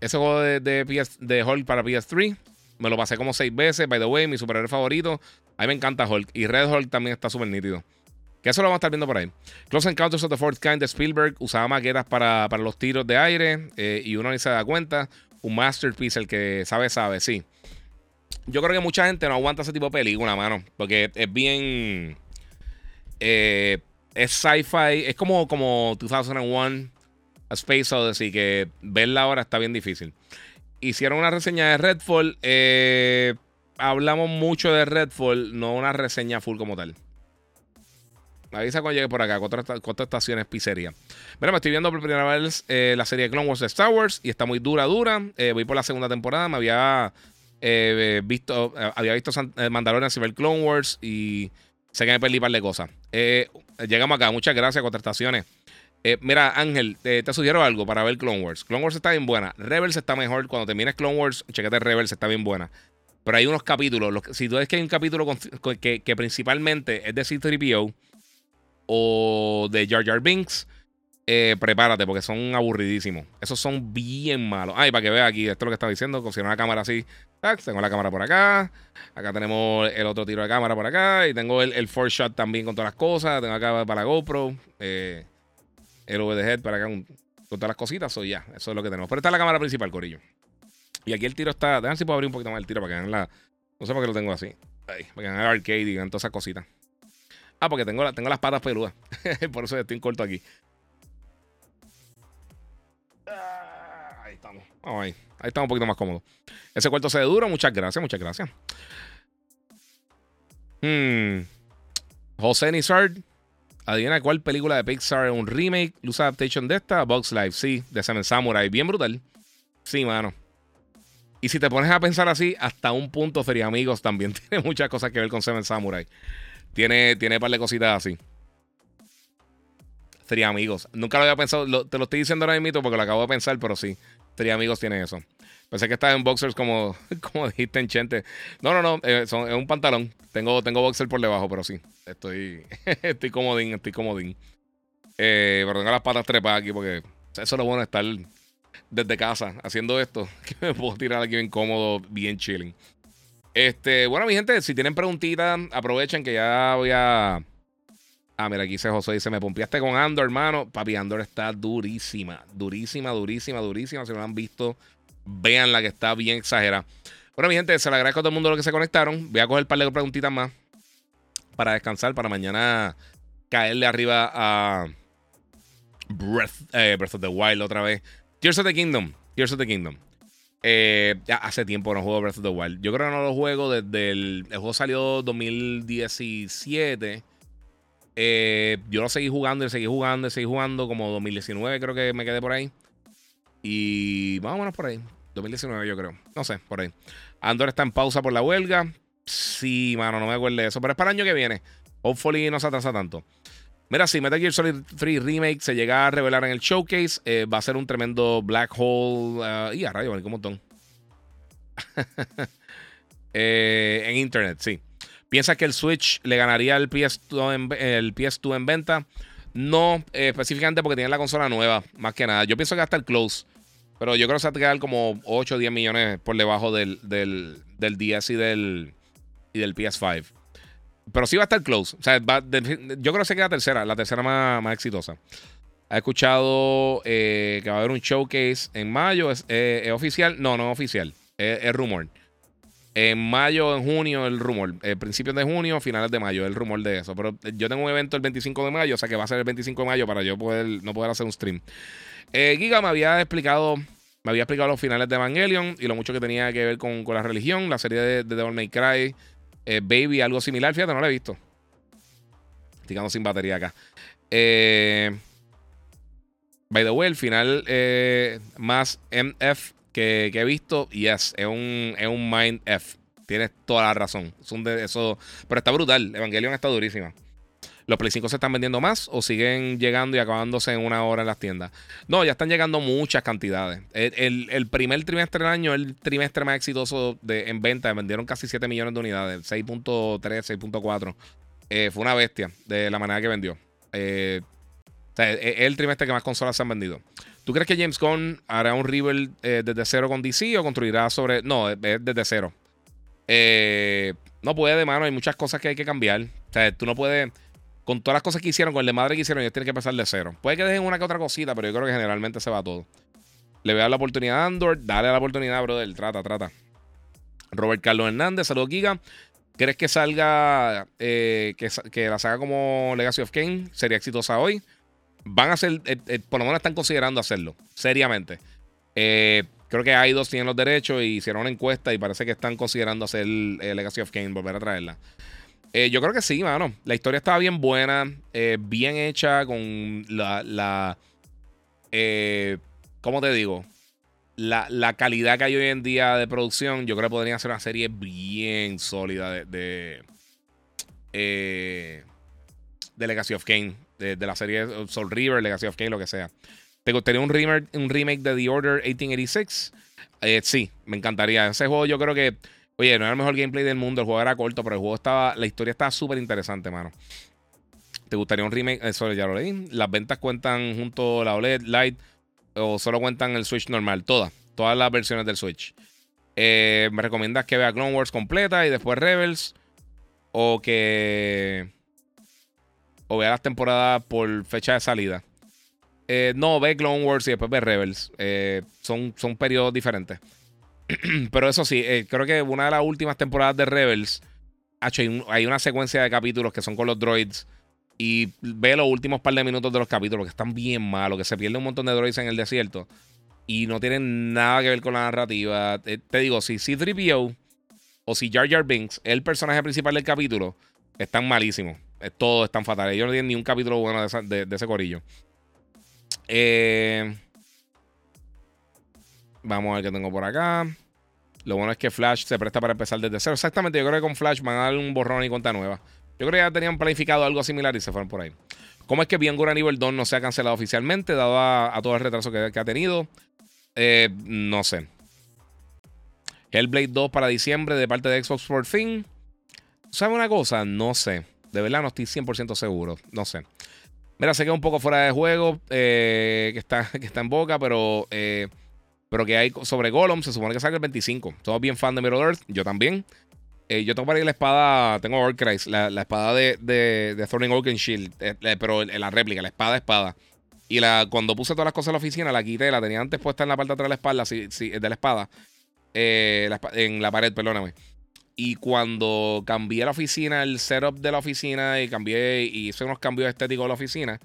Ese juego de, de, PS, de Hulk para PS3 me lo pasé como seis veces. By the way, mi superhéroe favorito. A mí me encanta Hulk. Y Red Hulk también está súper nítido. Que eso lo vamos a estar viendo por ahí. Close Encounters of the Fourth Kind de Spielberg usaba maquetas para, para los tiros de aire eh, y uno ni se da cuenta. Un masterpiece, el que sabe, sabe, sí. Yo creo que mucha gente no aguanta ese tipo de película, mano. Porque es bien. Eh, es sci-fi. Es como, como 2001 Space Odyssey, que verla ahora está bien difícil. Hicieron una reseña de Redfall. Eh, hablamos mucho de Redfall, no una reseña full como tal. Me avisa cuando llegue por acá, cuatro, estaciones pizzería. Mira, me estoy viendo por primera vez eh, la serie Clone Wars de Star Wars y está muy dura, dura. Eh, voy por la segunda temporada, me había visto, había visto Mandalorian y Clone Wars y sé que me perdí un par de cosas. llegamos acá, muchas gracias, cuatro estaciones. Eh, mira, Ángel, te sugiero algo para ver Clone Wars. Clone Wars está bien buena. Rebels está mejor. Cuando termines Clone Wars, chequete Rebels, está bien buena. Pero hay unos capítulos. si tú ves que hay un capítulo que, principalmente es de C-3PO o de Jar Jar Binks, eh, prepárate porque son aburridísimos. Esos son bien malos. Ay, para que veas aquí, esto es lo que estaba diciendo. Considero una cámara así. Tengo la cámara por acá. Acá tenemos el otro tiro de cámara por acá. Y tengo el, el four shot también con todas las cosas. Tengo acá para GoPro. Eh, el overhead para acá con, todas las cositas. O ya, eso es lo que tenemos. Pero esta es la cámara principal, Corillo. Y aquí el tiro está. Déjame si puedo abrir un poquito más el tiro para que vean la. No sé por qué lo tengo así. Para que vean el arcade y vean todas esas cositas. Ah, porque tengo, las patas peludas. por eso estoy en corto aquí. Ahí estamos. Ahí estamos un poquito más cómodos. Ese cuarto se ve duro. Muchas gracias, muchas gracias. Hmm. José Nizard. Adivina cuál película de Pixar es un remake, luz adaptation de esta, Box Life, sí, de Seven Samurai, bien brutal. Sí, mano. Y si te pones a pensar así, hasta un punto Feria Amigos también tiene muchas cosas que ver con Seven Samurai. Tiene, tiene un par de cositas así. Feria Amigos. Nunca lo había pensado, te lo estoy diciendo ahora mismo porque lo acabo de pensar, pero sí. Feria Amigos tiene eso. Pensé que estaba en boxers como, como dijiste en Chente. No, no, no. Eh, es un pantalón. Tengo, tengo boxer por debajo, pero sí. Estoy, estoy comodín, estoy comodín. Eh, pero tengo las patas trepadas aquí porque eso es lo bueno de estar desde casa haciendo esto. Que me puedo tirar aquí bien cómodo, bien chilling. Este, bueno, mi gente, si tienen preguntitas, aprovechen que ya voy a. Ah, mira, aquí dice José, dice, me pompeaste con Andor, hermano. Papi, Andor está durísima, durísima, durísima, durísima. Si no la han visto, vean la que está bien exagerada. Bueno, mi gente, se le agradezco a todo el mundo lo que se conectaron. Voy a coger un par de preguntitas más para descansar, para mañana caerle arriba a Breath, eh, Breath of the Wild otra vez. Tears of the Kingdom. Tears of the Kingdom. Eh, ya hace tiempo no juego Breath of the Wild. Yo creo que no lo juego desde el. El juego salió 2017. Eh, yo lo seguí jugando y seguí jugando y seguí jugando. Como 2019 creo que me quedé por ahí. Y vámonos por ahí. 2019 yo creo. No sé, por ahí. Andor está en pausa por la huelga. Sí, mano, no me acuerdo de eso. Pero es para el año que viene. Hopefully no se atrasa tanto. Mira, si Metal Gear Solid 3 Remake se llega a revelar en el showcase, eh, va a ser un tremendo black hole. Uh, y a rayo, un montón. eh, en internet, sí. ¿Piensas que el Switch le ganaría el PS2 en, el PS2 en venta? No, eh, específicamente porque tiene la consola nueva, más que nada. Yo pienso que hasta el close. Pero yo creo que se va a quedar como 8 o 10 millones por debajo del, del, del DS y del, y del PS5. Pero sí va a estar close. O sea, yo creo que se queda tercera, la tercera más, más exitosa. Ha escuchado eh, que va a haber un showcase en mayo. ¿Es, eh, oficial? No, no es oficial. Es, rumor. En mayo, en junio, el rumor. Eh, principios de junio, finales de mayo, el rumor de eso. Pero yo tengo un evento el 25 de mayo, o sea que va a ser el 25 de mayo para yo poder no poder hacer un stream. Giga me había explicado me había explicado los finales de Evangelion y lo mucho que tenía que ver con, la religión, la serie de, de Devil May Cry, eh, Baby, algo similar. Fíjate, no la he visto. Estoy sin batería acá. Eh, by the way, el final eh, más MF que, he visto, yes, es un, es un Mind F. Tienes toda la razón. de eso, pero está brutal. Evangelion está durísima. ¿Los Play 5 se están vendiendo más o siguen llegando y acabándose en una hora en las tiendas? No, ya están llegando muchas cantidades. El, primer trimestre del año, el trimestre más exitoso de, en venta, vendieron casi 7 millones de unidades, 6.3, 6.4. Eh, fue una bestia de la manera que vendió. Eh, es el trimestre que más consolas se han vendido. ¿Tú crees que James Gunn hará un rebuild eh, desde cero con DC o construirá sobre.? No, es desde cero. no puede, mano. Hay muchas cosas que hay que cambiar. O sea, tú no puedes con todas las cosas que hicieron, con el de madre que hicieron, ellos tienen que empezar de cero. Puede que dejen una que otra cosita, pero yo creo que generalmente se va todo. Le voy a dar la oportunidad a Andor. Dale la oportunidad, brother. Trata, trata. Robert Carlos Hernández, saludos, Giga. ¿Crees que salga, eh, que, la saga como Legacy of Kane sería exitosa hoy? Van a ser, eh, eh, por lo menos están considerando hacerlo, seriamente. creo que hay dos tienen los derechos y hicieron una encuesta y parece que están considerando hacer Legacy of Kane, volver a traerla. Eh, yo creo que sí, mano. La historia estaba bien buena, eh, bien hecha con la. la eh, ¿Cómo te digo? La, calidad que hay hoy en día de producción, yo creo que podría ser una serie bien sólida de. de, de Legacy of Kane. De, la serie Soul River, Legacy of Kane, lo que sea. ¿Te gustaría un remake, un remake de The Order 1886? sí, me encantaría. Ese juego yo creo que Oye, no era el mejor gameplay del mundo, el juego era corto, pero el juego estaba, la historia estaba súper interesante, mano. ¿Te gustaría un remake? Eso ya lo leí. Las ventas cuentan junto a la OLED Lite o solo cuentan el Switch normal, todas, todas las versiones del Switch. Eh, me recomiendas que vea Clone Wars completa y después Rebels o que o vea las temporadas por fecha de salida. Eh, no, ve Clone Wars y después ve Rebels. Eh, son, son periodos diferentes. Pero eso sí, eh, creo que una de las últimas temporadas de Rebels, hay, una secuencia de capítulos que son con los droids. Y ve los últimos par de minutos de los capítulos que están bien malos, que se pierde un montón de droids en el desierto. y no tienen nada que ver con la narrativa. Te, digo, si C3PO o si Jar Jar Binks el personaje principal del capítulo, están malísimos. Todos están fatales. Yo no tienen ni un capítulo bueno de, ese corillo. Eh, vamos a ver qué tengo por acá. Lo bueno es que Flash se presta para empezar desde cero. Exactamente, yo creo que con Flash van a dar un borrón y cuenta nueva. Yo creo que ya tenían planificado algo similar y se fueron por ahí. ¿Cómo es que Bien Gura Nivel 2 no se ha cancelado oficialmente, dado a, todo el retraso que, ha tenido? Eh, no sé. Hellblade 2 para diciembre de parte de Xbox por fin. ¿Sabe una cosa? No sé. De verdad no estoy 100% seguro. No sé. Mira, se queda un poco fuera de juego, eh, que, está, que está en boca, pero, eh, pero que hay sobre Gollum, se supone que sale el 25. Todos bien fan de Middle Earth, yo también. Eh, yo tengo para ir la espada, tengo Orcris, la, la espada de, de, de Thorning Oakenshield, eh, pero en la réplica, la espada, espada. Y la, cuando puse todas las cosas en la oficina, la quité, la tenía antes puesta en la parte de atrás de la espalda, sí, sí, de la espada, eh, en la pared, perdóname. Y cuando cambié la oficina, el setup de la oficina, y cambié, y hice unos cambios estéticos de la oficina,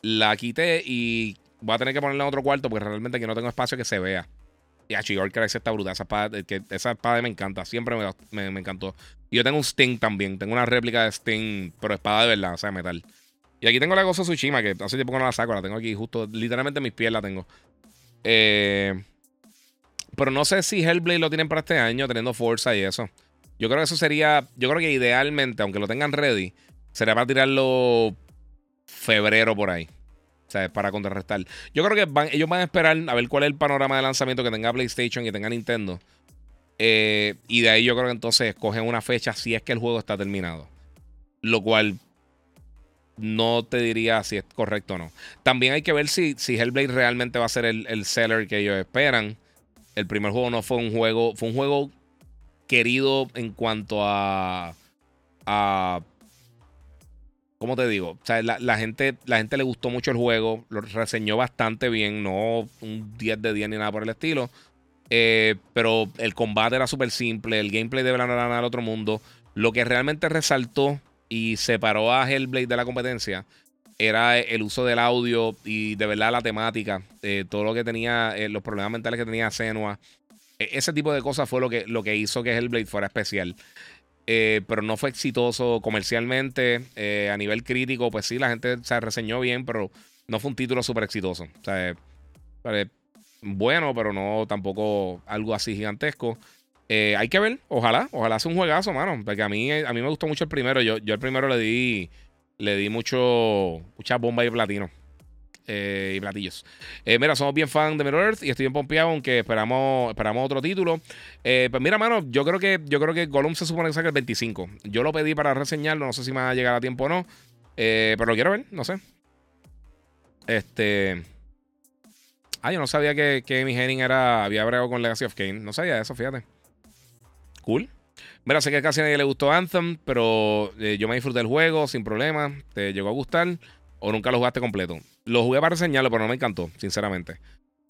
la quité y voy a tener que ponerla en otro cuarto porque realmente aquí no tengo espacio que se vea. Y a Yorkers está brutal. Esa espada, que, esa espada me encanta. Siempre me, me, encantó. Y yo tengo un Sting también. Tengo una réplica de Sting, pero espada de verdad, o sea, metal. Y aquí tengo la Gozo Tsushima, que hace tiempo que no la saco. La tengo aquí justo, literalmente en mis pies la tengo. Eh, pero no sé si Hellblade lo tienen para este año, teniendo fuerza y eso. Yo creo que eso sería. Yo creo que idealmente, aunque lo tengan ready, sería para tirarlo febrero por ahí para contrarrestar. Yo creo que ellos van a esperar a ver cuál es el panorama de lanzamiento que tenga PlayStation y tenga Nintendo. Eh, y de ahí yo creo que entonces escogen una fecha si es que el juego está terminado. Lo cual no te diría si es correcto o no. También hay que ver si, si Hellblade realmente va a ser el, seller que ellos esperan. El primer juego no fue un juego, fue un juego querido en cuanto a, a ¿Cómo te digo? O sea, la, gente, la gente le gustó mucho el juego, lo reseñó bastante bien, no un 10 de 10 ni nada por el estilo. Eh, pero el combate era súper simple, el gameplay de no era al otro mundo. Lo que realmente resaltó y separó a Hellblade de la competencia era el uso del audio y de verdad la temática, eh, todo lo que tenía, eh, los problemas mentales que tenía Senua. E, ese tipo de cosas fue lo que, lo que hizo que Hellblade fuera especial. Eh, pero no fue exitoso comercialmente. Eh, a nivel crítico, pues sí, la gente se reseñó bien, pero no fue un título súper exitoso. O sea, eh, bueno, pero no tampoco algo así gigantesco. hay que ver, ojalá, ojalá sea un juegazo, mano. Porque a mí, a mí me gustó mucho el primero. Yo, yo el primero le di, le di mucho, mucha bomba y platino. Eh, y platillos. Eh, mira, somos bien fan de Middle Earth y estoy bien pompeado, aunque esperamos, esperamos otro título. Eh, pues mira, mano, yo creo que yo creo que Gollum se supone que saca el 25. Yo lo pedí para reseñarlo, no sé si me va a llegar a tiempo o no. pero lo quiero ver, no sé. Este. Ah, yo no sabía que, que Amy Henning era, había bregado con Legacy of Kane. No sabía eso, fíjate. Cool. Mira, sé que casi a nadie le gustó Anthem, pero yo me disfruté del juego sin problema. Te llegó a gustar o nunca lo jugaste completo. Lo jugué para reseñarlo, pero no me encantó, sinceramente.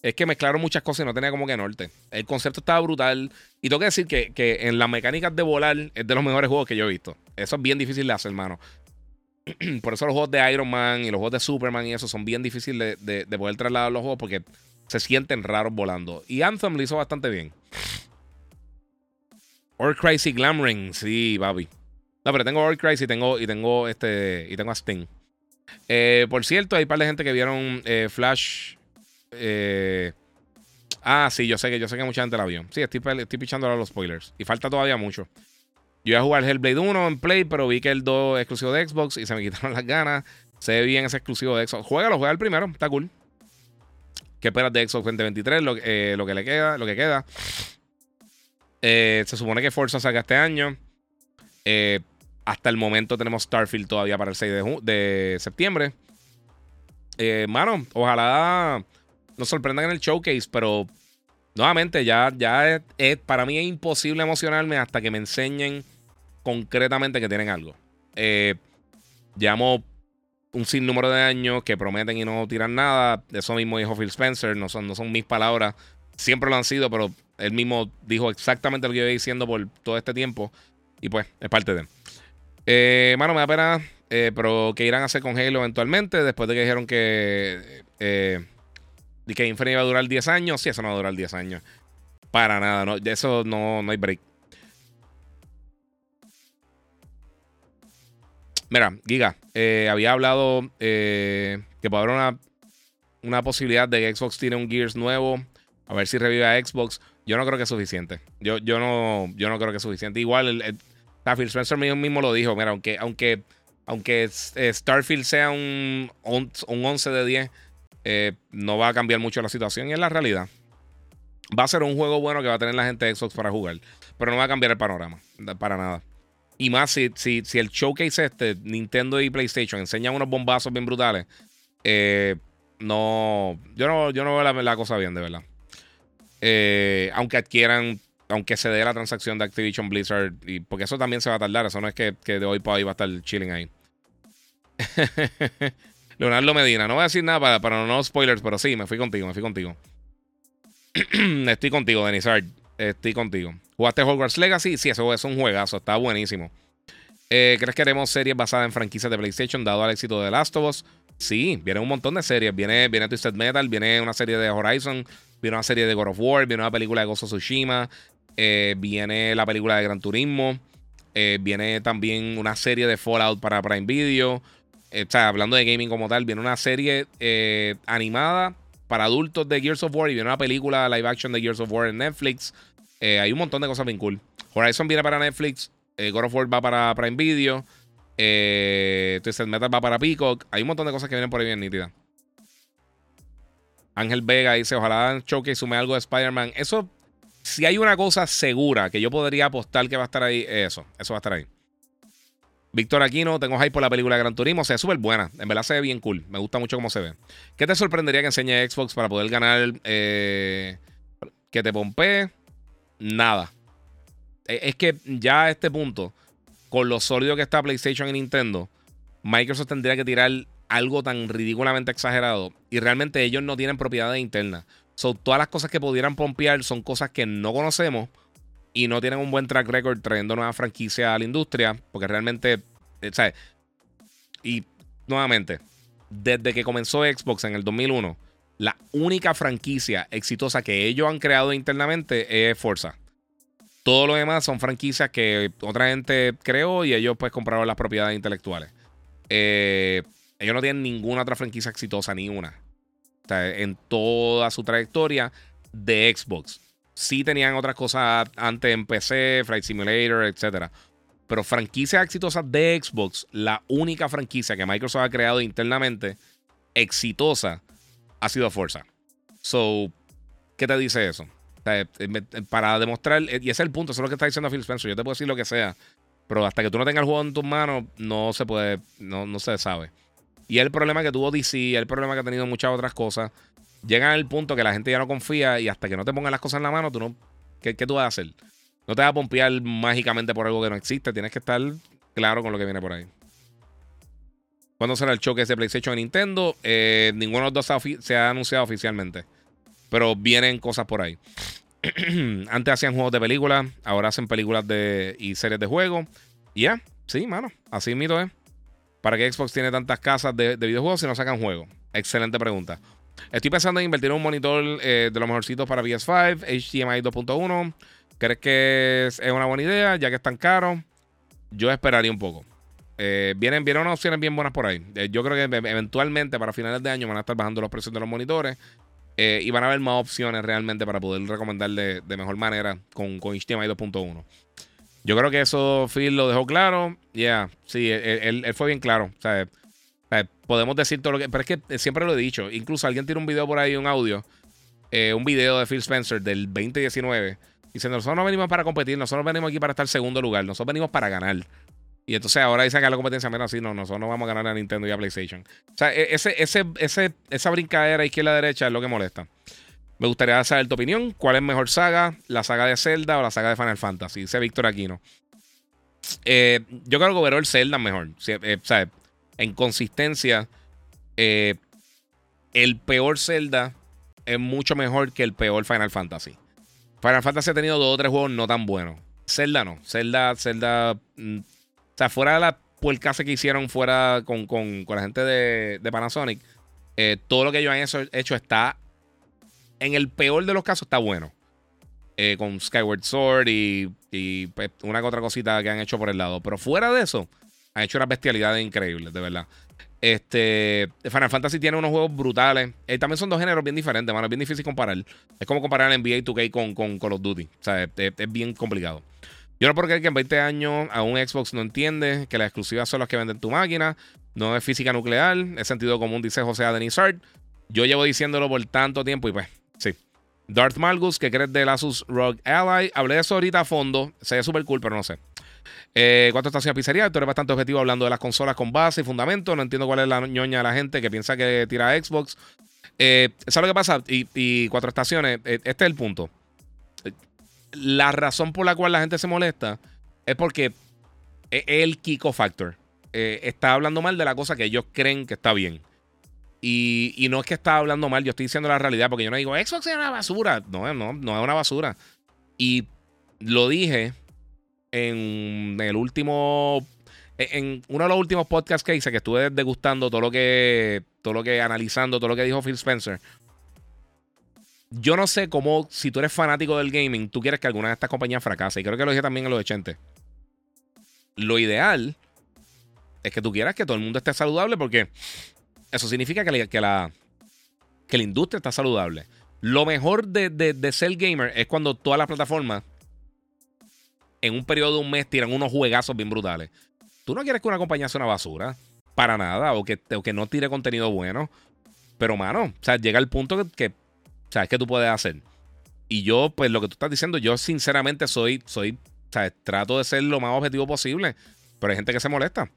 Es que mezclaron muchas cosas y no tenía como que norte. El concepto estaba brutal. Y tengo que decir que, en las mecánicas de volar es de los mejores juegos que yo he visto. Eso es bien difícil de hacer, hermano. Por eso los juegos de Iron Man y los juegos de Superman y eso son bien difíciles de, poder trasladar los juegos porque se sienten raros volando. Y Anthem lo hizo bastante bien. Or Crazy Glamring, sí, papi. No, pero tengo Or Crazy tengo, y tengo este. Y tengo a Sting. Eh, por cierto, hay un par de gente que vieron eh, Flash. Eh, ah, sí, yo sé que yo sé que mucha gente la vio. Sí, estoy, pichando ahora los spoilers. Y falta todavía mucho. Yo iba a jugar Hellblade 1 en Play, pero vi que el 2 es exclusivo de Xbox y se me quitaron las ganas. Se ve bien ese exclusivo de Xbox. Juega, lo juega el primero, está cool. ¿Qué esperas de Xbox 2023? Lo, lo que le queda, lo que queda. se supone que Forza saca este año. Eh, hasta el momento tenemos Starfield todavía para el 6 de, septiembre. Eh, mano, ojalá nos sorprendan en el showcase, pero nuevamente ya, ya es, para mí es imposible emocionarme hasta que me enseñen concretamente que tienen algo. Eh, llevamos un sinnúmero de años que prometen y no tiran nada. Eso mismo dijo Phil Spencer, no son, no son mis palabras, siempre lo han sido, pero él mismo dijo exactamente lo que yo iba diciendo por todo este tiempo. Y pues, es parte de. Eh, mano, me da pena, eh, pero que irán a hacer con Halo eventualmente, después de que dijeron que eh, que Infinity va a durar 10 años. Sí, eso no va a durar 10 años. Para nada, de eso no, no hay break. Mira, Giga, eh, había hablado eh, que puede haber una, una posibilidad de que Xbox tire un Gears nuevo. A ver si revive a Xbox. Yo no creo que es suficiente. Yo, yo, no, yo no creo que es suficiente. Igual, el, Phil Spencer mismo, lo dijo. Mira, aunque, aunque, aunque eh, Starfield sea un, un 11 de 10, eh, no va a cambiar mucho la situación. Y es la realidad. Va a ser un juego bueno que va a tener la gente de Xbox para jugar. Pero no va a cambiar el panorama. Para nada. Y más si, si, si el showcase este, Nintendo y PlayStation, enseñan unos bombazos bien brutales. Eh, no. Yo no, yo no veo la, la cosa bien, de verdad. Aunque adquieran, aunque se dé la transacción de Activision Blizzard, y, porque eso también se va a tardar, eso no es que, de hoy para hoy va a estar chilling ahí. Leonardo Medina, no voy a decir nada para, no spoilers, pero sí, me fui contigo, me fui contigo. Estoy contigo, Denizard. Estoy contigo. ¿Jugaste Hogwarts Legacy? Sí, eso es un juegazo, está buenísimo. Eh, ¿Crees que haremos series basadas en franquicias de PlayStation dado al éxito de Last of Us? Sí, viene un montón de series. Viene, viene Twisted Metal, viene una serie de Horizon, Viene una serie de God of War, viene una película de of Tsushima, eh, viene la película de Gran Turismo, eh, viene también una serie de Fallout para Prime Video. Eh, o sea, hablando de gaming como tal, viene una serie animada para adultos de Gears of War y viene una película live action de Gears of War en Netflix. hay un montón de cosas bien cool. Horizon viene para Netflix, God of War va para Prime Video, Twisted Metal va para Peacock. Hay un montón de cosas que vienen por ahí bien nítidas. Ángel Vega dice: Ojalá Choque sume algo de Spider-Man. Eso, si hay una cosa segura que yo podría apostar que va a estar ahí, eso. Eso va a estar ahí. Víctor Aquino, tengo hype por la película Gran Turismo. O sea, es súper buena. En verdad se ve bien cool. Me gusta mucho cómo se ve. ¿Qué te sorprendería que enseñe Xbox para poder ganar? Eh, que te pompee. Nada. E, es que ya a este punto, con lo sólido que está PlayStation y Nintendo, Microsoft tendría que tirar algo tan ridículamente exagerado y realmente ellos no tienen propiedades internas. So, todas las cosas que pudieran pompear son cosas que no conocemos y no tienen un buen track record trayendo nueva franquicia a la industria porque realmente, eh, ¿sabes? Y nuevamente, desde que comenzó Xbox en el 2001, la única franquicia exitosa que ellos han creado internamente es Forza. Todo lo demás son franquicias que otra gente creó y ellos pues compraron las propiedades intelectuales. Eh, ellos no tienen ninguna otra franquicia exitosa, ni una. En toda su trayectoria de Xbox. Sí tenían otras cosas antes en PC, Flight Simulator, etc. Pero franquicias exitosas de Xbox, la única franquicia que Microsoft ha creado internamente exitosa ha sido Forza. So, ¿qué te dice eso? Eh, para demostrar, y ese es el punto, eso es lo que está diciendo Phil Spencer. Yo te puedo decir lo que sea, pero hasta que tú no tengas el juego en tus manos, no se puede, no, no se sabe. Y el problema que tuvo DC, el problema que ha tenido muchas otras cosas. Llegan al punto que la gente ya no confía y hasta que no te pongan las cosas en la mano, tú no. ¿Qué, tú vas a hacer? No te vas a pompear mágicamente por algo que no existe. Tienes que estar claro con lo que viene por ahí. ¿Cuándo será el choque de PlayStation y Nintendo? Eh, ninguno de los dos se ha anunciado oficialmente. Pero vienen cosas por ahí. Antes hacían juegos de películas, ahora hacen películas de, y series de juegos. Y ya, sí, mano. Así mito es. ¿Para qué Xbox tiene tantas casas de, videojuegos si no sacan juegos? Excelente pregunta. Estoy pensando en invertir en un monitor eh, de los mejorcitos para PS5, HDMI 2.1. ¿Crees que es, una buena idea ya que es tan caro? Yo esperaría un poco. Eh, vienen, vienen unas opciones bien buenas por ahí. Eh, yo creo que eventualmente para finales de año van a estar bajando los precios de los monitores y van a haber más opciones realmente para poder recomendarle de mejor manera con, con HDMI 2.1. Yo creo que eso Phil lo dejó claro. Ya, yeah, sí, él, fue bien claro. Sea, podemos decir todo lo que. Pero es que siempre lo he dicho. Incluso alguien tiene un video por ahí, un audio. Eh, un video de Phil Spencer del 2019. Dice: Nosotros no venimos para competir, nosotros venimos aquí para estar segundo lugar, nosotros venimos para ganar. Y entonces ahora dice que la competencia menos así, no, nosotros no vamos a ganar a Nintendo y a PlayStation. O sea, e, ese, ese, ese, esa brincadera izquierda-derecha es lo que molesta. Me gustaría saber tu opinión. ¿Cuál es mejor saga? ¿La saga de Zelda o la saga de Final Fantasy? Dice Víctor Aquino. Eh, yo creo que overall Zelda mejor. Eh, o sea, en consistencia, eh, el peor Zelda es mucho mejor que el peor Final Fantasy. Final Fantasy ha tenido dos o tres juegos no tan buenos. Zelda no. Zelda, Zelda. Mm, o sea, fuera de la puercase que hicieron fuera con, la gente de, Panasonic, todo lo que ellos han hecho está en el peor de los casos está bueno. Eh, con Skyward Sword y, pues, una que otra cosita que han hecho por el lado. Pero fuera de eso, han hecho unas bestialidades increíbles, de verdad. Este, Final Fantasy tiene unos juegos brutales. Eh, también son dos géneros bien diferentes, mano. Es bien difícil comparar. Es como comparar NBA 2K con, con Call of Duty. O sea, es, bien complicado. Yo no puedo creer que en 20 años a un Xbox no entiende que las exclusivas son las que venden tu máquina. No es física nuclear. Es sentido común, dice José Adenizard. Yo llevo diciéndolo por tanto tiempo y pues. Darth Malgus, ¿qué crees del Asus ROG Ally? Hablé de eso ahorita a fondo. Se ve súper cool, pero no sé. Eh, ¿Cuánto está pizzería? Tú eres bastante objetivo hablando de las consolas con base y fundamento. No entiendo cuál es la ñoña de la gente que piensa que tira Xbox. Eh, ¿Sabes lo que pasa? Y, cuatro estaciones. Eh, este es el punto. La razón por la cual la gente se molesta es porque el Kiko Factor. Eh, está hablando mal de la cosa que ellos creen que está bien. Y, no es que está hablando mal, yo estoy diciendo la realidad, porque yo no digo, Xbox es una basura. No, no, no es una basura. Y lo dije en el último. En uno de los últimos podcasts que hice, que estuve degustando todo lo que. Todo lo que. analizando todo lo que dijo Phil Spencer. Yo no sé cómo, si tú eres fanático del gaming, tú quieres que alguna de estas compañías fracase. Y creo que lo dije también en los 80. Lo ideal es que tú quieras que todo el mundo esté saludable porque eso significa que la, que la, que la industria está saludable. Lo mejor de, de, ser gamer es cuando todas las plataformas en un periodo de un mes tiran unos juegazos bien brutales. Tú no quieres que una compañía sea una basura. Para nada. O que, que no tire contenido bueno. Pero, mano, o sea, llega el punto que, ¿sabes tú puedes hacer? Y yo, pues lo que tú estás diciendo, yo sinceramente soy, soy, o sea, trato de ser lo más objetivo posible. Pero hay gente que se molesta.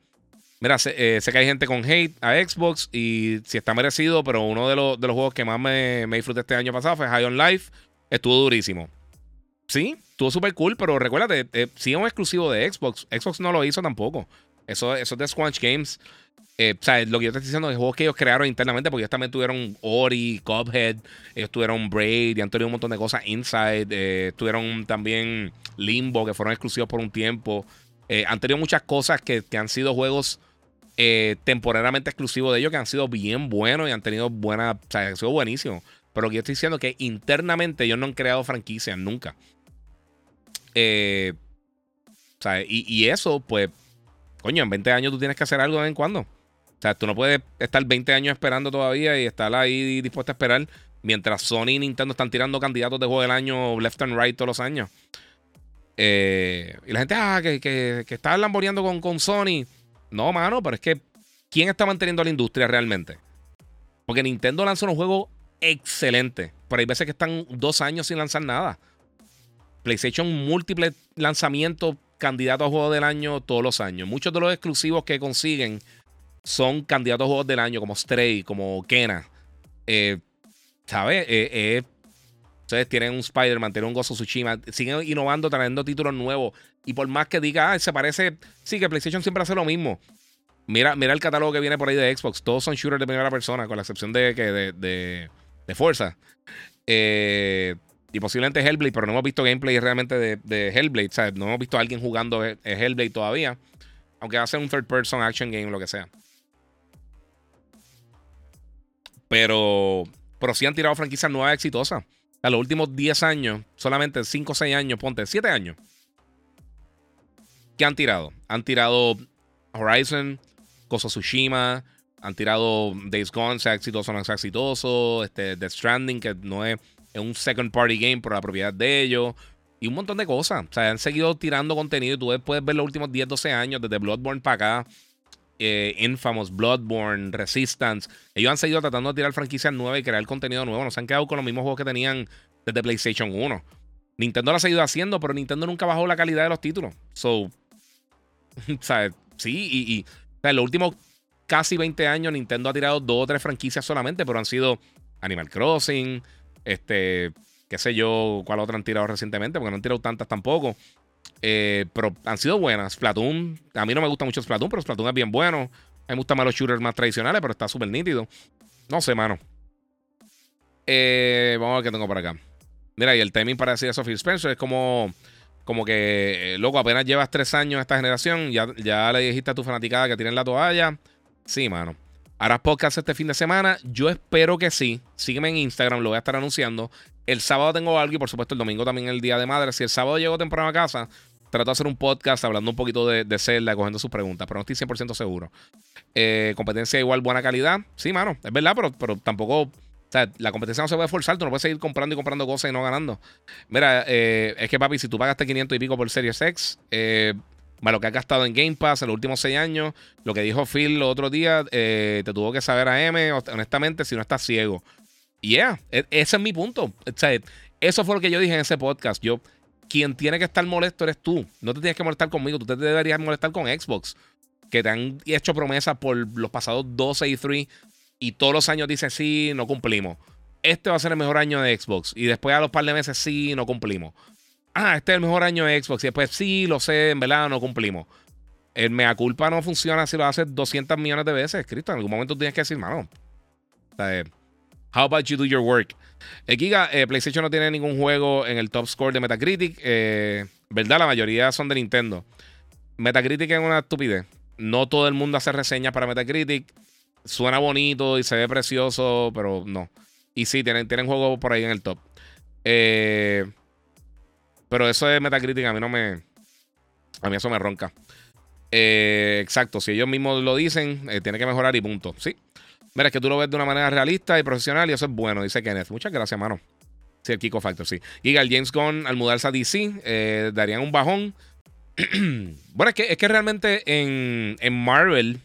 Mira, eh, sé, que hay gente con hate a Xbox y si está merecido, pero uno de, los, de los juegos que más me, me, disfruté este año pasado fue High on Life. Estuvo durísimo. Sí, estuvo súper cool, pero recuérdate, eh, sí es un exclusivo de Xbox. Xbox no lo hizo tampoco. Eso, eso es de Squanch Games. Eh, o sea, lo que yo te estoy diciendo es juegos que ellos crearon internamente, porque ellos también tuvieron Ori, Cuphead, ellos tuvieron Braid y han tenido un montón de cosas Inside. tuvieron también Limbo, que fueron exclusivos por un tiempo. han tenido muchas cosas que, que han sido juegos eh, temporalmente exclusivos de ellos que han sido bien buenos y han tenido buena, o sea, han sido buenísimos. Pero que yo estoy diciendo que internamente ellos no han creado franquicias nunca. Eh, o sea, y, eso, pues, coño, en 20 años tú tienes que hacer algo de vez en cuando. O sea, tú no puedes estar 20 años esperando todavía y estar ahí dispuesto a esperar mientras Sony y Nintendo están tirando candidatos de juego del año left and right todos los años. Eh, y la gente, ah, que, que, que está lamboreando con, con Sony. No, mano, pero es que ¿quién está manteniendo a la industria realmente? Porque Nintendo lanza unos juegos excelentes, pero hay veces que están dos años sin lanzar nada. PlayStation múltiples lanzamientos, candidatos a juegos del año todos los años. Muchos de los exclusivos que consiguen son candidatos a juegos del año, como Stray, como Kena. Eh, ¿Sabes? Eh, ustedes tienen un Spider-Man, tienen un Gozo Tsushima, siguen innovando, trayendo títulos nuevos. Y por más que diga, ah, se parece. Sí, que PlayStation siempre hace lo mismo. Mira, mira el catálogo que viene por ahí de Xbox. Todos son shooters de primera persona, con la excepción de, de, de, de Forza. Eh, y posiblemente Hellblade, pero no hemos visto gameplay realmente de, de Hellblade. O sea, no hemos visto a alguien jugando Hellblade todavía. Aunque va a ser un third person action game, lo que sea. Pero, pero sí han tirado franquicias nuevas exitosas. A los últimos 10 años, solamente 5 o 6 años, ponte 7 años. ¿Qué han tirado? Han tirado Horizon, Koso Tsushima, han tirado Days Gone, sea exitoso o no sea exitoso, este, The Stranding, que no es, un second party game por la propiedad de ellos, y un montón de cosas. O sea, han seguido tirando contenido y tú puedes ver los últimos 10, 12 años, desde Bloodborne para acá, eh, Infamous, Bloodborne, Resistance. Ellos han seguido tratando de tirar franquicias nuevas y crear contenido nuevo. No se han quedado con los mismos juegos que tenían desde PlayStation 1. Nintendo lo ha seguido haciendo, pero Nintendo nunca bajó la calidad de los títulos. So, sea, Sí, y, en los últimos casi 20 años Nintendo ha tirado dos o tres franquicias solamente, pero han sido Animal Crossing, este, qué sé yo, cuál otra han tirado recientemente, porque no han tirado tantas tampoco. Eh, pero han sido buenas. Splatoon, a mí no me gusta mucho Splatoon, pero Splatoon es bien bueno. A mí me gustan más los shooters más tradicionales, pero está súper nítido. No sé, mano. Eh, vamos a ver qué tengo por acá. Mira, y el timing para decir eso, Phil Spencer, es como como que, eh, loco, apenas llevas tres años esta generación, ya, ya le dijiste a tu fanaticada que tienen la toalla. Sí, mano. ¿Harás podcast este fin de semana? Yo espero que sí. Sígueme en Instagram, lo voy a estar anunciando. El sábado tengo algo y por supuesto el domingo también el Día de Madre. Si el sábado llego temprano a casa, trato de hacer un podcast hablando un poquito de, de Zelda, cogiendo sus preguntas, pero no estoy 100% seguro. Eh, competencia igual, buena calidad. Sí, mano, es verdad, pero, pero tampoco. O sea, la competencia no se puede forzar, tú no puedes seguir comprando y comprando cosas y no ganando. Mira, eh, es que papi, si tú pagaste 500 y pico por Series X, eh, lo que has gastado en Game Pass en los últimos 6 años, lo que dijo Phil el otro día, eh, te tuvo que saber a M, honestamente, si no estás ciego. Yeah, e, ese es mi punto. O sea, eso fue lo que yo dije en ese podcast. Yo, quien tiene que estar molesto eres tú. No te tienes que molestar conmigo, tú te deberías molestar con Xbox que te han hecho promesas por los pasados 12 y 3 y todos los años dicen sí, no cumplimos. Este va a ser el mejor año de Xbox y después a los par de meses sí, no cumplimos. Ah, este es el mejor año de Xbox y después sí, lo sé, en verdad no cumplimos. El mea culpa no funciona si lo haces 200 millones de veces, Cristo. En algún momento tienes que decir, mano. how about you do your work? Eh, Giga, eh, PlayStation no tiene ningún juego en el top score de Metacritic. Eh, ¿Verdad? La mayoría son de Nintendo. Metacritic es una estupidez. No todo el mundo hace reseñas para Metacritic. Suena bonito y se ve precioso, pero no. Y sí, tienen, tienen juegos por ahí en el top. Eh, pero eso de Metacritic a mí no me. A mí eso me ronca. Eh, exacto, si ellos mismos lo dicen, eh, tiene que mejorar y punto. Sí. Mira, es que tú lo ves de una manera realista y profesional y eso es bueno, dice Kenneth. Muchas gracias, mano. Sí, el Kiko Factor, sí. Giga, el James Gunn al mudarse a DC, darían un bajón. bueno, es que, es que realmente en, Marvel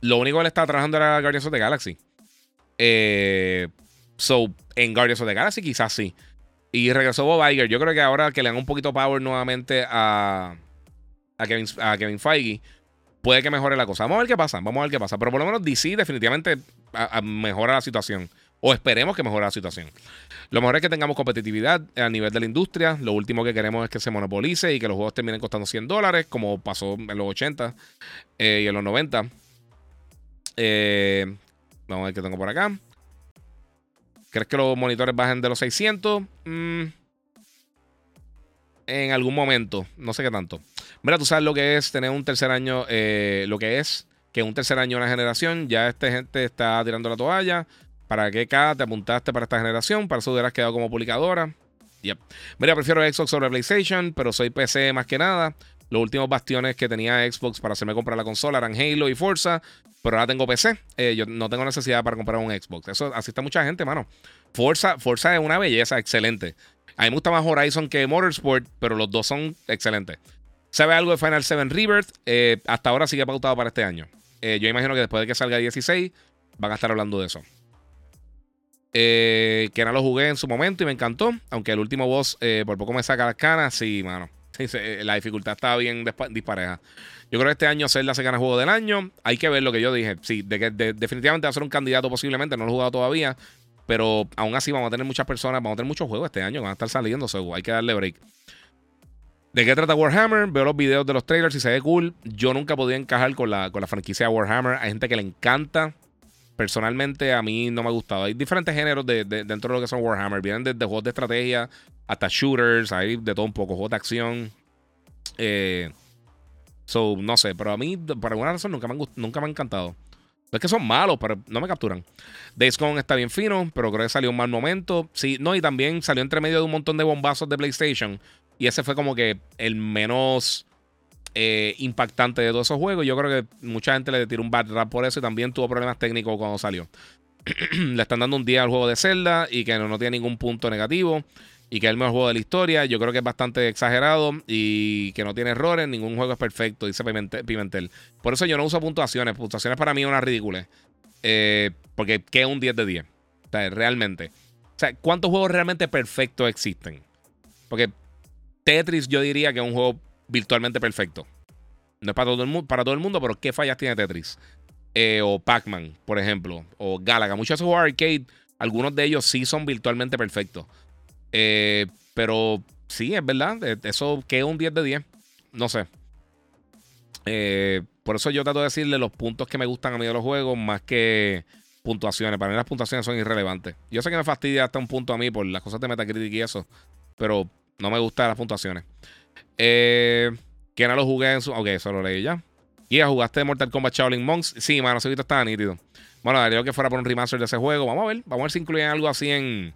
lo único que él estaba trabajando era Guardians of the Galaxy. Eh, so, en Guardians of the Galaxy quizás sí. Y regresó Bob Iger. Yo creo que ahora que le dan un poquito power nuevamente a, a, Kevin, a Kevin Feige, puede que mejore la cosa. Vamos a ver qué pasa. Vamos a ver qué pasa. Pero por lo menos DC definitivamente mejora la situación. O esperemos que mejore la situación. Lo mejor es que tengamos competitividad a nivel de la industria. Lo último que queremos es que se monopolice y que los juegos terminen costando 100 dólares, como pasó en los 80 eh, y en los 90. Eh, vamos a ver qué tengo por acá. ¿Crees que los monitores bajen de los 600? Mm, en algún momento, no sé qué tanto. Mira, tú sabes lo que es tener un tercer año, eh, lo que es que un tercer año de una generación, ya esta gente está tirando la toalla. ¿Para qué K te apuntaste para esta generación? Para eso hubieras quedado como publicadora. Yep. Mira, prefiero Xbox sobre PlayStation, pero soy PC más que nada. Los últimos bastiones que tenía Xbox para hacerme comprar la consola eran Halo y Forza, pero ahora tengo PC. Eh, yo no tengo necesidad para comprar un Xbox. Eso así está mucha gente, mano. Forza, Forza es una belleza, excelente. A mí me gusta más Horizon que Motorsport, pero los dos son excelentes. ¿Sabe algo de Final 7 Rebirth? Eh, hasta ahora sigue pautado para este año. Eh, yo imagino que después de que salga 16, van a estar hablando de eso. Eh, que no lo jugué en su momento y me encantó. Aunque el último boss por poco me saca las canas. Sí, mano. Eh, la dificultad estaba bien dispareja. Yo creo que este año Zelda se gana juego del año. Hay que ver lo que yo dije. Sí, de que definitivamente va a ser un candidato posiblemente. No lo he jugado todavía. Pero aún así vamos a tener muchas personas. Vamos a tener muchos juegos este año. Van a estar saliendo. So, hay que darle break. ¿De qué trata Warhammer? Veo los videos de los trailers y se ve cool. Yo nunca podía encajar con la, con la franquicia Warhammer. Hay gente que le encanta personalmente a mí no me ha gustado. Hay diferentes géneros de, dentro de lo que son Warhammer. Vienen desde juegos de estrategia hasta shooters, hay de todo un poco, juegos de acción. Eh, so, no sé, pero a mí, por alguna razón, nunca me han, nunca me han encantado. No es que son malos, pero no me capturan. Days Gone está bien fino, pero creo que salió un mal momento. Sí, no, y también salió entre medio de un montón de bombazos de PlayStation. Y ese fue como que el menos eh, impactante de todos esos juegos. Yo creo que mucha gente le tiró un bad rap por eso y también tuvo problemas técnicos cuando salió. le están dando un día al juego de Zelda y que no, tiene ningún punto negativo y que es el mejor juego de la historia. Yo creo que es bastante exagerado y que no tiene errores. Ningún juego es perfecto, dice Pimentel. Por eso yo no uso puntuaciones. Puntuaciones para mí es una ridícula. Eh, porque ¿qué es un 10 de 10? O sea, realmente. O sea, ¿cuántos juegos realmente perfectos existen? Porque Tetris yo diría que es un juego virtualmente perfecto. No es para todo el, mundo, para todo el mundo, pero ¿qué fallas tiene Tetris? Eh, o Pac-Man, por ejemplo, o Galaga. Muchos de esos juegos arcade, algunos de ellos sí son virtualmente perfectos. Eh, pero sí, es verdad. Eh, eso que es un 10 de 10. No sé. por eso yo trato de decirle los puntos que me gustan a mí de los juegos más que puntuaciones. Para mí las puntuaciones son irrelevantes. Yo sé que me fastidia hasta un punto a mí por las cosas de Metacritic y eso. Pero no me gustan las puntuaciones. Eh, que no lo jugué en su. Ok, eso lo leí ya. Y jugaste Mortal Kombat Shaolin Monks. Sí, mano, ese estaba nítido. Bueno, daría que fuera por un remaster de ese juego. Vamos a ver. Vamos a ver si incluyen algo así en,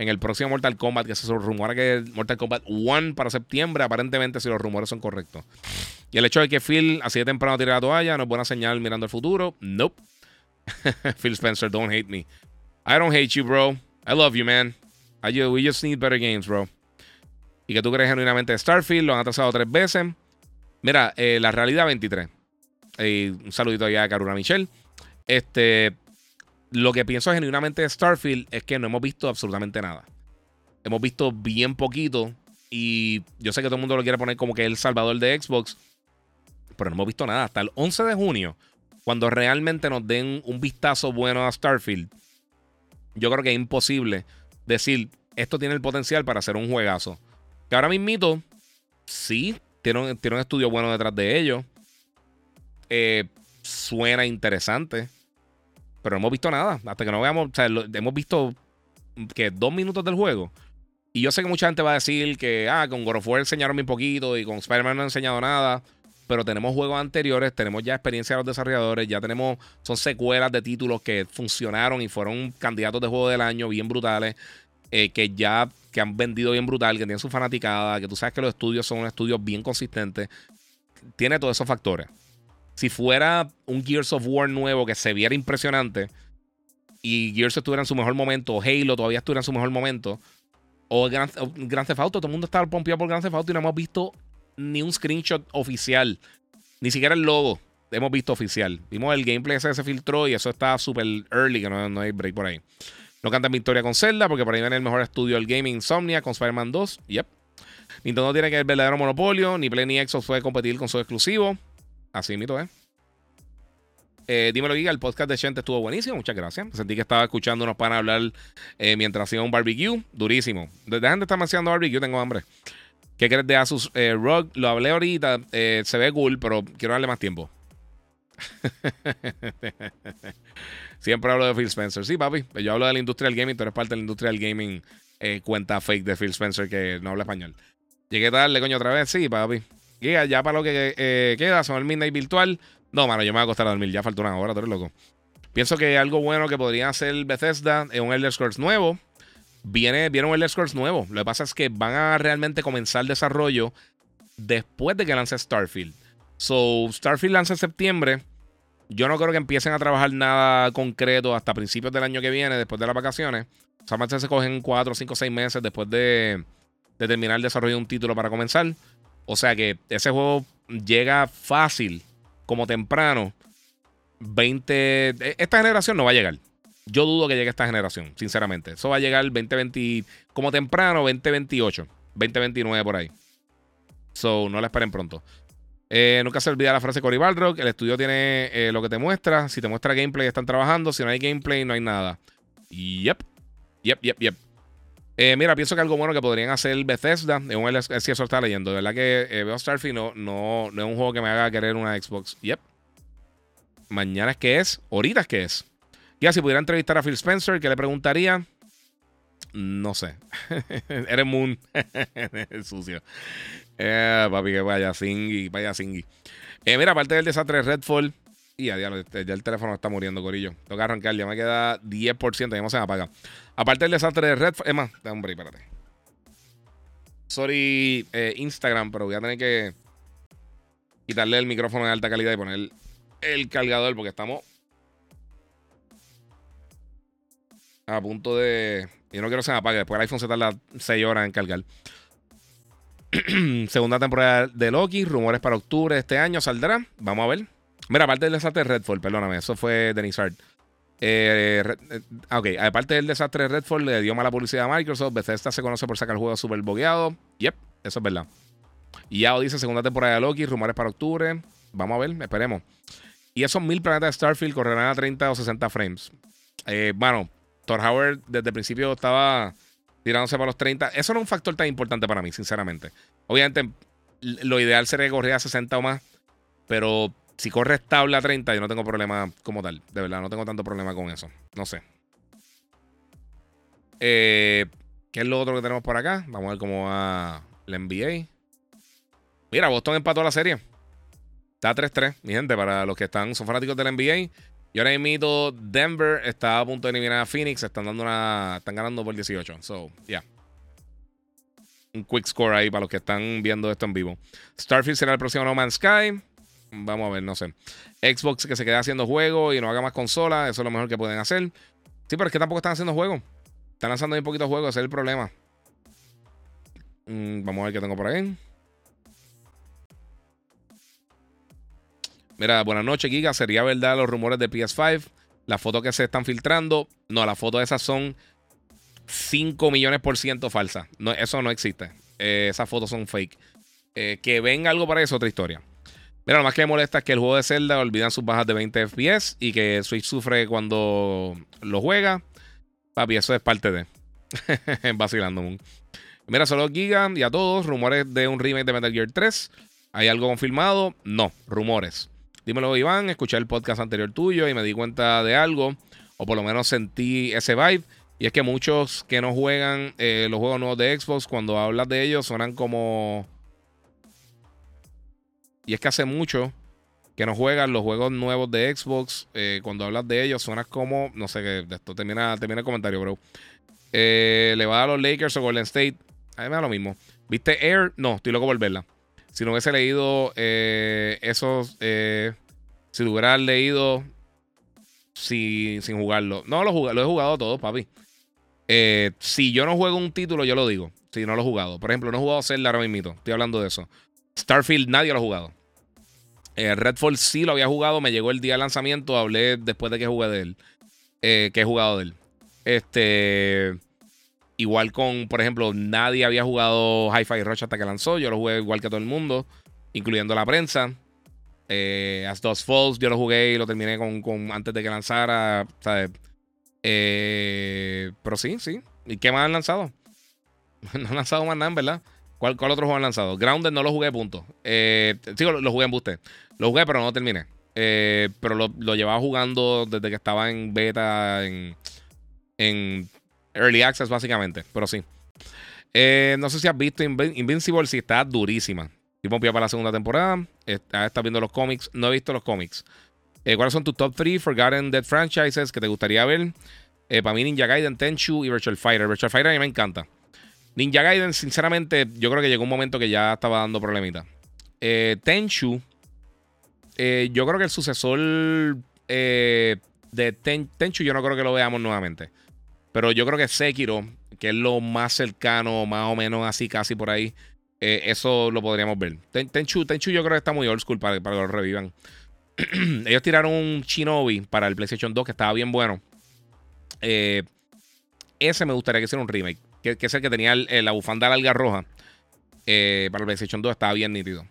en el próximo Mortal Kombat. Que se rumora que Mortal Kombat 1 para septiembre. Aparentemente, si los rumores son correctos. Y el hecho de que Phil así de temprano tire la toalla no es buena señal mirando el futuro. Nope. Phil Spencer, don't hate me. I don't hate you, bro. I love you, man. we just need better games, bro. Y que tú crees genuinamente Starfield, lo han atrasado tres veces. Mira, eh, la realidad 23. un saludito allá a Karuna Michelle. Este, lo que pienso genuinamente de Starfield es que no hemos visto absolutamente nada. Hemos visto bien poquito. Y yo sé que todo el mundo lo quiere poner como que el salvador de Xbox. Pero no hemos visto nada. Hasta el 11 de junio, cuando realmente nos den un vistazo bueno a Starfield, yo creo que es imposible decir, esto tiene el potencial para ser un juegazo. Que ahora mismito, sí, tiene un, tiene un estudio bueno detrás de ellos. Eh, suena interesante. Pero no hemos visto nada. Hasta que no veamos. O sea, hemos visto que dos minutos del juego. Y yo sé que mucha gente va a decir que, ah, con God of War enseñaron muy poquito y con Spider-Man no han enseñado nada. Pero tenemos juegos anteriores, tenemos ya experiencia de los desarrolladores, ya tenemos, son secuelas de títulos que funcionaron y fueron candidatos de juego del año bien brutales, eh, que ya que han vendido bien brutal, que tienen su fanaticada, que tú sabes que los estudios son estudios bien consistentes. Tiene todos esos factores. Si fuera un Gears of War nuevo que se viera impresionante y Gears estuviera en su mejor momento, o Halo todavía estuviera en su mejor momento, o Grand, Theft Auto, todo el mundo está pompeado por Grand Theft Auto y no hemos visto ni un screenshot oficial, ni siquiera el logo hemos visto oficial. Vimos el gameplay ese se filtró y eso está súper early, que no, no, hay break por ahí. No cantan victoria con Zelda, porque por ahí viene el mejor estudio del gaming Insomnia con Spider-Man 2. Yep. Nintendo tiene que el verdadero monopolio, ni Play ni Xbox puede competir con su exclusivo. Así mito, ¿eh? eh dímelo, Giga, el podcast de Chente estuvo buenísimo. Muchas gracias. Sentí que estaba escuchando unos para hablar eh, mientras hacía un barbecue. Durísimo. Dejen de estar mencionando barbecue, tengo hambre. ¿Qué crees de Asus eh, ROG? Lo hablé ahorita. Eh, se ve cool, pero quiero darle más tiempo. Siempre hablo de Phil Spencer. Sí, papi. Yo hablo de la industria del gaming. Tú eres parte de la industria del gaming. cuenta fake de Phil Spencer que no habla español. Llegué tarde, coño, otra vez. Sí, papi. Ya para lo que eh, queda, son el Midnight Virtual. No, mano, yo me voy a acostar a dormir. Ya falta una hora, tú eres loco. Pienso que algo bueno que podría hacer Bethesda es un Elder Scrolls nuevo. Viene, viene un Elder Scrolls nuevo. Lo que pasa es que van a realmente comenzar el desarrollo después de que lance Starfield. So, Starfield lanza en septiembre. Yo no creo que empiecen a trabajar nada concreto hasta principios del año que viene, después de las vacaciones. O sea, se cogen 4, 5, 6 meses después de, de terminar el desarrollo de un título para comenzar. O sea que ese juego llega fácil, como temprano. 20. E, esta generación no va a llegar. Yo dudo que llegue esta generación, sinceramente. Eso va a llegar 2020, como temprano, 2028, 2029 por ahí. So, no la esperen pronto. Eh, nunca se olvida la frase Cory Balrock. El estudio tiene eh, lo que te muestra. Si te muestra gameplay, están trabajando. Si no hay gameplay, no hay nada. Yep. Yep, yep, yep. Eh, mira, pienso que algo bueno que podrían hacer Bethesda es un si eso está leyendo. De verdad que eh, veo Starfield no, no, es un juego que me haga querer una Xbox. Yep. Mañana es que es, ahorita es que es. Ya, si pudiera entrevistar a Phil Spencer, ¿qué le preguntaría? No sé. Eres Moon. Sucio. Eh, papi, que vaya singy, vaya singy. Eh, mira, aparte del desastre de Redfall, y ya, ya, el teléfono está muriendo, Corillo. Tengo que arrancar, ya me queda 10%, ya no se me apaga. Aparte del desastre de Red, es más, hombre, espérate. Sorry, eh, Instagram, pero voy a tener que quitarle el micrófono de alta calidad y poner el cargador porque estamos a punto de. Yo no quiero que se me apague. Después el iPhone se tarda 6 horas en cargar. Segunda temporada de Loki. Rumores para octubre de este año saldrá. Vamos a ver. Mira, aparte del desastre de Redfall, perdóname, eso fue Denis Hart. Eh, eh, ok, aparte del desastre de Redfall, le dio mala publicidad a Microsoft. Bethesda se conoce por sacar el juego super bogueado. Yep, eso es verdad. Y Yao dice segunda temporada de Loki, rumores para octubre. Vamos a ver, esperemos. Y esos mil planetas de Starfield correrán a 30 o 60 frames. Eh, bueno, Thor Howard desde el principio estaba tirándose para los 30. Eso no es un factor tan importante para mí, sinceramente. Obviamente, lo ideal sería que corriera a 60 o más. Pero si corre estable a 30, yo no tengo problema como tal. De verdad, no tengo tanto problema con eso. No sé. Eh, ¿Qué es lo otro que tenemos por acá? Vamos a ver cómo va la NBA. Mira, Boston empató la serie. Está 3-3, mi gente, para los que están, son fanáticos del NBA. Y ahora mismo Denver está a punto de eliminar a Phoenix. Están dando una. Están ganando por 18. So, yeah. Un quick score ahí para los que están viendo esto en vivo. Starfield será el próximo No Man's Sky. Vamos a ver, no sé. Xbox que se quede haciendo juegos y no haga más consolas. Eso es lo mejor que pueden hacer. Sí, pero es que tampoco están haciendo juegos. Están lanzando un poquito juegos. Ese es el problema. Mm, vamos a ver qué tengo por ahí. Mira, buenas noches, Giga. ¿Sería verdad los rumores de PS5? Las fotos que se están filtrando. No, las fotos esas son 5 millones por ciento falsas. No, eso no existe. Eh, esas fotos son fake. Eh, que venga algo para eso, otra historia. Mira, lo más que me molesta es que el juego de Zelda olvidan sus bajas de 20 FPS y que Switch sufre cuando lo juega. Papi, eso es parte de. Vacilando. Mira, solo Giga y a todos. Rumores de un remake de Metal Gear 3. ¿Hay algo confirmado? No, rumores. Dímelo, Iván. Escuché el podcast anterior tuyo y me di cuenta de algo, o por lo menos sentí ese vibe. Y es que muchos que no juegan eh, los juegos nuevos de Xbox, cuando hablas de ellos, suenan como. Y es que hace mucho que no juegan los juegos nuevos de Xbox. Eh, cuando hablas de ellos, suenas como. No sé qué. Esto termina, termina el comentario, bro. Eh, le va a los Lakers o Golden State. A mí me da lo mismo. ¿Viste Air? No, estoy loco por verla. Si no hubiese leído eh, esos. Si lo hubiera leído sin jugarlo. No, lo, lo he jugado todo, papi. Si yo no juego un título, yo lo digo. Si no lo he jugado. Por ejemplo, no he jugado Zelda ahora mismo. Estoy hablando de eso. Starfield, nadie lo ha jugado. Redfall sí lo había jugado. Me llegó el día de lanzamiento. Hablé después de que jugué de él. que he jugado de él. Este. Igual con, por ejemplo, nadie había jugado Hi-Fi Rush hasta que lanzó. Yo lo jugué igual que todo el mundo, incluyendo la prensa. Eh, As Dos Falls, yo lo jugué y lo terminé con, antes de que lanzara. Eh, pero sí, sí. ¿Y qué más han lanzado? no han lanzado más nada, ¿verdad? ¿Cuál, ¿Cuál, otro juego han lanzado? Grounded no lo jugué, punto. Eh, sí, lo, jugué en Booster. Lo jugué, pero no lo terminé. Eh, pero lo, lo, llevaba jugando desde que estaba en beta, en, en Early Access, básicamente. Pero sí. Eh, no sé si has visto Invincible, si está durísima. Y para la segunda temporada. Estás viendo los cómics. No he visto los cómics. Eh, ¿Cuáles son tus top 3 Forgotten Dead franchises que te gustaría ver? Para mí, Ninja Gaiden, Tenchu y Virtual Fighter. Virtual Fighter a mí me encanta. Ninja Gaiden, sinceramente, yo creo que llegó un momento que ya estaba dando problemita. Tenchu, yo creo que el sucesor de Tenchu, yo no creo que lo veamos nuevamente. Pero yo creo que Sekiro, que es lo más cercano, más o menos así, casi por ahí, eh, eso lo podríamos ver. Tenchu, Tenchu yo creo que está muy old school para, para que lo revivan. Ellos tiraron un Shinobi para el PlayStation 2 que estaba bien bueno. Eh, ese me gustaría que hiciera un remake. Que, es el que tenía la bufanda larga roja. Eh, para el PlayStation 2 estaba bien nítido.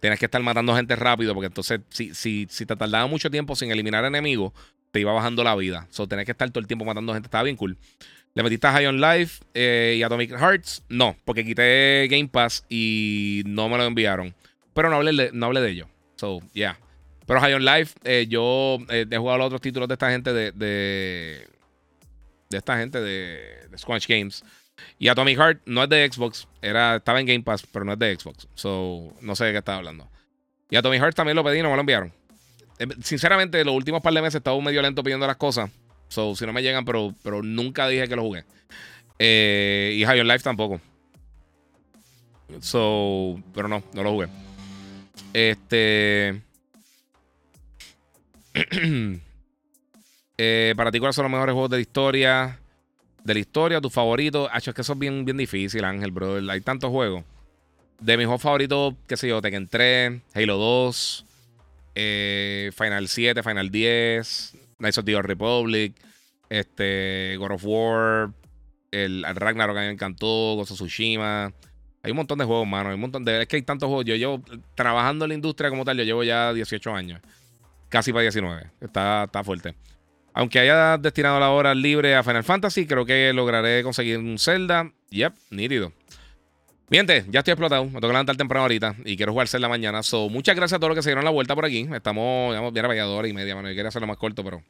Tienes que estar matando gente rápido. Porque entonces, si, si, si te tardaba mucho tiempo sin eliminar enemigos, te iba bajando la vida. So, tenés que estar todo el tiempo matando gente. Estaba bien cool. ¿Le metiste a High Life eh, y Atomic Hearts? No, porque quité Game Pass y no me lo enviaron. Pero no hablé de, no hablé de ello. So, yeah. Pero High Life, eh, yo eh, he jugado los otros títulos de esta gente de, esta gente de, de Squanch Games. Y Atomic Heart no es de Xbox. Era, estaba en Game Pass, pero no es de Xbox. So, no sé de qué estaba hablando. Y Atomic Heart también lo pedí no me lo enviaron. Eh, sinceramente, los últimos par de meses he estado medio lento pidiendo las cosas. So, si no me llegan, pero, pero nunca dije que lo jugué. Eh, y High on Life tampoco. So, pero no, no lo jugué. Este. Eh, para ti, ¿cuáles son los mejores juegos de la historia? De la historia, tus favoritos. Ah, es que eso es bien, bien difícil, Ángel, bro. Hay tantos juegos. De mis juegos favoritos, qué sé yo, Tekken 3, Halo 2. Eh, Final 7, Final 10, Knights of the Old Republic, este, God of War, el, Ragnarok que me encantó, of Tsushima. Hay un montón de juegos, mano. Hay un montón de. Es que hay tantos juegos. Yo llevo trabajando en la industria como tal, yo llevo ya 18 años. Casi para 19. Está, está fuerte. Aunque haya destinado la hora libre a Final Fantasy, creo que lograré conseguir un Zelda. Yep, nítido. Miente, ya estoy explotado. Me que levantar temprano ahorita y quiero jugar la mañana. So, muchas gracias a todos los que se dieron la vuelta por aquí. Estamos, digamos, bien a y media, mano. Yo quería hacerlo más corto, pero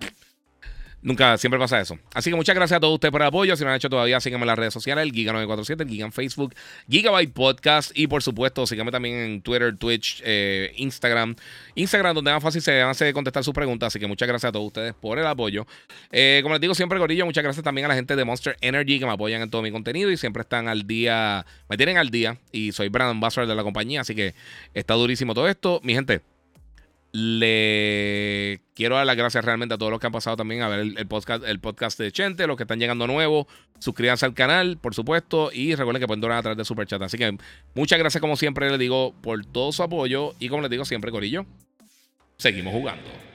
Nunca, siempre pasa eso. Así que muchas gracias a todos ustedes por el apoyo. Si no han hecho todavía, síganme en las redes sociales, el Giga947, el Giga en Facebook, Gigabyte Podcast y por supuesto, síganme también en Twitter, Twitch, eh, Instagram. Instagram, donde más fácil se hace contestar sus preguntas. Así que muchas gracias a todos ustedes por el apoyo. Eh, como les digo siempre, Gorillo, muchas gracias también a la gente de Monster Energy que me apoyan en todo mi contenido y siempre están al día, me tienen al día. Y soy Brandon Ambassador de la compañía, así que está durísimo todo esto. Mi gente, le quiero dar las gracias realmente a todos los que han pasado también a ver el, podcast, el podcast de Chente, los que están llegando nuevos. Suscríbanse al canal, por supuesto, y recuerden que pueden donar a través de Super Chat. Así que muchas gracias, como siempre, les digo, por todo su apoyo. Y como les digo siempre, Corillo, seguimos jugando.